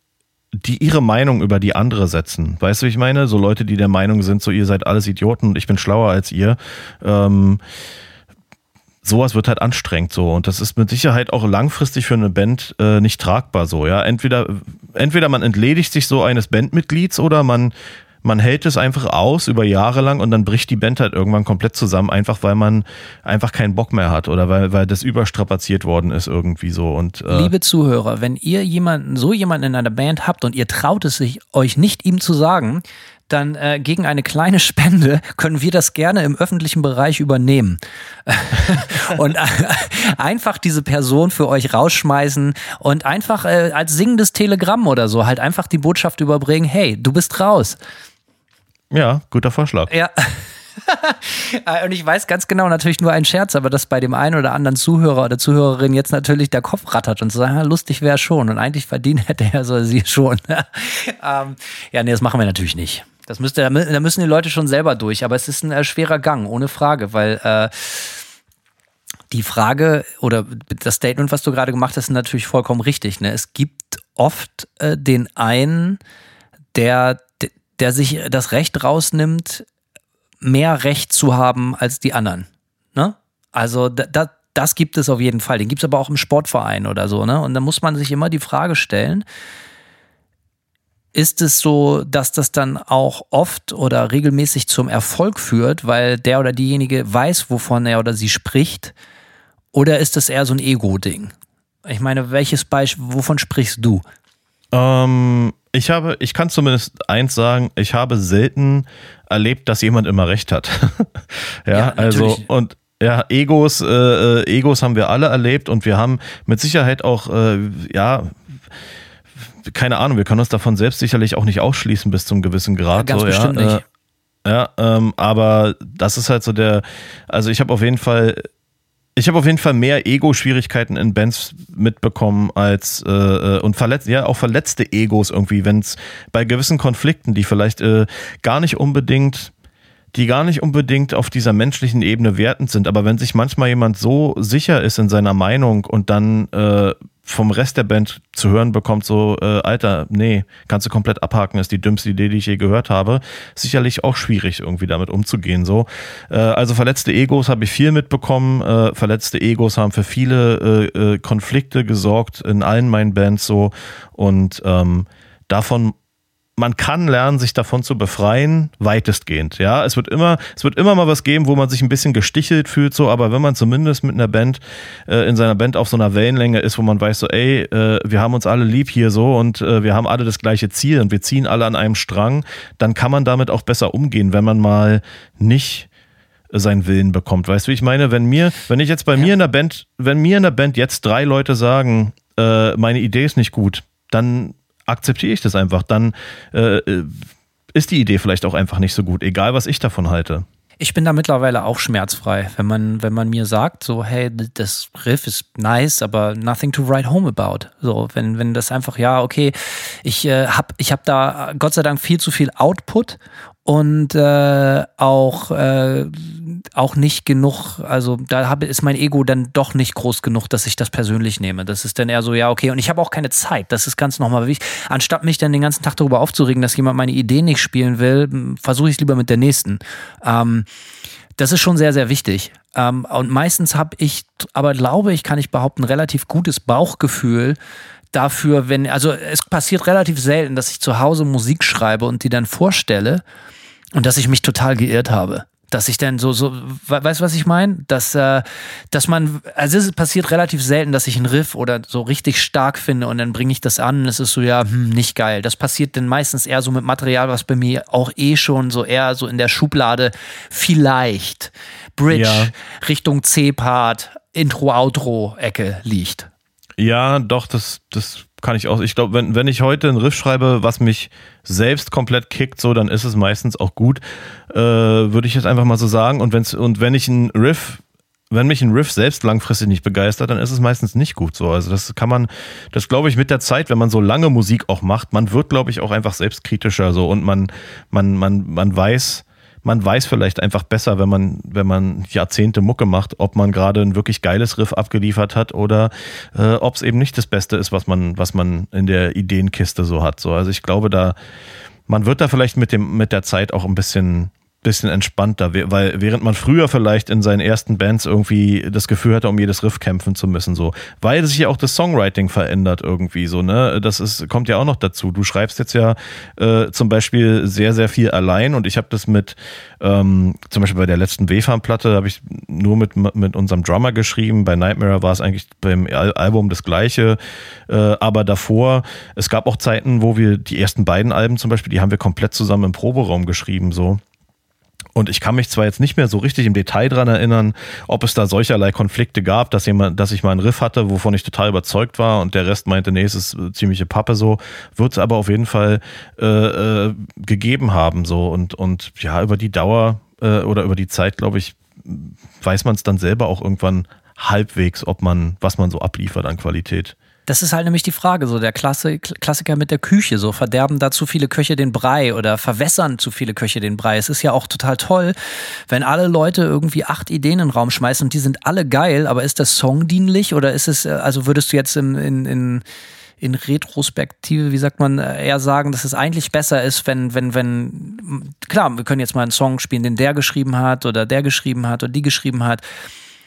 S4: die ihre Meinung über die andere setzen. Weißt du, wie ich meine? So Leute, die der Meinung sind, so ihr seid alles Idioten und ich bin schlauer als ihr. Ähm, sowas wird halt anstrengend so und das ist mit Sicherheit auch langfristig für eine Band äh, nicht tragbar so, ja. Entweder, entweder man entledigt sich so eines Bandmitglieds oder man man hält es einfach aus über Jahre lang und dann bricht die Band halt irgendwann komplett zusammen, einfach weil man einfach keinen Bock mehr hat oder weil, weil das überstrapaziert worden ist irgendwie so. Und,
S3: äh Liebe Zuhörer, wenn ihr jemanden, so jemanden in einer Band habt und ihr traut es sich, euch nicht ihm zu sagen, dann äh, gegen eine kleine Spende können wir das gerne im öffentlichen Bereich übernehmen. und äh, einfach diese Person für euch rausschmeißen und einfach äh, als singendes Telegramm oder so halt einfach die Botschaft überbringen, hey, du bist raus.
S4: Ja, guter Vorschlag.
S3: Ja. und ich weiß ganz genau, natürlich nur ein Scherz, aber dass bei dem einen oder anderen Zuhörer oder Zuhörerin jetzt natürlich der Kopf rattert und so sagen, lustig wäre schon und eigentlich verdient hätte er so sie schon. ähm, ja, nee, das machen wir natürlich nicht. Das müsste, da müssen die Leute schon selber durch, aber es ist ein äh, schwerer Gang, ohne Frage, weil äh, die Frage oder das Statement, was du gerade gemacht hast, ist natürlich vollkommen richtig. Ne? Es gibt oft äh, den einen, der, der sich das Recht rausnimmt, mehr Recht zu haben als die anderen. Ne? Also da, da, das gibt es auf jeden Fall. Den gibt es aber auch im Sportverein oder so. Ne? Und da muss man sich immer die Frage stellen, ist es so, dass das dann auch oft oder regelmäßig zum Erfolg führt, weil der oder diejenige weiß, wovon er oder sie spricht? Oder ist das eher so ein Ego-Ding? Ich meine, welches Beispiel, wovon sprichst du?
S4: Ähm, ich habe, ich kann zumindest eins sagen, ich habe selten erlebt, dass jemand immer recht hat. ja, ja also und ja, Egos, äh, äh, Egos haben wir alle erlebt und wir haben mit Sicherheit auch, äh, ja, keine Ahnung, wir können uns davon selbst sicherlich auch nicht ausschließen bis zum gewissen Grad.
S3: Ja, ganz
S4: so,
S3: bestimmt
S4: ja,
S3: nicht.
S4: Äh, ja, ähm, aber das ist halt so der, also ich habe auf jeden Fall, ich habe auf jeden Fall mehr Ego-Schwierigkeiten in Bands mitbekommen als äh, äh und verletzt, ja auch verletzte Egos irgendwie, wenn es bei gewissen Konflikten, die vielleicht äh, gar nicht unbedingt die gar nicht unbedingt auf dieser menschlichen Ebene wertend sind, aber wenn sich manchmal jemand so sicher ist in seiner Meinung und dann äh, vom Rest der Band zu hören bekommt, so, äh, Alter, nee, kannst du komplett abhaken, ist die dümmste Idee, die ich je gehört habe. Sicherlich auch schwierig, irgendwie damit umzugehen. So. Äh, also verletzte Egos habe ich viel mitbekommen. Äh, verletzte Egos haben für viele äh, äh, Konflikte gesorgt in allen meinen Bands so. Und ähm, davon man kann lernen, sich davon zu befreien, weitestgehend. Ja, es wird immer, es wird immer mal was geben, wo man sich ein bisschen gestichelt fühlt, so, aber wenn man zumindest mit einer Band, äh, in seiner Band auf so einer Wellenlänge ist, wo man weiß, so, ey, äh, wir haben uns alle lieb hier so und äh, wir haben alle das gleiche Ziel und wir ziehen alle an einem Strang, dann kann man damit auch besser umgehen, wenn man mal nicht seinen Willen bekommt. Weißt du, wie ich meine? Wenn mir, wenn ich jetzt bei ja. mir in der Band, wenn mir in der Band jetzt drei Leute sagen, äh, meine Idee ist nicht gut, dann akzeptiere ich das einfach. Dann äh, ist die Idee vielleicht auch einfach nicht so gut, egal was ich davon halte.
S3: Ich bin da mittlerweile auch schmerzfrei, wenn man, wenn man mir sagt, so, hey, das Riff ist nice, aber nothing to write home about. So, wenn, wenn das einfach, ja, okay, ich äh, hab, ich hab da Gott sei Dank viel zu viel Output und äh, auch, äh, auch nicht genug, also da habe, ist mein Ego dann doch nicht groß genug, dass ich das persönlich nehme. Das ist dann eher so, ja, okay, und ich habe auch keine Zeit, das ist ganz nochmal wichtig. Anstatt mich dann den ganzen Tag darüber aufzuregen, dass jemand meine Idee nicht spielen will, versuche ich es lieber mit der nächsten. Ähm, das ist schon sehr, sehr wichtig. Ähm, und meistens habe ich, aber glaube ich, kann ich behaupten, relativ gutes Bauchgefühl, dafür, wenn, also es passiert relativ selten, dass ich zu Hause Musik schreibe und die dann vorstelle und dass ich mich total geirrt habe. Dass ich dann so, so, weißt du, was ich meine? Dass, äh, dass man, also es passiert relativ selten, dass ich einen Riff oder so richtig stark finde und dann bringe ich das an und es ist so, ja, hm, nicht geil. Das passiert dann meistens eher so mit Material, was bei mir auch eh schon so eher so in der Schublade vielleicht Bridge ja. Richtung C-Part, Intro-Outro-Ecke liegt.
S4: Ja, doch, das, das kann ich auch. Ich glaube, wenn, wenn ich heute einen Riff schreibe, was mich selbst komplett kickt, so, dann ist es meistens auch gut. Äh, Würde ich jetzt einfach mal so sagen. Und, wenn's, und wenn ich einen Riff, wenn mich ein Riff selbst langfristig nicht begeistert, dann ist es meistens nicht gut so. Also das kann man, das glaube ich mit der Zeit, wenn man so lange Musik auch macht, man wird, glaube ich, auch einfach selbstkritischer so und man, man, man, man weiß, man weiß vielleicht einfach besser, wenn man, wenn man Jahrzehnte Mucke macht, ob man gerade ein wirklich geiles Riff abgeliefert hat oder äh, ob es eben nicht das Beste ist, was man, was man in der Ideenkiste so hat. So, also ich glaube, da, man wird da vielleicht mit dem, mit der Zeit auch ein bisschen, bisschen entspannter, weil während man früher vielleicht in seinen ersten Bands irgendwie das Gefühl hatte, um jedes Riff kämpfen zu müssen, so, weil sich ja auch das Songwriting verändert irgendwie so, ne, das ist, kommt ja auch noch dazu. Du schreibst jetzt ja äh, zum Beispiel sehr, sehr viel allein und ich habe das mit, ähm, zum Beispiel bei der letzten W-Farm-Platte habe ich nur mit, mit unserem Drummer geschrieben, bei Nightmare war es eigentlich beim Al Album das gleiche, äh, aber davor, es gab auch Zeiten, wo wir die ersten beiden Alben zum Beispiel, die haben wir komplett zusammen im Proberaum geschrieben, so. Und ich kann mich zwar jetzt nicht mehr so richtig im Detail dran erinnern, ob es da solcherlei Konflikte gab, dass jemand, dass ich mal einen Riff hatte, wovon ich total überzeugt war und der Rest meinte, nee, es ist ziemliche Pappe so, wird es aber auf jeden Fall äh, äh, gegeben haben so und und ja über die Dauer äh, oder über die Zeit, glaube ich, weiß man es dann selber auch irgendwann halbwegs, ob man was man so abliefert an Qualität.
S3: Das ist halt nämlich die Frage, so der Klassiker mit der Küche, so verderben da zu viele Köche den Brei oder verwässern zu viele Köche den Brei. Es ist ja auch total toll, wenn alle Leute irgendwie acht Ideen in den Raum schmeißen und die sind alle geil, aber ist das songdienlich oder ist es, äh, also würdest du jetzt in, in, in in Retrospektive, wie sagt man, äh, eher sagen, dass es eigentlich besser ist, wenn, wenn, wenn, klar, wir können jetzt mal einen Song spielen, den der geschrieben hat oder der geschrieben hat oder die geschrieben hat.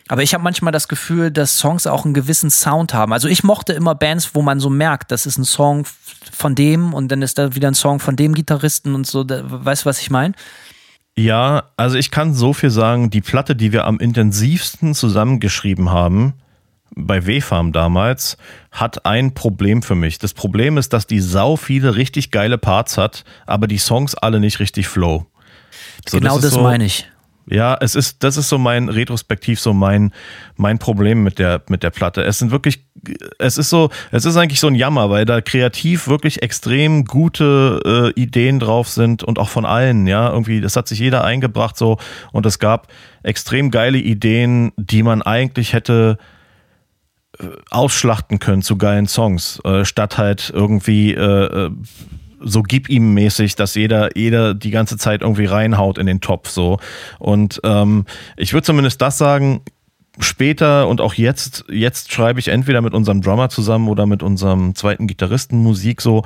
S3: Aber ich habe manchmal das Gefühl, dass Songs auch einen gewissen Sound haben. Also ich mochte immer Bands, wo man so merkt, das ist ein Song von dem und dann ist da wieder ein Song von dem Gitarristen und so. Weißt du, was ich meine?
S4: Ja, also ich kann so viel sagen, die Platte, die wir am intensivsten zusammengeschrieben haben, bei W-Farm damals, hat ein Problem für mich. Das Problem ist, dass die sau viele richtig geile Parts hat, aber die Songs alle nicht richtig flow.
S3: So, genau das, das so, meine ich.
S4: Ja, es ist, das ist so mein Retrospektiv, so mein, mein Problem mit der, mit der Platte. Es sind wirklich, es ist so, es ist eigentlich so ein Jammer, weil da kreativ wirklich extrem gute äh, Ideen drauf sind und auch von allen, ja, irgendwie, das hat sich jeder eingebracht so und es gab extrem geile Ideen, die man eigentlich hätte äh, ausschlachten können zu geilen Songs, äh, statt halt irgendwie äh, äh so gib ihm mäßig, dass jeder, jeder die ganze Zeit irgendwie reinhaut in den Topf so. Und ähm, ich würde zumindest das sagen, später und auch jetzt, jetzt schreibe ich entweder mit unserem Drummer zusammen oder mit unserem zweiten Gitarristen Musik so,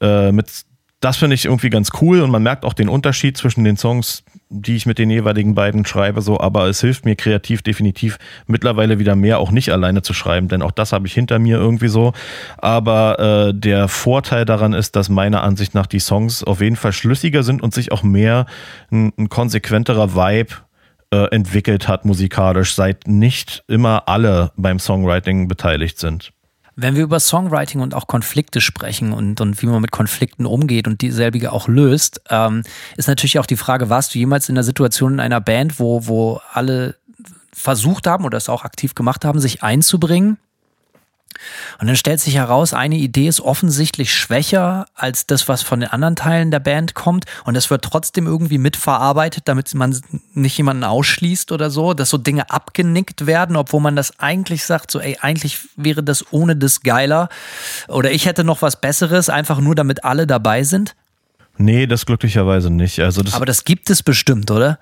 S4: äh, mit das finde ich irgendwie ganz cool und man merkt auch den Unterschied zwischen den Songs, die ich mit den jeweiligen beiden schreibe, so, aber es hilft mir kreativ definitiv mittlerweile wieder mehr, auch nicht alleine zu schreiben, denn auch das habe ich hinter mir irgendwie so. Aber äh, der Vorteil daran ist, dass meiner Ansicht nach die Songs auf jeden Fall schlüssiger sind und sich auch mehr ein, ein konsequenterer Vibe äh, entwickelt hat musikalisch, seit nicht immer alle beim Songwriting beteiligt sind.
S3: Wenn wir über Songwriting und auch Konflikte sprechen und, und wie man mit Konflikten umgeht und dieselbige auch löst, ähm, ist natürlich auch die Frage, warst du jemals in der Situation in einer Band, wo, wo alle versucht haben oder es auch aktiv gemacht haben, sich einzubringen? Und dann stellt sich heraus, eine Idee ist offensichtlich schwächer als das, was von den anderen Teilen der Band kommt. Und es wird trotzdem irgendwie mitverarbeitet, damit man nicht jemanden ausschließt oder so, dass so Dinge abgenickt werden, obwohl man das eigentlich sagt, so, ey, eigentlich wäre das ohne das geiler. Oder ich hätte noch was Besseres, einfach nur damit alle dabei sind.
S4: Nee, das glücklicherweise nicht. Also das
S3: aber das gibt es bestimmt, oder?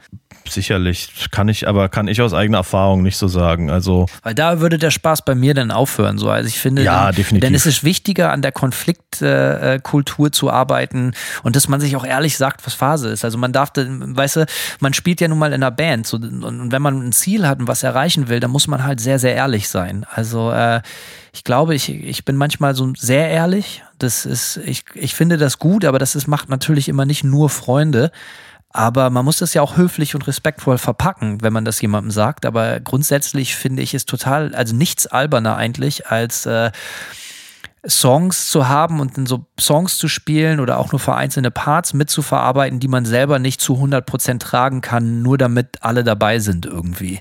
S4: Sicherlich. Kann ich, aber kann ich aus eigener Erfahrung nicht so sagen. Also.
S3: Weil da würde der Spaß bei mir dann aufhören. So. Also ich finde,
S4: ja,
S3: dann,
S4: definitiv.
S3: denn es ist wichtiger, an der Konfliktkultur äh, zu arbeiten und dass man sich auch ehrlich sagt, was Phase ist. Also man darf, weißt du, man spielt ja nun mal in einer Band. So, und wenn man ein Ziel hat und was erreichen will, dann muss man halt sehr, sehr ehrlich sein. Also äh, ich glaube, ich, ich bin manchmal so sehr ehrlich. Das ist, ich, ich finde das gut, aber das ist, macht natürlich immer nicht nur Freunde. Aber man muss das ja auch höflich und respektvoll verpacken, wenn man das jemandem sagt. Aber grundsätzlich finde ich es total, also nichts alberner eigentlich, als äh, Songs zu haben und in so Songs zu spielen oder auch nur vereinzelte Parts mitzuverarbeiten, die man selber nicht zu 100% tragen kann, nur damit alle dabei sind irgendwie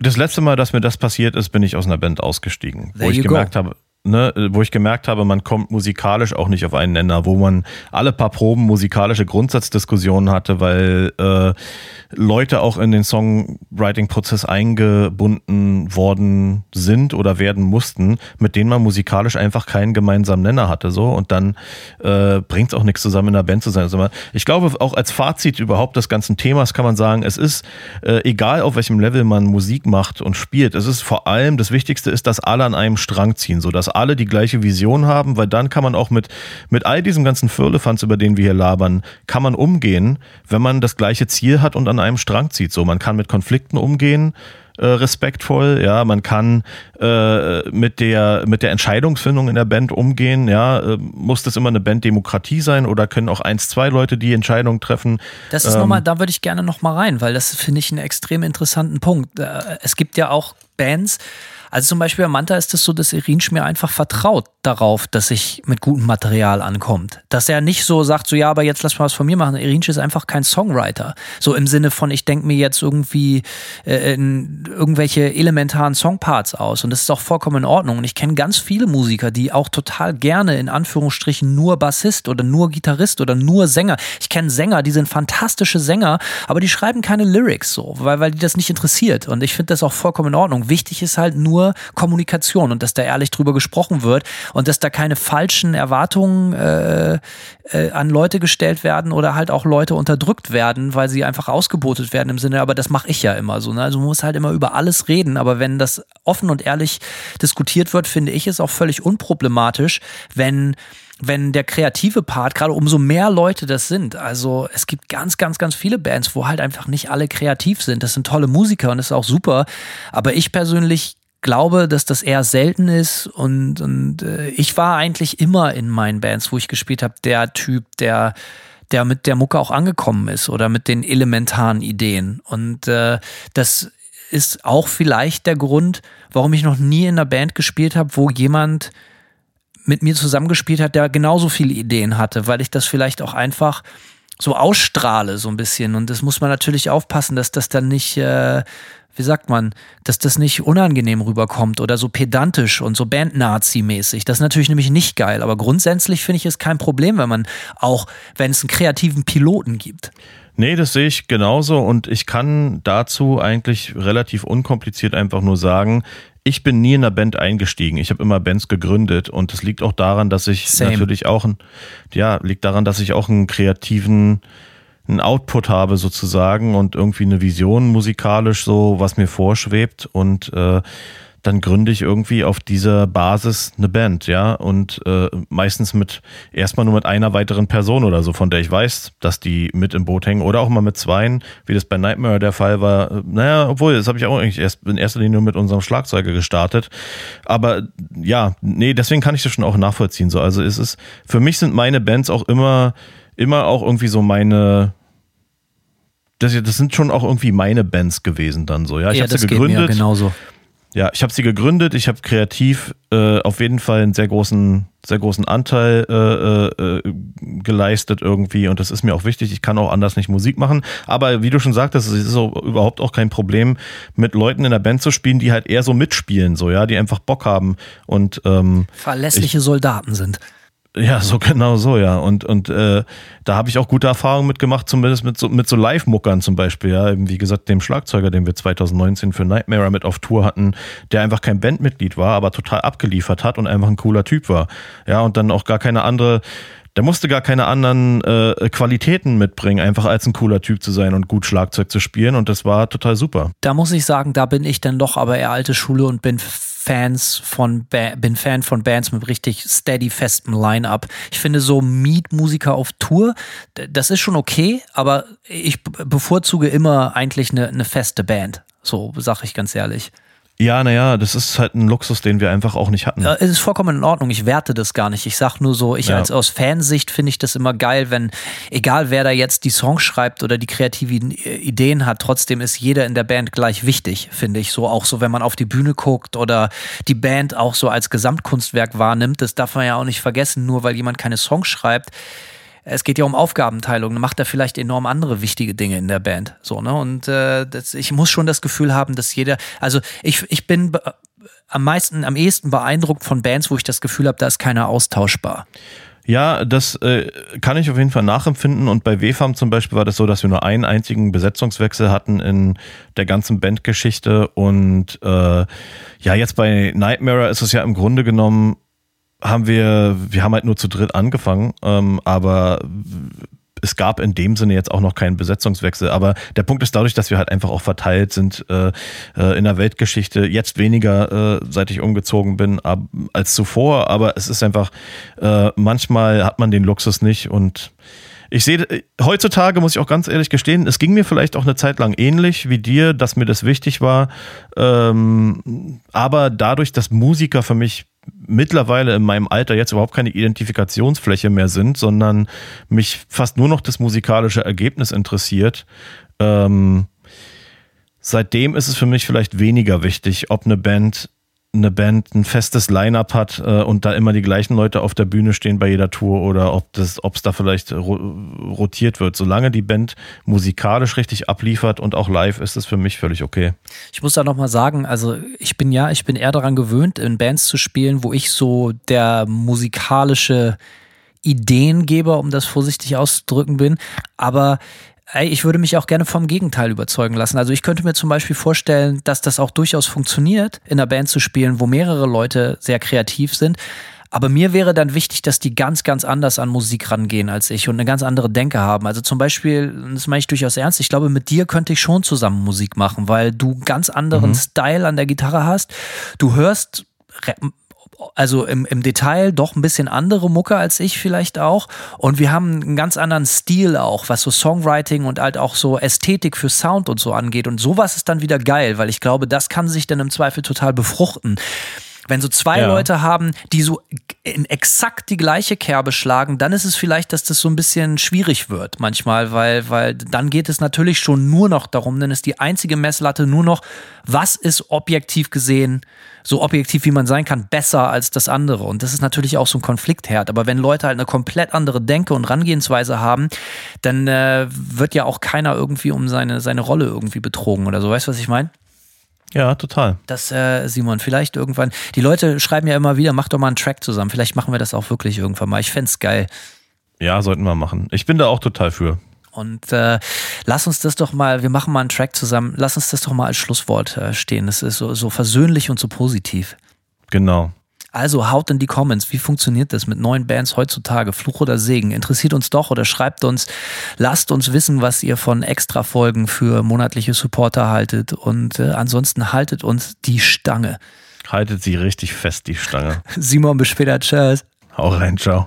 S4: das letzte Mal, dass mir das passiert ist, bin ich aus einer Band ausgestiegen,
S3: There
S4: wo ich
S3: go.
S4: gemerkt habe, ne, wo ich gemerkt habe, man kommt musikalisch auch nicht auf einen Nenner, wo man alle paar Proben musikalische Grundsatzdiskussionen hatte, weil äh, Leute auch in den Songwriting-Prozess eingebunden worden sind oder werden mussten, mit denen man musikalisch einfach keinen gemeinsamen Nenner hatte. So und dann äh, bringt es auch nichts zusammen in einer Band zu sein. Also ich glaube, auch als Fazit überhaupt des ganzen Themas kann man sagen, es ist äh, egal, auf welchem Level man Musik macht und spielt, es ist vor allem das Wichtigste ist, dass alle an einem Strang ziehen, so dass alle die gleiche Vision haben, weil dann kann man auch mit, mit all diesem ganzen Firlefanz, über den wir hier labern, kann man umgehen, wenn man das gleiche Ziel hat und an einem Strang zieht. So, man kann mit Konflikten umgehen, äh, respektvoll, ja, man kann äh, mit der mit der Entscheidungsfindung in der Band umgehen, ja, äh, muss das immer eine Banddemokratie sein oder können auch eins, zwei Leute die Entscheidung treffen?
S3: Das ist ähm, nochmal, da würde ich gerne nochmal rein, weil das finde ich einen extrem interessanten Punkt. Äh, es gibt ja auch Bands, also zum Beispiel bei Manta ist es so, dass Irinsch mir einfach vertraut darauf, dass ich mit gutem Material ankommt. Dass er nicht so sagt, so ja, aber jetzt lass mal was von mir machen. Irinsch ist einfach kein Songwriter. So im Sinne von, ich denke mir jetzt irgendwie äh, irgendwelche elementaren Songparts aus. Und das ist auch vollkommen in Ordnung. Und ich kenne ganz viele Musiker, die auch total gerne in Anführungsstrichen nur Bassist oder nur Gitarrist oder nur Sänger. Ich kenne Sänger, die sind fantastische Sänger, aber die schreiben keine Lyrics so, weil, weil die das nicht interessiert. Und ich finde das auch vollkommen in Ordnung. Wichtig ist halt nur, nur Kommunikation und dass da ehrlich drüber gesprochen wird und dass da keine falschen Erwartungen äh, äh, an Leute gestellt werden oder halt auch Leute unterdrückt werden, weil sie einfach ausgebotet werden im Sinne, aber das mache ich ja immer so. Ne? Also man muss halt immer über alles reden, aber wenn das offen und ehrlich diskutiert wird, finde ich es auch völlig unproblematisch, wenn wenn der kreative Part, gerade umso mehr Leute das sind, also es gibt ganz, ganz, ganz viele Bands, wo halt einfach nicht alle kreativ sind. Das sind tolle Musiker und das ist auch super. Aber ich persönlich glaube, dass das eher selten ist und, und äh, ich war eigentlich immer in meinen Bands, wo ich gespielt habe, der Typ, der der mit der Mucke auch angekommen ist oder mit den elementaren Ideen. Und äh, das ist auch vielleicht der Grund, warum ich noch nie in einer Band gespielt habe, wo jemand mit mir zusammengespielt hat, der genauso viele Ideen hatte, weil ich das vielleicht auch einfach so ausstrahle so ein bisschen. Und das muss man natürlich aufpassen, dass das dann nicht äh, wie sagt man, dass das nicht unangenehm rüberkommt oder so pedantisch und so Band-Nazi-mäßig. Das ist natürlich nämlich nicht geil, aber grundsätzlich finde ich es kein Problem, wenn man auch, wenn es einen kreativen Piloten gibt.
S4: Nee, das sehe ich genauso und ich kann dazu eigentlich relativ unkompliziert einfach nur sagen, ich bin nie in einer Band eingestiegen. Ich habe immer Bands gegründet und das liegt auch daran, dass ich Same. natürlich auch ein, ja, liegt daran, dass ich auch einen kreativen einen Output habe sozusagen und irgendwie eine Vision musikalisch so, was mir vorschwebt und äh, dann gründe ich irgendwie auf dieser Basis eine Band, ja, und äh, meistens mit erstmal nur mit einer weiteren Person oder so, von der ich weiß, dass die mit im Boot hängen oder auch mal mit zweien, wie das bei Nightmare der Fall war. Naja, obwohl, das habe ich auch eigentlich erst in erster Linie nur mit unserem Schlagzeuger gestartet. Aber ja, nee, deswegen kann ich das schon auch nachvollziehen. So, also es ist, für mich sind meine Bands auch immer, immer auch irgendwie so meine, das, das sind schon auch irgendwie meine Bands gewesen dann so. Ja, ich
S3: ja,
S4: habe sie gegründet.
S3: genauso.
S4: ja, ich habe sie gegründet. Ich habe kreativ äh, auf jeden Fall einen sehr großen, sehr großen Anteil äh, äh, geleistet irgendwie und das ist mir auch wichtig. Ich kann auch anders nicht Musik machen. Aber wie du schon sagtest, es ist auch überhaupt auch kein Problem, mit Leuten in der Band zu spielen, die halt eher so mitspielen, so ja, die einfach Bock haben und ähm,
S3: verlässliche ich, Soldaten sind.
S4: Ja, so genau so, ja. Und, und äh, da habe ich auch gute Erfahrungen mitgemacht, zumindest mit so, mit so Live-Muckern zum Beispiel, ja. Wie gesagt, dem Schlagzeuger, den wir 2019 für Nightmare mit auf Tour hatten, der einfach kein Bandmitglied war, aber total abgeliefert hat und einfach ein cooler Typ war. Ja, und dann auch gar keine andere, der musste gar keine anderen äh, Qualitäten mitbringen, einfach als ein cooler Typ zu sein und gut Schlagzeug zu spielen. Und das war total super.
S3: Da muss ich sagen, da bin ich dann doch aber eher alte Schule und bin Fans von bin Fan von Bands mit richtig steady festem Line-up. Ich finde so Meet-Musiker auf Tour, das ist schon okay, aber ich bevorzuge immer eigentlich eine, eine feste Band. So sage ich ganz ehrlich.
S4: Ja, naja, das ist halt ein Luxus, den wir einfach auch nicht hatten.
S3: Ja, es ist vollkommen in Ordnung. Ich werte das gar nicht. Ich sag nur so, ich ja. als aus Fansicht finde ich das immer geil, wenn, egal wer da jetzt die Songs schreibt oder die kreativen Ideen hat, trotzdem ist jeder in der Band gleich wichtig, finde ich. So auch so, wenn man auf die Bühne guckt oder die Band auch so als Gesamtkunstwerk wahrnimmt, das darf man ja auch nicht vergessen, nur weil jemand keine Songs schreibt es geht ja um Aufgabenteilung, macht er vielleicht enorm andere wichtige Dinge in der Band. So, ne? Und äh, das, ich muss schon das Gefühl haben, dass jeder, also ich, ich bin am meisten, am ehesten beeindruckt von Bands, wo ich das Gefühl habe, da ist keiner austauschbar.
S4: Ja, das äh, kann ich auf jeden Fall nachempfinden. Und bei WFAM zum Beispiel war das so, dass wir nur einen einzigen Besetzungswechsel hatten in der ganzen Bandgeschichte. Und äh, ja, jetzt bei Nightmare ist es ja im Grunde genommen haben wir, wir haben halt nur zu dritt angefangen, ähm, aber es gab in dem Sinne jetzt auch noch keinen Besetzungswechsel. Aber der Punkt ist dadurch, dass wir halt einfach auch verteilt sind äh, äh, in der Weltgeschichte. Jetzt weniger, äh, seit ich umgezogen bin, ab, als zuvor. Aber es ist einfach, äh, manchmal hat man den Luxus nicht und ich sehe, heutzutage muss ich auch ganz ehrlich gestehen, es ging mir vielleicht auch eine Zeit lang ähnlich wie dir, dass mir das wichtig war. Ähm, aber dadurch, dass Musiker für mich mittlerweile in meinem Alter jetzt überhaupt keine Identifikationsfläche mehr sind, sondern mich fast nur noch das musikalische Ergebnis interessiert. Ähm, seitdem ist es für mich vielleicht weniger wichtig, ob eine Band eine Band ein festes Line-up hat äh, und da immer die gleichen Leute auf der Bühne stehen bei jeder Tour oder ob das, ob es da vielleicht ro rotiert wird. Solange die Band musikalisch richtig abliefert und auch live, ist es für mich völlig okay.
S3: Ich muss da nochmal sagen, also ich bin ja, ich bin eher daran gewöhnt, in Bands zu spielen, wo ich so der musikalische Ideengeber, um das vorsichtig auszudrücken bin. Aber Ey, ich würde mich auch gerne vom Gegenteil überzeugen lassen. Also ich könnte mir zum Beispiel vorstellen, dass das auch durchaus funktioniert, in einer Band zu spielen, wo mehrere Leute sehr kreativ sind. Aber mir wäre dann wichtig, dass die ganz, ganz anders an Musik rangehen als ich und eine ganz andere Denke haben. Also zum Beispiel, das meine ich durchaus ernst, ich glaube, mit dir könnte ich schon zusammen Musik machen, weil du ganz anderen mhm. Style an der Gitarre hast. Du hörst also im, im Detail doch ein bisschen andere Mucke als ich vielleicht auch. Und wir haben einen ganz anderen Stil auch, was so Songwriting und halt auch so Ästhetik für Sound und so angeht. Und sowas ist dann wieder geil, weil ich glaube, das kann sich dann im Zweifel total befruchten. Wenn so zwei ja. Leute haben, die so in exakt die gleiche Kerbe schlagen, dann ist es vielleicht, dass das so ein bisschen schwierig wird manchmal, weil, weil dann geht es natürlich schon nur noch darum, dann ist die einzige Messlatte nur noch, was ist objektiv gesehen, so objektiv wie man sein kann, besser als das andere. Und das ist natürlich auch so ein Konfliktherd. Aber wenn Leute halt eine komplett andere Denke und Rangehensweise haben, dann äh, wird ja auch keiner irgendwie um seine, seine Rolle irgendwie betrogen oder so. Weißt du, was ich meine?
S4: Ja, total.
S3: Das, äh, Simon, vielleicht irgendwann. Die Leute schreiben ja immer wieder, mach doch mal einen Track zusammen. Vielleicht machen wir das auch wirklich irgendwann mal. Ich fände geil.
S4: Ja, sollten wir machen. Ich bin da auch total für.
S3: Und äh, lass uns das doch mal, wir machen mal einen Track zusammen, lass uns das doch mal als Schlusswort äh, stehen. Das ist so, so versöhnlich und so positiv.
S4: Genau.
S3: Also haut in die Comments, wie funktioniert das mit neuen Bands heutzutage? Fluch oder Segen? Interessiert uns doch oder schreibt uns, lasst uns wissen, was ihr von Extra-Folgen für monatliche Supporter haltet. Und äh, ansonsten haltet uns die Stange.
S4: Haltet sie richtig fest, die Stange.
S3: Simon, bis später. Tschüss.
S4: Hau rein, ciao.